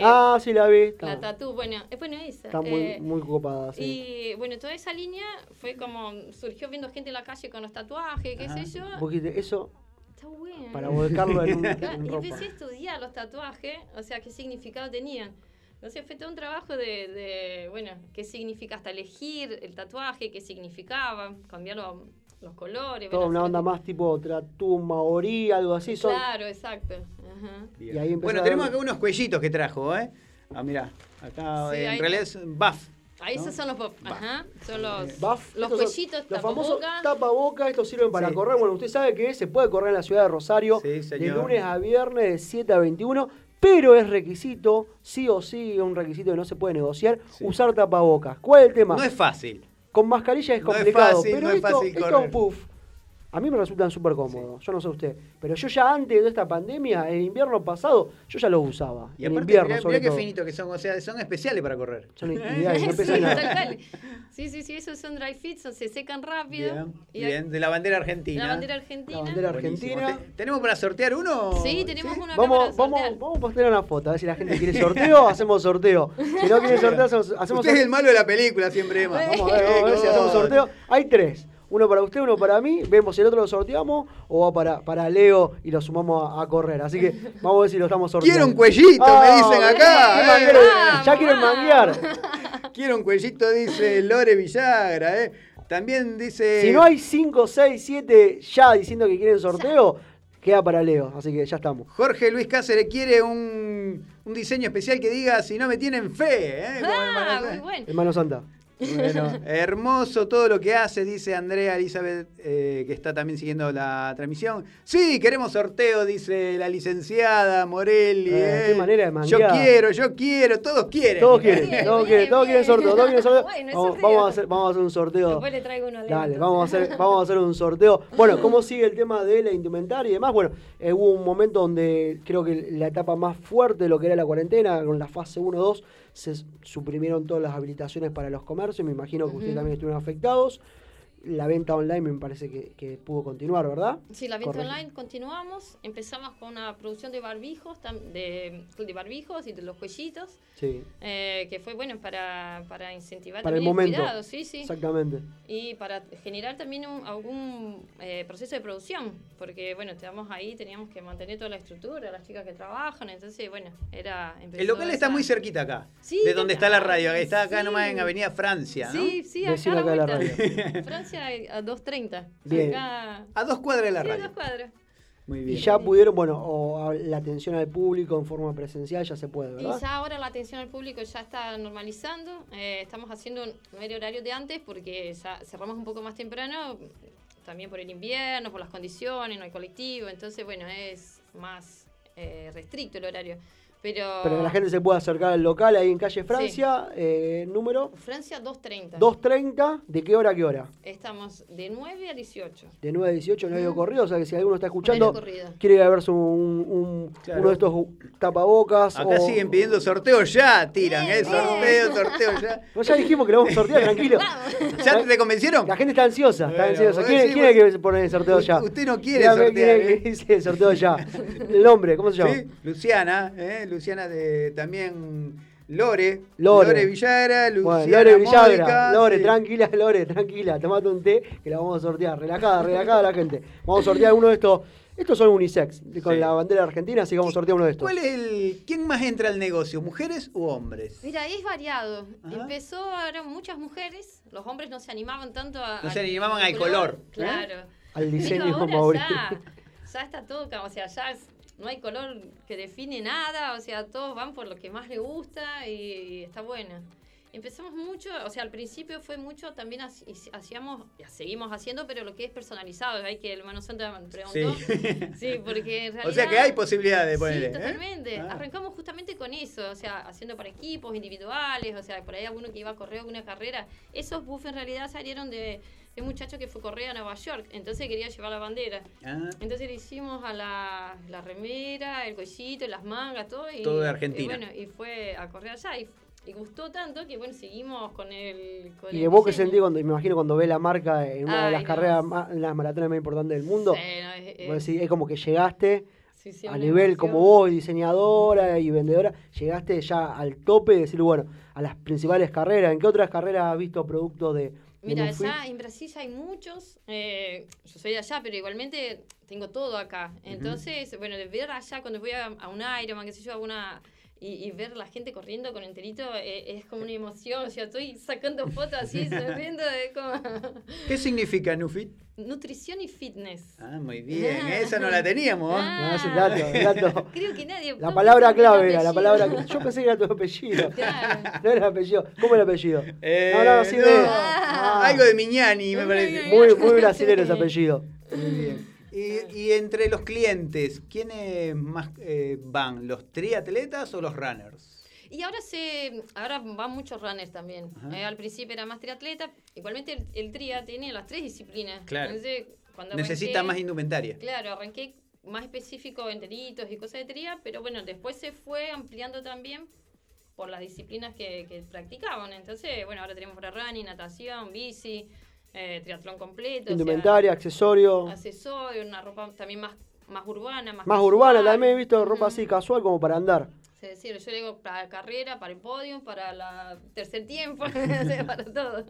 Ah, sí, la vi. La tatú, bueno, es bueno esa. está muy, eh, muy copada, sí. Y bueno, toda esa línea fue como, surgió viendo gente en la calle con los tatuajes, qué sé yo. Poquito- eso, Está bueno. para volcarlo en, un, *laughs* en y ropa. empecé a estudiar los tatuajes, o sea, qué significado tenían. Entonces fue todo un trabajo de, de, bueno, qué significa hasta elegir el tatuaje, qué significaba, cambiar lo- los colores. Toda bueno, una onda más tipo tratú maorí, algo así. Son, Claro, exacto. Ajá. y ahí empezó Bueno, tenemos ver- acá unos cuellitos que trajo, ¿eh? Ah, mirá, acá Sí, en realidad es buff. Ahí ¿no? esos son los pop. Ajá. Son los, Buff, los estos son cuellitos, Los famosos tapabocas. estos sirven para Sí. correr. Bueno, usted sabe que se puede correr en la ciudad de Rosario Sí, de lunes a viernes de 7 a 21, pero es requisito, sí o sí, es un requisito que no se puede negociar, usar tapabocas. ¿Cuál es el tema? No es fácil. Con mascarilla es No es complicado, fácil, pero no es esto, fácil estos correr. puff, a mí me resultan súper cómodos. Yo no sé usted, pero yo ya antes de esta pandemia, el invierno pasado, yo ya los usaba. Y en aparte, invierno, mirá, sobre mirá qué todo. finito que son, o sea, son especiales para correr. Son ideales, no *laughs* Sí, nada. *laughs* Sí, sí, sí, esos son dry fit, son- se secan rápido. Bien, Y bien, de la bandera argentina. La bandera argentina. La bandera argentina. Te- ¿Tenemos para sortear uno? Sí, tenemos una Vamos, vamos, vamos a postear una foto, a ver si la gente quiere sorteo, *laughs* hacemos sorteo. Si no quiere sorteo, hacemos, hacemos Usted es el malo de la película siempre, Emma. Vamos a ver, vamos a ver si hacemos sorteo. Hay tres. Uno para usted, uno para mí. Vemos si el otro lo sorteamos o va para, para Leo y lo sumamos a, a correr. Así que vamos a ver si lo estamos sorteando. Quiero un cuellito, me dicen acá, qué eh. ya quieren manguear. *laughs* Quiero un cuellito, dice Lore Villagra, ¿eh? También dice... Si no hay 5, 6, 7 ya diciendo que quieren sorteo, queda para Leo. Así que ya estamos. Jorge Luis Cáceres quiere un, un diseño especial que diga si no me tienen fe, ¿eh? Como Ah, muy bueno. Hermano Santa. Bueno, *laughs* hermoso todo lo que hace, dice Andrea Elizabeth, eh, que está también siguiendo la transmisión. Sí, queremos sorteo, dice la licenciada Morelli. Eh, eh. qué manera de Yo manguear. quiero, yo quiero, todos quieren. Todos quieren, Bien, *laughs* todos bien, quieren, todos quieren sorteo, todos quieren sorteo. Bueno, el Vamos, sorteo. vamos a hacer, vamos a hacer un sorteo. Después le traigo uno. Dale, vamos a hacer, vamos a hacer un sorteo. Bueno, ¿cómo sigue el tema de la indumentaria y demás? Bueno, eh, hubo un momento donde creo que la etapa más fuerte de lo que era la cuarentena, con la fase 1-2, se suprimieron todas las habilitaciones para los comercios. Me imagino que ustedes Ujú. también estuvieron afectados. La venta online me parece que, que pudo continuar, ¿verdad? Sí, la venta Correcto. online continuamos. Empezamos con una producción de barbijos, de, de barbijos y de los cuellitos, Sí, eh, que fue bueno para, para incentivar para el también momento. cuidado, sí, sí. Exactamente. Y para generar también un- algún eh, proceso de producción, porque bueno, estábamos ahí, teníamos que mantener toda la estructura, las chicas que trabajan, entonces bueno, era... El local está esa- muy cerquita acá, Sí, de donde está la radio. Está acá sí. nomás en Avenida Francia, ¿no? Sí, sí, acá, acá de la radio. vuelta. Francia a 2.30. Bien. Acá... A dos cuadras de la Sí, a radio. dos cuadras. Muy Y bien. ya pudieron, bueno, o a- la atención al público en forma presencial ya se puede, Y ¿verdad? ya ahora la atención al público ya está normalizando. Eh, estamos haciendo no era horario de antes porque ya cerramos un poco más temprano, también por el invierno, por las condiciones, no hay colectivo. Entonces, bueno, es más eh, restricto el horario. Pero, Pero que la gente se pueda acercar al local ahí en calle Francia, eh, número Francia 2.30. 2.30, ¿de qué hora a qué hora? Estamos de 9 a 18. De 9 a 18 no hay corrido, o sea que si alguno está escuchando, quiere ir a verse un, un- Claro. uno de estos tapabocas. Acá o- siguen pidiendo sorteo ya, tiran, ¿eh? Sorteo, sorteo ya. No, ya dijimos que lo vamos a sortear, tranquilo. ¿Ya te convencieron? La gente está ansiosa, está ansiosa. ¿Quién, decís, quién es que pone el sorteo ya? Usted no quiere Dígame sortear, quién es ¿eh? que dice el sorteo ya. El nombre, ¿cómo se llama? Sí, Luciana, ¿eh? Luciana de también Lore. Lore. Villagra, Luciana Bueno, Lore Villagra, Mónica, Lore, sí. tranquila, *laughs* Lore, tranquila, tomate un té que la vamos a sortear. Relajada, relajada la gente. Vamos a sortear uno de estos Estos son unisex, con Sí. la bandera argentina, así que vamos a sortear uno de estos. ¿Cuál es el. ¿Quién más entra al negocio, mujeres u hombres? Mira, es variado. Empezó, eran muchas mujeres, los hombres no se animaban tanto a... No se animaban al color. Claro. Al diseño ahora Mauri. ya, *laughs* ya está todo, o sea, ya es- no hay color que define nada, o sea, todos van por lo que más les gusta y, y está bueno. Empezamos mucho, o sea, al principio fue mucho, también hacíamos, seguimos haciendo, pero lo que es personalizado, hay que el hermano Santo me preguntó. Sí, *laughs* porque en realidad... O sea que hay posibilidad de ponerle. Sí, ¿eh? totalmente. Ah. Arrancamos justamente con eso, o sea, haciendo para equipos individuales, o sea, por ahí alguno que iba a correr alguna carrera. Esos buffs en realidad salieron de un muchacho que fue a correr a Nueva York, entonces quería llevar la bandera. Ah. Entonces le hicimos a la, la remera, el cuellito, las mangas, todo. Y, Todo de Argentina. Y bueno, y fue a correr allá. Y, y gustó tanto que, bueno, seguimos con el. Con Y el vos que sentí cuando, me imagino cuando ve la marca en una de las no. carreras, más, las maratones más importantes del mundo, Sí, no, es- vos es- decís, es como que llegaste Sí, sí, a nivel emoción. como vos, diseñadora y vendedora, llegaste ya al tope de decir, bueno, a las principales carreras. ¿En qué otras carreras has visto productos de Mira, allá en Brasil ya hay muchos. eh, yo soy de allá, pero igualmente tengo todo acá. Entonces, bueno, de ver allá cuando voy a, a un Ironman, qué sé yo, a una. Y, y ver la gente corriendo con enterito eh, es como una emoción. O sea, estoy sacando fotos así, *laughs* sonriendo, es como. *laughs* ¿Qué significa Nufit? Nutrición y fitness. Ah, muy bien. Esa no la teníamos. Ah. No, es un dato, un dato. *laughs* Creo que nadie. La palabra clave era, la palabra Yo pensé que era tu apellido. No era el apellido. ¿Cómo el apellido? Eh, no, no, sí no. veo. Ah, Algo de Miñani, me parece. Muy, muy brasileño ese apellido. Muy bien. Y, y entre los clientes, ¿quiénes más eh, van? ¿Los triatletas o los runners? Y ahora se ahora van muchos runners también. Eh, al principio era más triatleta. Igualmente el, el tria tiene las tres disciplinas. Claro. Entonces, cuando Necesita arranqué- más indumentaria. Claro, arranqué más específico en delitos y cosas de tria, pero bueno, después se fue ampliando también por las disciplinas que, que practicaban. Entonces, bueno, ahora tenemos para running, natación, bici, eh, triatlón completo. o sea, Indumentaria, accesorio. accesorio, una ropa también más, más urbana, más Más casual. urbana, también he visto ropa así casual como para andar. Es decir, yo digo para carrera, para el podio, para el tercer tiempo, *laughs* o sea, para todo.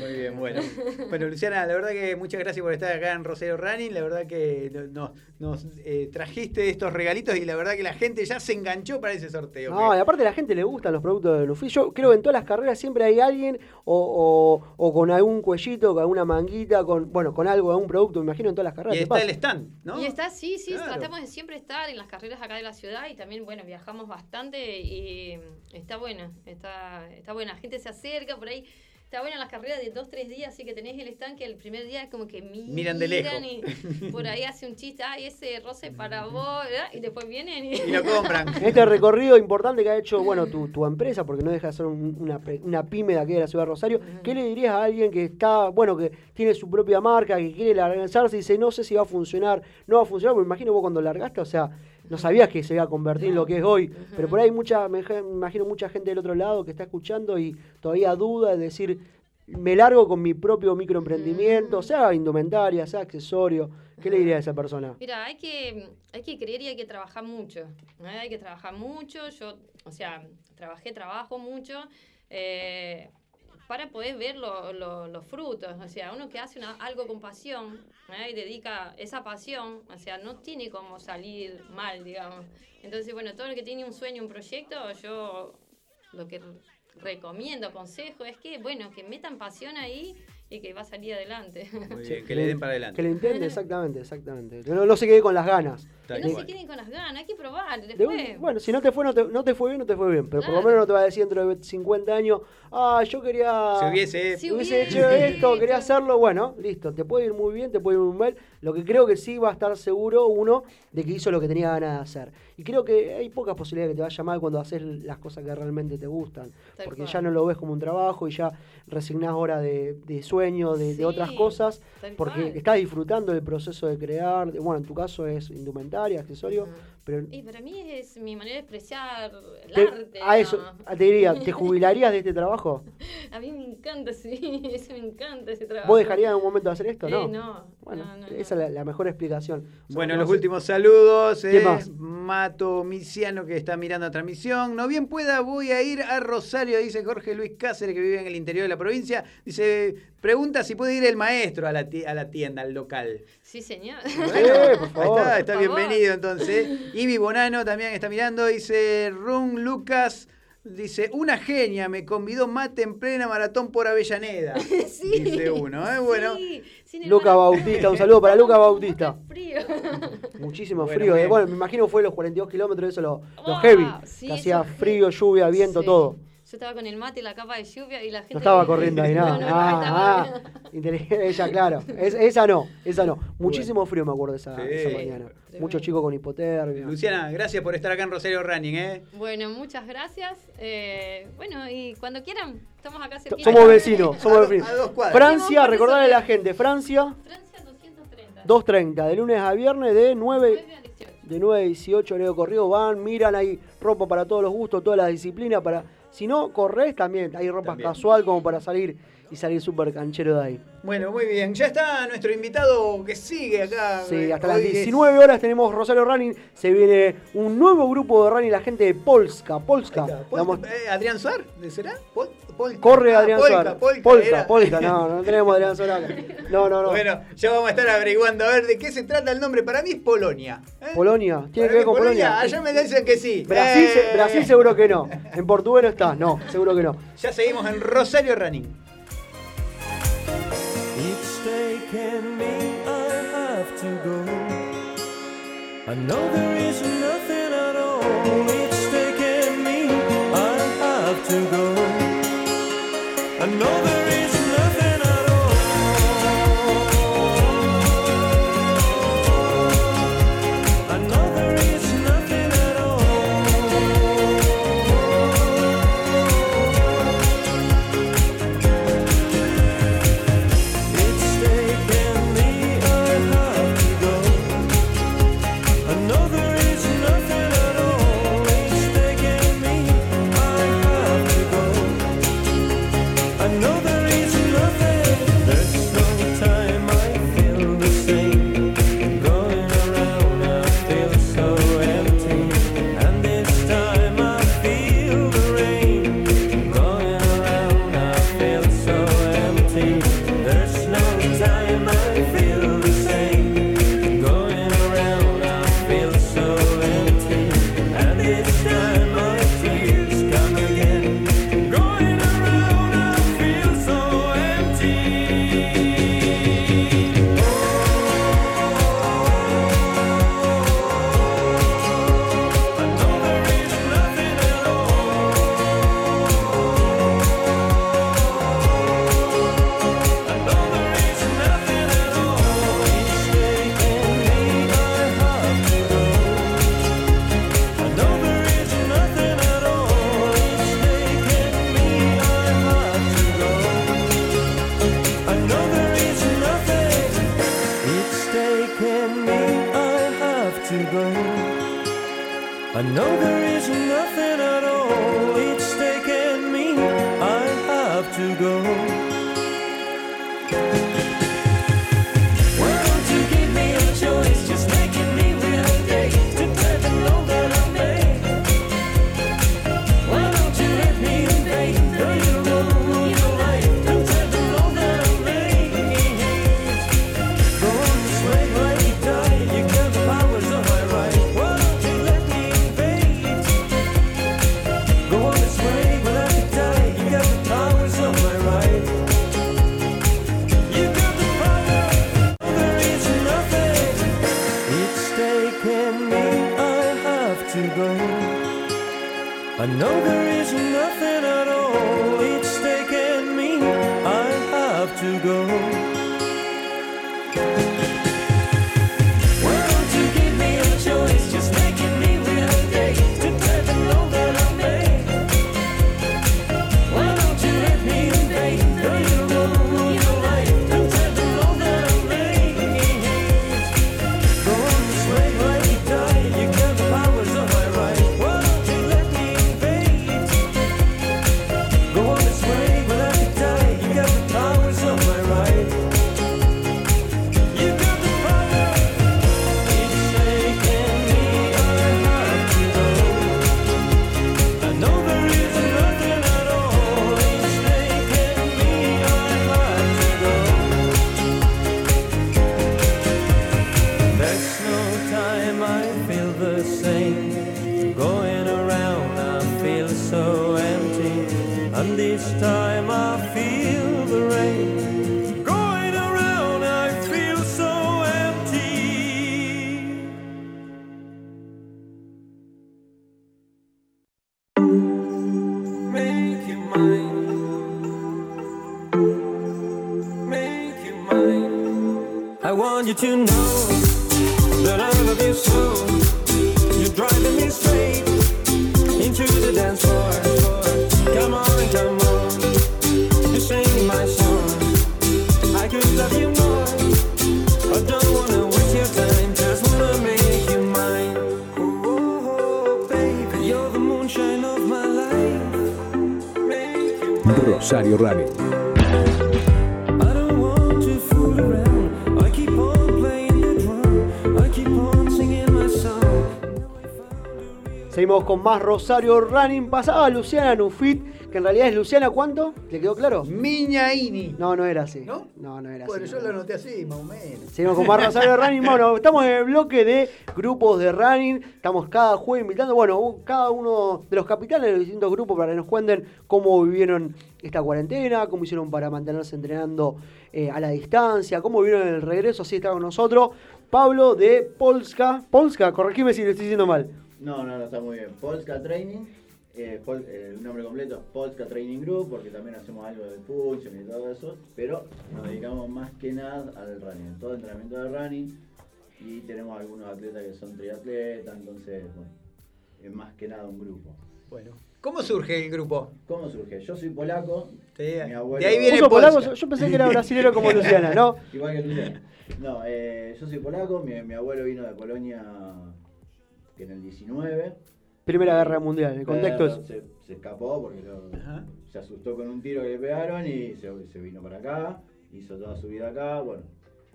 Muy bien, bueno. Bueno, Luciana, la verdad que muchas gracias por estar acá en Rosero Running. La verdad que no- nos, nos eh, trajiste estos regalitos y la verdad que la gente ya se enganchó para ese sorteo. No, y aparte a la gente le gustan los productos de Luffy. Yo creo que en todas las carreras siempre hay alguien o, o- o con algún cuellito, con alguna manguita, con bueno, con algo, algún producto, me imagino en todas las carreras. Y ¿te está pasa? el stand, ¿no? Y está, sí, sí, Claro. tratamos de siempre estar en las carreras acá de la ciudad y también, bueno, viajamos bastante y está buena, está, está buena. La gente se acerca por ahí. Está buena las carreras de dos, tres días, así que tenés el stand que el primer día es como que miran, Miran de lejos. y *laughs* por ahí hace un chiste, ay, ese roce para vos, ¿verdad? y después vienen y, Y lo compran. *laughs* Este recorrido importante que ha hecho bueno tu, tu empresa, porque no deja de ser un- una, una pyme de aquí de la ciudad de Rosario, ¿qué le dirías a alguien que está, bueno, que tiene su propia marca, que quiere lanzarse y dice, no sé si va a funcionar, no va a funcionar? Porque me imagino vos cuando largaste, o sea, no sabías que se iba a convertir en lo que es hoy, pero por ahí mucha, me imagino mucha gente del otro lado que está escuchando y todavía duda de decir, me largo con mi propio microemprendimiento, sea indumentaria, sea accesorio, ¿qué le dirías a esa persona? Mira, hay que, hay que creer y hay que trabajar mucho. ¿no? Hay que trabajar mucho. Yo, o sea, trabajé, trabajo mucho eh, para poder ver lo- lo- los frutos. O sea, uno que hace una- algo con pasión ¿no? y dedica esa pasión, o sea, no tiene como salir mal, digamos. Entonces, bueno, todo el que tiene un sueño, un proyecto, yo lo que recomiendo, aconsejo, es que, bueno, que metan pasión ahí y que va a salir adelante. Muy bien, que le den para adelante. Que le intenten, exactamente, exactamente. No, no se quede con las ganas. Tal no se queden con las ganas, hay que probar. de Después, un- bueno, si no te fue, no te, no te fue bien, no te fue bien. Pero por lo menos no te va a decir dentro de 50 años, ah, yo quería. Si hubiese- Si hubiese hecho esto, quería hacerlo. Bueno, listo, te puede ir muy bien, te puede ir muy mal. Lo que creo que sí va a estar seguro uno de que hizo lo que tenía ganas de hacer. Y creo que hay pocas posibilidades que te vaya mal cuando haces las cosas que realmente te gustan. Tal porque cual. ya no lo ves como un trabajo y ya resignás horas de, de sueño, de, otras cosas. tal Porque cual. estás disfrutando del proceso de crear. bueno, en tu caso es indumentaria, accesorio. Pero Y para mí es mi manera de expresar el te- arte. a eso, te diría, ¿te *laughs* jubilarías de este trabajo? *laughs* A mí me encanta, sí, *laughs* eso me encanta ese trabajo. ¿Vos dejarías en un momento de hacer esto? Eh, No. no, Bueno, no, no, esa es la, la mejor explicación. Bueno, No los últimos saludos. ¿Quién eh, más? Mato Misiano que está mirando la transmisión. No bien pueda, voy a ir a Rosario, dice Jorge Luis Cáceres, que vive en el interior de la provincia. Dice, pregunta si puede ir el maestro a la, ti- a la tienda, al local. Sí, señor. Bueno, *laughs* Eh, por ahí favor. está, está Por favor. bienvenido entonces. Ivy Bonano también está mirando, dice Run Lucas. Dice, una genia me convidó mate en plena maratón por Avellaneda. *laughs* Sí. Dice uno, ¿eh? Bueno. Sí, sin el Luca Bautista, un saludo para Luca Bautista. frío. *laughs* Muchísimo Bueno, frío. eh. Bueno, me imagino fue los 42 kilómetros, eso lo, lo Ah, heavy. sí, que hacía frío, lluvia, viento, Sí. todo. Yo estaba con el mate y la capa de lluvia y la gente... No estaba corriendo ahí *laughs* nada. No, no, ah, ah, inteligente, ella, claro. Es- esa no, esa no. Muchísimo frío me acuerdo esa, Sí. esa mañana. Muchos chicos con hipotermia. Luciana, gracias por estar acá en Rosario Running, ¿eh? Bueno, muchas gracias. Eh, bueno, y cuando quieran, estamos acá cerquita. Somos vecinos, somos vecinos. a dos cuadras. Francia, recordarle a la gente, Francia, Francia 230. 2.30, de lunes a viernes, de 9, 9 a 18. de 9 a 18, horario corrido, van, miran, hay ropa para todos los gustos, todas las disciplinas, para, si no, corres también, hay ropa También. casual como para salir y salir súper canchero de ahí. Bueno, muy bien. Ya está nuestro invitado que sigue acá. Sí, hasta Hoy las es- 19 horas tenemos Rosario Running, se viene un nuevo grupo de running, la gente de Polska, Polska. Está. Pol- eh, Adrián Suar, ¿será? Pol- Polka. corre Ah, Adrián Polka, Suárez. Polka, Polka, era. Polka, no, no tenemos Adrián Suárez acá. No, no, no. Bueno, ya vamos a estar averiguando a ver de qué se trata el nombre. Para mí es Polonia. ¿eh? Polonia, tiene Para que ver con Polonia. Allá me dicen que sí. Brasil, Eh. Brasil seguro que no. En portugués no está, no, seguro que no. Ya seguimos en Rosario Running. Each day can mean I have to go. I know there is nothing at all. Each day can mean I have to go. Know there I know there And each time I feel the rain con más Rosario Running. Pasaba Luciana Nufit, que en realidad es Luciana, ¿cuánto? ¿Le quedó claro? Miñaini. No, no era así. ¿No? No, no era Bueno, así. yo lo anoté así, más o menos. Seguimos con más Rosario Running. *laughs* Bueno, estamos en el bloque de grupos de running. Estamos cada jueves invitando, bueno, cada uno de los capitanes de los distintos grupos para que nos cuenten cómo vivieron esta cuarentena, cómo hicieron para mantenerse entrenando eh, a la distancia, cómo vivieron el regreso. Así está con nosotros Pablo de Polska. Polska, corregime si lo estoy diciendo mal. No, no, no, está muy bien. Polska Training, eh, Pol- eh, el nombre completo es Polska Training Group, porque también hacemos algo de function y todo eso, pero nos dedicamos más que nada al running, todo entrenamiento de running, y tenemos algunos atletas que son triatletas, entonces, bueno, es más que nada un grupo. Bueno, ¿cómo surge el grupo? ¿Cómo surge? Yo soy polaco, mi abuelo... de ahí viene polaco, yo pensé que era brasilero como *laughs* Luciana, ¿no? Igual que Luciana. No, eh, yo soy polaco, mi, mi abuelo vino de Polonia que en el 19. Primera Guerra Mundial, el contexto es... Se, se escapó porque lo- se asustó con un tiro que le pegaron y se, se vino para acá, hizo toda su vida acá, bueno,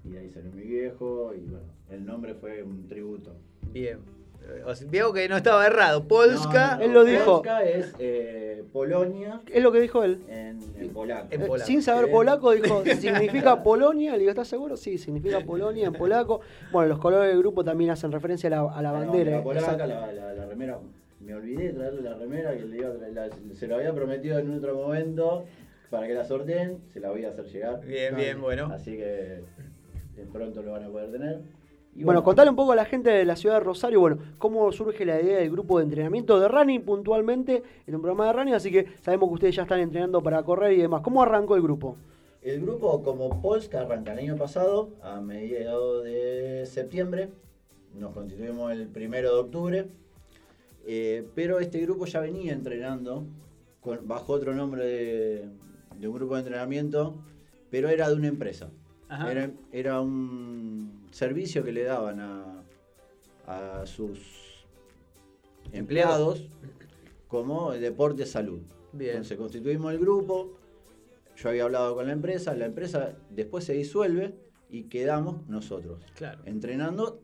y de ahí salió mi viejo y bueno, el nombre fue un tributo. Bien. Veo que no estaba errado. Polska. No, no, no, Polska es eh, Polonia Es lo que dijo él. en, en polaco. En Eh, polaco. Sin saber polaco, dijo, *laughs* ¿significa Polonia? Le digo, ¿estás seguro? Sí, significa Polonia en polaco. Bueno, los colores del grupo también hacen referencia a la, a la La bandera. bandera polaca, la, la- la remera. Me olvidé de traerle la remera que le iba a traer- la- se lo había prometido en otro momento para que la sorteen, se la voy a hacer llegar. Bien, bien, bueno. Así que de pronto lo van a poder tener. Y Bueno, contale un poco a la gente de la ciudad de Rosario, bueno, cómo surge la idea del grupo de entrenamiento de running puntualmente en un programa de running, así que sabemos que ustedes ya están entrenando para correr y demás. ¿Cómo arrancó el grupo? El grupo como Polska arranca el año pasado, a mediados de septiembre. Nos constituimos el primero de octubre. Eh, pero este grupo ya venía entrenando con- bajo otro nombre de, de un grupo de entrenamiento, pero era de una empresa. Ajá. Era, era un servicio que le daban a, a sus empleados como deporte salud. Bien. Entonces constituimos el grupo, yo había hablado con la empresa, la empresa después se disuelve y quedamos nosotros. Claro. Entrenando.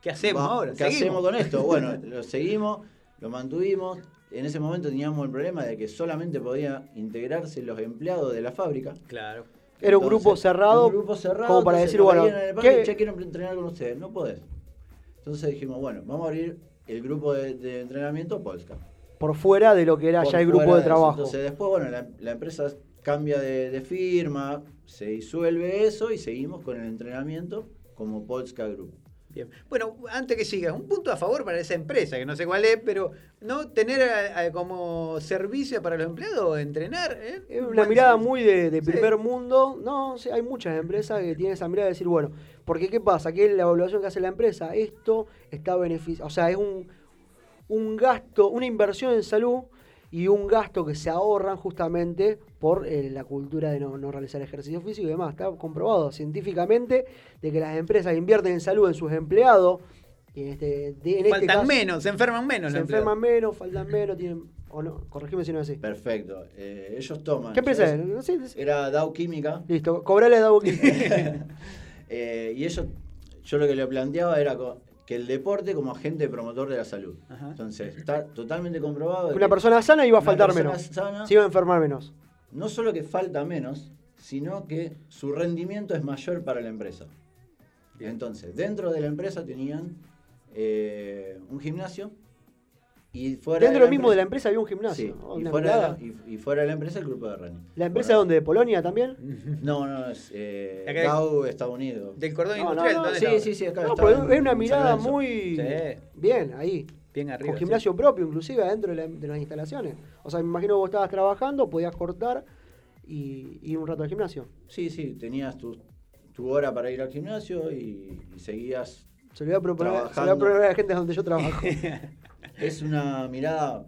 ¿Qué hacemos Va- ahora? ¿Qué ¿Seguimos? hacemos con esto? Bueno, *laughs* lo seguimos, lo mantuvimos. En ese momento teníamos el problema de que solamente podía integrarse los empleados de la fábrica. Claro. Era un grupo cerrado, un grupo cerrado, como para decir, bueno, ¿qué- "Che, quiero entrenar con ustedes. No podés. Entonces dijimos, bueno, vamos a abrir el grupo de, de entrenamiento Polska. Por fuera de lo que era Por ya el grupo de trabajo. Entonces después, bueno, la, la empresa cambia de, de firma, se disuelve eso y seguimos con el entrenamiento como Polska Group. Bien. Bueno, antes que sigas, un punto a favor para esa empresa, que no sé cuál es, pero no tener como servicio para los empleados entrenar. ¿eh? Es Un una mirada muy de, de primer mundo. No, hay muchas empresas que tienen esa mirada de decir, bueno, porque ¿qué pasa? Que la evaluación que hace la empresa, esto está beneficio, o sea, es un, un gasto, una inversión en salud y un gasto que se ahorran justamente por eh, la cultura de no, no realizar ejercicio físico y demás. Está comprobado científicamente de que las empresas invierten en salud en sus empleados. Y en este, de- en este Faltan caso, menos, se enferman menos. Se enferman menos, faltan menos, tienen... O no, corregime si no es así. Perfecto. Eh, ellos toman. ¿Qué empresa. Era Dow Química. Listo, cobrale a Double *laughs* Eh, y ellos, yo lo que le planteaba era que el deporte como agente promotor de la salud. Ajá. Entonces, está totalmente comprobado. Una que persona sana iba a una faltar persona menos. sana, Se iba a enfermar menos. no solo que falta menos, sino que su rendimiento es mayor para la empresa. Entonces, dentro de la empresa tenían eh, un gimnasio Y fuera Dentro de la mismo de la empresa- había un gimnasio. Sí, ¿no? y fuera, de mirada. la, y, y fuera de la empresa el grupo de running. ¿La empresa donde? ¿De Polonia también? *laughs* No, no, es eh, Estados Unidos. Del cordón No, industrial. no, ¿dónde sí, sí, sí, acá No, estaba pero en- es una mirada muy Sí. bien ahí. Bien arriba. Con sí. gimnasio propio, inclusive, adentro de, la- de las instalaciones. O sea, me imagino que vos estabas trabajando, podías cortar y ir un rato al gimnasio. Sí, sí, tenías tu, tu hora para ir al gimnasio y, y seguías. Se lo voy a proponer, se lo voy a Trabajando. proponer a la gente donde yo trabajo. *laughs* Es una mirada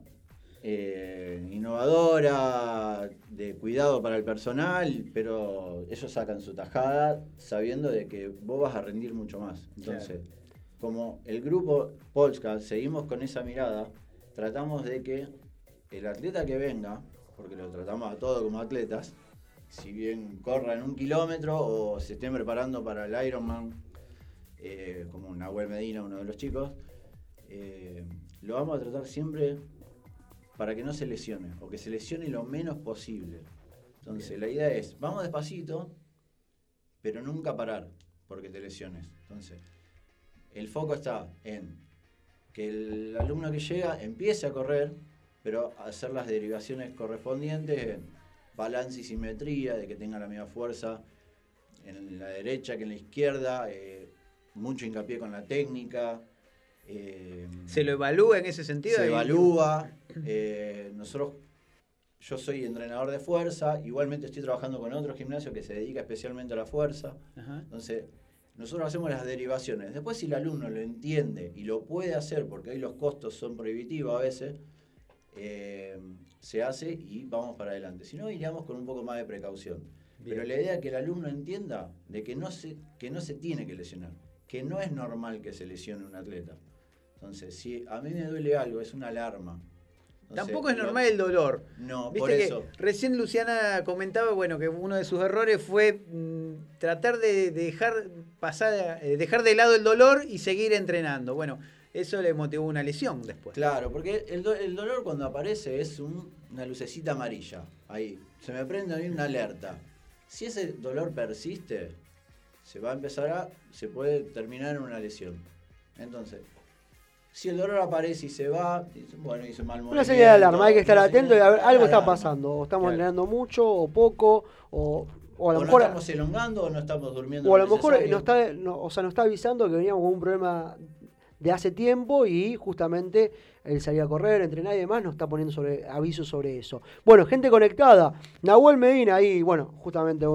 eh, innovadora, de cuidado para el personal, pero ellos sacan su tajada sabiendo de que vos vas a rendir mucho más. Entonces, como el grupo Polska seguimos con esa mirada, tratamos de que el atleta que venga, porque lo tratamos a todos como atletas, si bien corran un kilómetro o se estén preparando para el Ironman, eh, como Nahuel Medina, uno de los chicos, eh, lo vamos a tratar siempre para que no se lesione o que se lesione lo menos posible. Entonces, la idea es, vamos despacito, pero nunca parar porque te lesiones. Entonces, el foco está en que el alumno que llega empiece a correr, pero hacer las derivaciones correspondientes en balance y simetría, de que tenga la misma fuerza en la derecha que en la izquierda, eh, mucho hincapié con la técnica. Eh, ¿Se lo evalúa en ese sentido? se evalúa. eh, nosotros, yo soy entrenador de fuerza, igualmente estoy trabajando con otro gimnasio que se dedica especialmente a la fuerza. Ajá. Entonces, nosotros hacemos las derivaciones. Después, si el alumno lo entiende y lo puede hacer, porque ahí los costos son prohibitivos a veces, eh, se hace y vamos para adelante. Si no, iríamos con un poco más de precaución. Pero la idea es que el alumno entienda de que no, se, que no se tiene que lesionar, que no es normal que se lesione un atleta. Entonces, si a mí me duele algo, es una alarma. Entonces, Tampoco es normal el dolor. No, Viste por que eso. recién Luciana comentaba, bueno, que uno de sus errores fue mm, tratar de dejar pasar, eh, dejar de lado el dolor y seguir entrenando. Bueno, eso le motivó una lesión después. Claro, porque el, do- el dolor cuando aparece es un- una lucecita amarilla. Ahí. Se me prende a mí una alerta. Si ese dolor persiste, se va a empezar a. se puede terminar en una lesión. Entonces, si el dolor aparece y se va, bueno, hice mal Una señal de alarma, hay que estar atento y a ver, algo está pasando. O estamos Claro. entrenando mucho o poco, o, o a lo O no mejor. estamos elongando o no estamos durmiendo. O a lo mejor nos está, no- o sea, nos está avisando que veníamos con un problema de hace tiempo y justamente el salir a correr, entrenar y demás nos está poniendo sobre avisos sobre eso. Bueno, gente conectada. Nahuel Medina ahí, bueno, justamente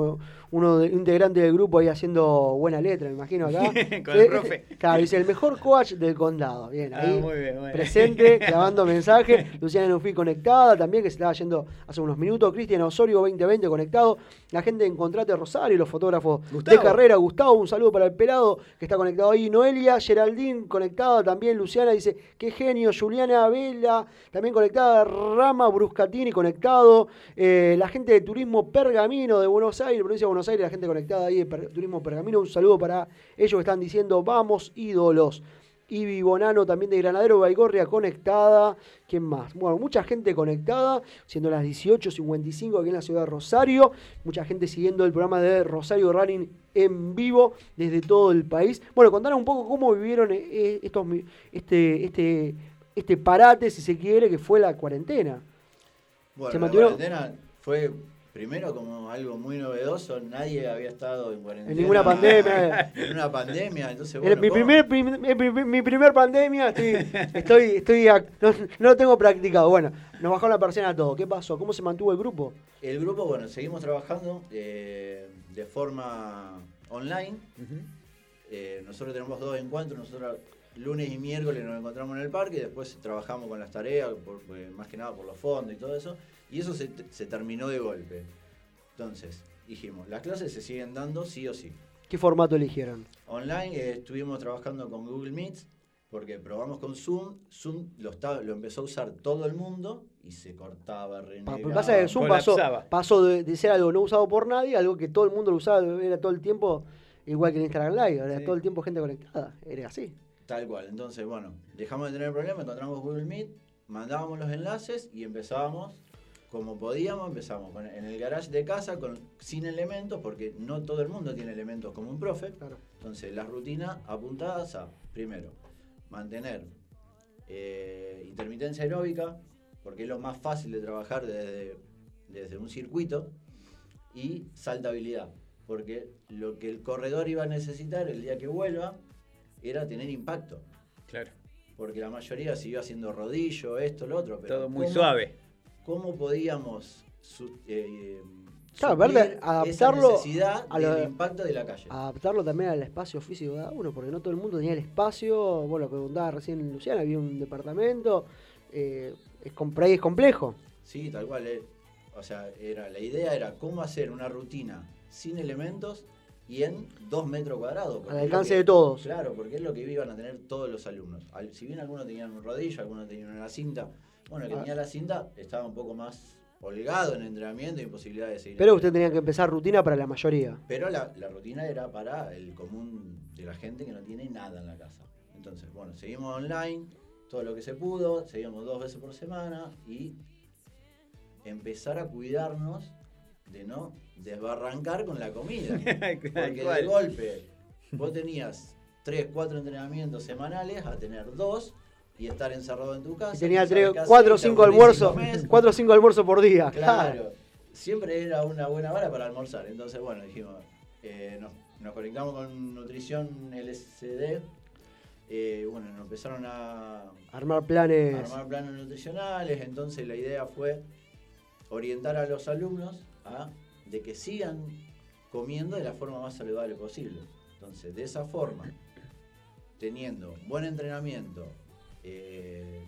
uno de, integrante del grupo ahí haciendo buena letra, me imagino acá. *laughs* Con el Eh, profe. Claro, dice el mejor coach del condado. Bien, Ah, ahí muy bien, presente, *laughs* clavando mensaje. Luciana Nufi conectada también, que se estaba yendo hace unos minutos. Cristian Osorio 2020 conectado. La gente en Contrate Rosario, los fotógrafos Gustavo. de carrera. Gustavo, un saludo para el pelado que está conectado ahí. Noelia, Geraldine conectada también. Luciana dice, qué genio. Juliana Vela también conectada. Rama Bruscatini conectado. Eh, la gente de Turismo Pergamino de Buenos Aires, provincia de Buenos Aires, la gente conectada ahí de Turismo Pergamino. Un saludo para ellos que están diciendo, vamos ídolos. Ibi Bonano también de Granadero Baigorria conectada. ¿Quién más? Bueno, mucha gente conectada, siendo las 18.55 aquí en la ciudad de Rosario. Mucha gente siguiendo el programa de Rosario Running en vivo desde todo el país. Bueno, contanos un poco cómo vivieron eh, estos, este, este, este parate, si se quiere, que fue la cuarentena. Bueno, Se la mantuvieron- cuarentena fue primero como algo muy novedoso, nadie había estado en cuarentena. En ninguna pandemia. *laughs* en una pandemia, entonces bueno, mi, primer, prim- mi, pri- mi primer pandemia, estoy, estoy, estoy no lo tengo practicado. Bueno, nos bajó la persiana todo. ¿Qué pasó? ¿Cómo se mantuvo el grupo? El grupo, bueno, seguimos trabajando eh, de forma online. Eh, nosotros tenemos dos encuentros, nosotros lunes y miércoles nos encontramos en el parque y después trabajamos con las tareas, por- eh, más que nada por los fondos y todo eso. Y eso se, se terminó de golpe. Entonces, dijimos, las clases se siguen dando sí o sí. ¿Qué formato eligieron? Online eh, estuvimos trabajando con Google Meet porque probamos con Zoom. Zoom lo, está- lo empezó a usar todo el mundo y se cortaba, Pa- renegaba. Lo que pasa es que Zoom pasó, pasó de, de ser algo no usado por nadie, a algo que todo el mundo lo usaba, era todo el tiempo, igual que en Instagram Live, era Sí. todo el tiempo gente conectada, era así. Tal cual. Entonces, bueno, dejamos de tener problemas, encontramos Google Meet, mandábamos los enlaces y empezábamos como podíamos. Empezamos con- en el garage de casa con, sin elementos, porque no todo el mundo tiene elementos como un profe. Entonces, las rutinas apuntadas a, primero, mantener eh, intermitencia aeróbica, porque es lo más fácil de trabajar desde, desde un circuito, y saltabilidad, porque lo que el corredor iba a necesitar el día que vuelva era tener impacto. Claro. Porque la mayoría siguió haciendo rodillo, esto, lo otro. Pero Todo muy ¿cómo- suave. ¿Cómo podíamos su- eh, Claro, verle, esa adaptarlo necesidad a lo- del impacto de la calle? adaptarlo también al espacio físico de cada uno, porque no todo el mundo tenía el espacio, bueno, lo que contaba recién Luciana, había un departamento, eh, es, por ahí es complejo. Sí, tal cual. eh. O sea, era, la idea era cómo hacer una rutina sin elementos y en dos metros cuadrados. Al alcance que- de todos. Claro, porque es lo que iban a tener todos los alumnos. Al- si bien algunos tenían un rodillo, algunos tenían una cinta, bueno, el que Ah. tenía la cinta estaba un poco más holgado en entrenamiento y posibilidad de seguir. Pero usted tenía que empezar rutina para la mayoría. Pero la, la rutina era para el común de la gente que no tiene nada en la casa. Entonces, bueno, seguimos online, todo lo que se pudo, seguimos dos veces por semana y empezar a cuidarnos de no desbarrancar con la comida. *laughs* Porque de golpe vos tenías tres, cuatro entrenamientos semanales a tener dos y estar encerrado en tu casa. Y tenía tres, cuatro o cinco almuerzos, cuatro o cinco almuerzos por día. Claro, siempre era una buena hora para almorzar. Entonces, bueno, dijimos, eh, nos, nos conectamos con Nutrición LSD. eh, bueno, nos empezaron a Armar planes. armar planes nutricionales. Entonces, la idea fue orientar a los alumnos a de que sigan comiendo de la forma más saludable posible. Entonces, de esa forma, teniendo buen entrenamiento, eh,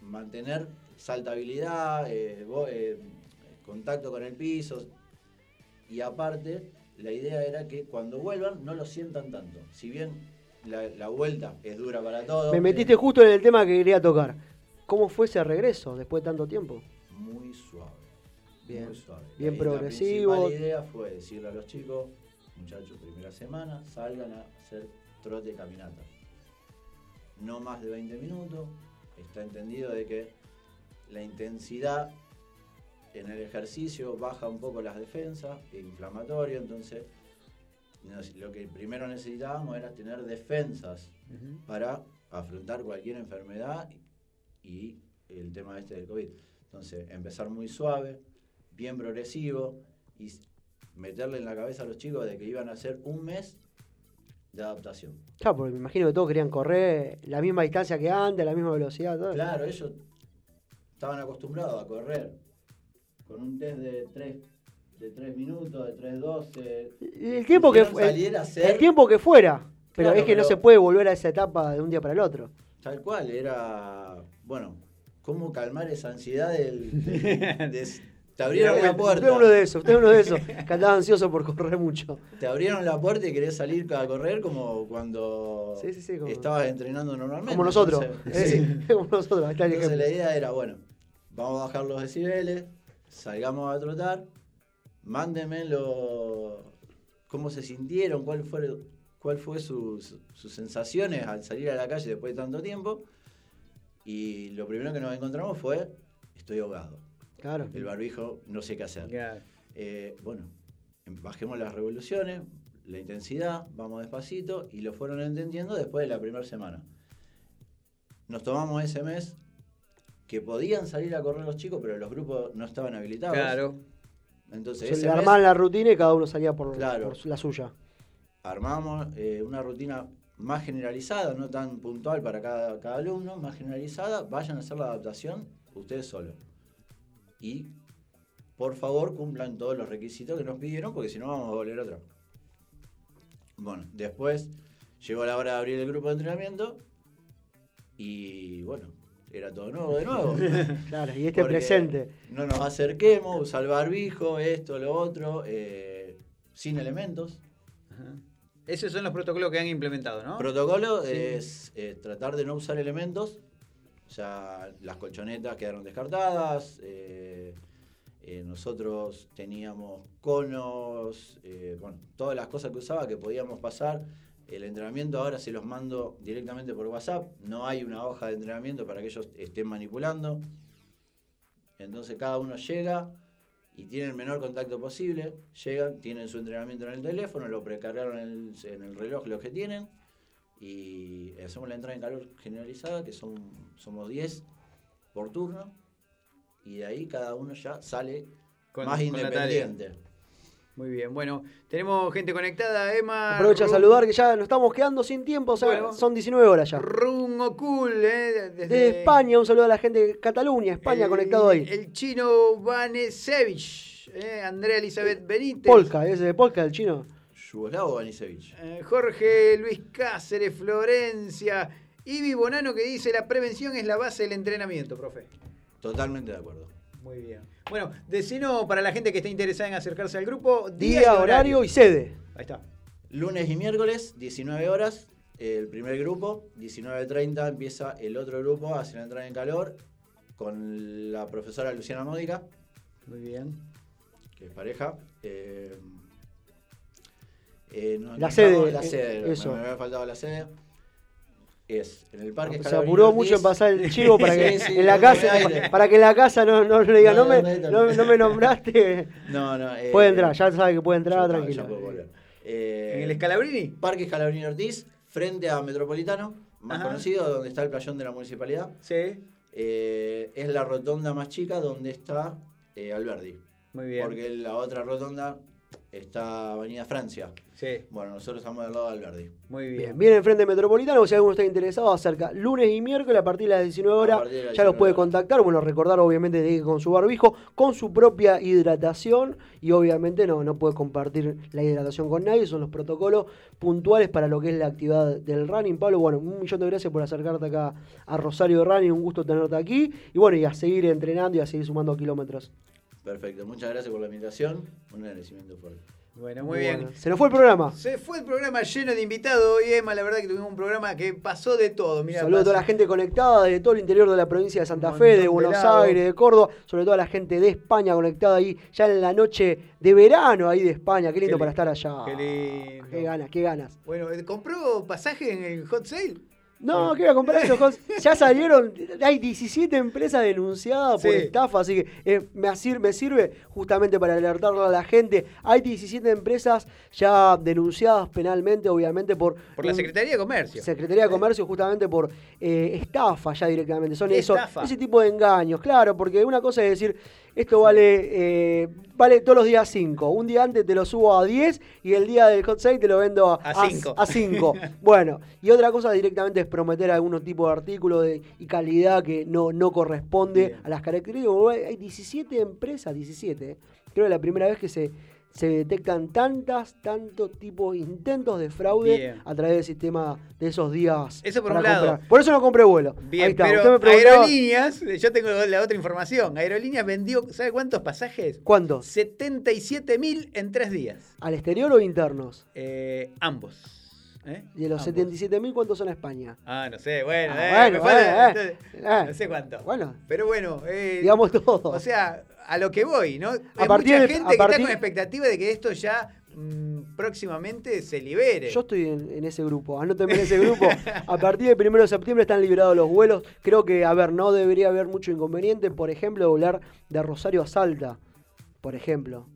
mantener saltabilidad, eh, bo- eh, contacto con el piso. Y aparte, la idea era que cuando vuelvan no lo sientan tanto. Si bien la, la vuelta es dura para todos. Me metiste justo en el tema que quería tocar. ¿Cómo fue ese regreso después de tanto tiempo? Muy suave. Bien, Muy suave. bien La- progresivo. La idea fue decirle a los chicos, muchachos, primera semana, salgan a hacer trote caminata. No más de 20 minutos. Está entendido de que la intensidad en el ejercicio baja un poco las defensas, es inflamatorio, entonces nos- lo que primero necesitábamos era tener defensas para afrontar cualquier enfermedad y el tema este del COVID. Entonces, empezar muy suave, bien progresivo y meterle en la cabeza a los chicos de que iban a hacer un mes de adaptación. Claro, porque me imagino que todos querían correr la misma distancia que antes, la misma velocidad. Todo. Claro, ellos estaban acostumbrados a correr con un test de 3 de tres minutos, de 3.12. El tiempo, que, el, hacer- el tiempo que fuera. Pero Claro, es que no se puede volver a esa etapa de un día para el otro. Tal cual, era. Bueno, ¿cómo calmar esa ansiedad del. *laughs* de- de- te abrieron la puerta. Usted es uno de esos, usted es uno de esos que andaba ansioso por correr mucho. Te abrieron la puerta y querés salir a correr como cuando Sí, sí, sí, como- estabas entrenando normalmente. Como nosotros. Entonces, *laughs* como nosotros, está el Entonces la idea era, bueno, vamos a bajar los decibeles, salgamos a trotar, mándenme lo, cómo se sintieron, cuál fue, cuál fue sus, sus sensaciones al salir a la calle después de tanto tiempo. Y lo primero que nos encontramos fue, estoy ahogado. Claro. El barbijo, no sé qué hacer. Eh, bueno, em- bajemos las revoluciones, la intensidad, vamos despacito y lo fueron entendiendo después de la primera semana. Nos tomamos ese mes que podían salir a correr los chicos, pero los grupos no estaban habilitados. Claro. Entonces, Se ese le mes armaban la rutina y cada uno salía por, Claro. por la suya. armamos eh, una rutina más generalizada, no tan puntual para cada, cada alumno, más generalizada. Vayan a hacer la adaptación ustedes solos. Y por favor cumplan todos los requisitos que nos pidieron, porque si no vamos a volver otra. Bueno, después llegó la hora de abrir el grupo de entrenamiento y bueno, era todo nuevo de nuevo. *laughs* Claro, y este Porque presente. No nos acerquemos, usar barbijo, esto, lo otro, eh, sin elementos. Esos son los protocolos que han implementado, ¿no? Protocolo Sí. es eh, tratar de no usar elementos. Sea, las colchonetas quedaron descartadas. eh, eh, nosotros teníamos conos, eh, bueno, todas las cosas que usaba que podíamos pasar. El entrenamiento ahora se los mando directamente por WhatsApp. No hay una hoja de entrenamiento para que ellos estén manipulando. Entonces cada uno llega y tiene el menor contacto posible. Llegan, tienen su entrenamiento en el teléfono, lo precargaron en el, en el reloj lo que tienen y hacemos la entrada en calor generalizada, que son somos 10 por turno, y de ahí cada uno ya sale Con- más con independiente. Muy bien, bueno, tenemos gente conectada, Emma. Aprovecho a saludar que ya nos estamos quedando sin tiempo, o sea, Bueno. son 19 horas ya. Rungo Cool, eh, desde, Desde España, un saludo a la gente de Cataluña, España, el- conectado ahí. El chino Vanesevich, eh, Andrea Elizabeth Benítez. Polka, ese de Polka, el chino. Yugoslavo Banisevich. Eh, Jorge Luis Cáceres, Florencia. Ibi Bonano que dice la prevención es la base del entrenamiento, profe. Totalmente de acuerdo. Muy bien. Bueno, decino para la gente que esté interesada en acercarse al grupo, Día, horario y sede. Ahí está. Lunes y miércoles, 19 horas, el primer grupo, 19.30 empieza el otro grupo hacia la entrada en calor con la profesora Luciana Módica, Muy bien. que es pareja. Eh, eh, no- La no sede, La eh, eso. me, me había faltado la sede. Es en el parque Se apuró mucho en pasar el *laughs* chivo para que Sí, sí, en la casa, para que en la casa no, no le diga, no, No, me, no, no, no, no me nombraste. *laughs* No, no. eh, puede entrar, ya sabe que puede entrar, tranquilo. Eh, ¿En el Scalabrini? Parque Scalabrini Ortiz, frente a Metropolitano, más Ajá. conocido, donde está el playón de la municipalidad. Sí. Eh, es la rotonda más chica donde está eh, Alberdi. Muy bien. Porque la otra rotonda está Avenida Francia. Sí. Bueno, nosotros estamos del lado de Alberdi. Muy Bien, bien. viene enfrente Metropolitano, si alguno está interesado, acerca lunes y miércoles a partir de las 19 horas, ya los 19 puede contactar, bueno, recordar obviamente de que con su barbijo, con su propia hidratación y obviamente no, no puede compartir la hidratación con nadie, son los protocolos puntuales para lo que es la actividad del running. Pablo, bueno, un millón de gracias por acercarte acá a Rosario de Running, un gusto tenerte aquí y bueno, y a seguir entrenando y a seguir sumando kilómetros. Perfecto, muchas gracias por la invitación. Un agradecimiento fuerte. Bueno, muy Bueno, bien. Se nos fue el programa. Se fue el programa lleno de invitados hoy, Emma. La verdad que tuvimos un programa que pasó de todo. Mira, Saludos a toda la gente conectada de todo el interior de la provincia de Santa Fe, de Buenos. Aires, de Córdoba, sobre todo a la gente de España conectada ahí ya en la noche de verano ahí de España. Qué lindo Qué para li- estar allá. Qué lindo. Qué ganas, qué ganas. Bueno, ¿compró pasaje en el hot sale? No, ¿qué voy a comprar esos cosas? Ya salieron, hay 17 empresas denunciadas por Sí. estafa, así que eh, me, asir- me sirve justamente para alertarle a la gente. Hay 17 empresas ya denunciadas penalmente, obviamente, por... Por la un- Secretaría de Comercio. Secretaría de Comercio justamente por eh, estafa ya directamente. Son ¿Qué eso, estafa? ese tipo de engaños, claro, porque una cosa es decir, esto vale eh, vale todos los días 5. Un día antes te lo subo a 10 y el día del hot sale te lo vendo a A cinco. A 5. *laughs* bueno, y otra cosa directamente es prometer algún tipo de artículo de, y calidad que no, no corresponde Bien. a las características. Hay 17 empresas, 17. eh. Creo que es la primera vez que se, se detectan tantas, tantos tipos, intentos de fraude Bien. a través del sistema de esos días. Eso por un lado. comprar. Por eso no compré vuelo. Bien, Ahí está. pero me Aerolíneas, yo tengo la otra información. Aerolíneas vendió, ¿sabe cuántos pasajes? ¿Cuántos? 77 mil en tres días. ¿Al exterior o internos? Eh, ambos. ¿eh? Y de los Ambos. 77.000, ¿cuántos son a España? Ah, no sé, bueno, Ah, eh, bueno, me falta- entonces, eh. no sé cuánto. Bueno, Pero bueno, eh, digamos todo. o sea, a lo que voy, ¿no? Hay mucha de- gente a que partir- está con expectativa de que esto ya mm, próximamente se libere. Yo estoy en, en ese grupo, anótenme en ese grupo. A partir del 1 de septiembre están liberados los vuelos. Creo que, a ver, no debería haber mucho inconveniente, por ejemplo, volar de Rosario a Salta, por ejemplo.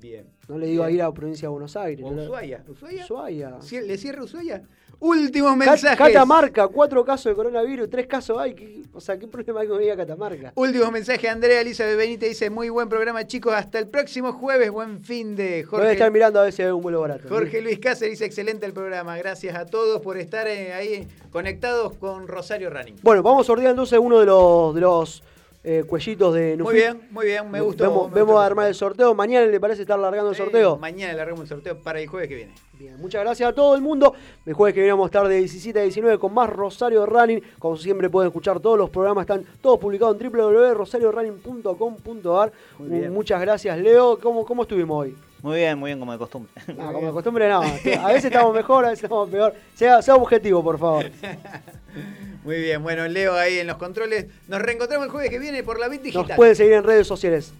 Bien. No le digo a Bien. ir a la provincia de Buenos Aires. ¿O no Ushuaia? ¿Ushuaia? Ushuaia. ¿Cie- ¿Le cierra Ushuaia? Últimos mensajes. Catamarca, cuatro casos de coronavirus, tres casos hay. ¿Qué- o sea, ¿qué problema hay con ir a Catamarca? Últimos mensajes. Andrea Elizabeth Benítez dice: Muy buen programa, chicos. Hasta el próximo jueves. Buen fin de Voy a estar Jorge. mirando a ver si hay un vuelo barato. Jorge Luis Cáceres dice: Excelente el programa. Gracias a todos por estar eh, ahí conectados con Rosario Running. Bueno, vamos a sortear entonces uno de los, de los eh, cuellitos de Nufit. Muy bien, muy bien. Me gustó. Vemos, me vemos gustó. a armar el sorteo. Mañana le parece estar largando el Eh, sorteo. mañana le largamos el sorteo para el jueves que viene. Bien, muchas gracias a todo el mundo. El jueves que viene vamos a estar de 17 a 19 con más Rosario Running. Como siempre pueden escuchar todos los programas, están todos publicados en www.rosariorunning.com.ar. Muchas gracias, Leo. ¿Cómo, cómo estuvimos hoy? Muy bien, muy bien, como de costumbre. Ah, como de costumbre, no. A veces estamos mejor, a veces estamos peor. Sea, sea objetivo, por favor. *laughs* Muy bien, bueno, Leo ahí en los controles. Nos reencontramos el jueves que viene por la Bit Nos Digital. pueden seguir en redes sociales.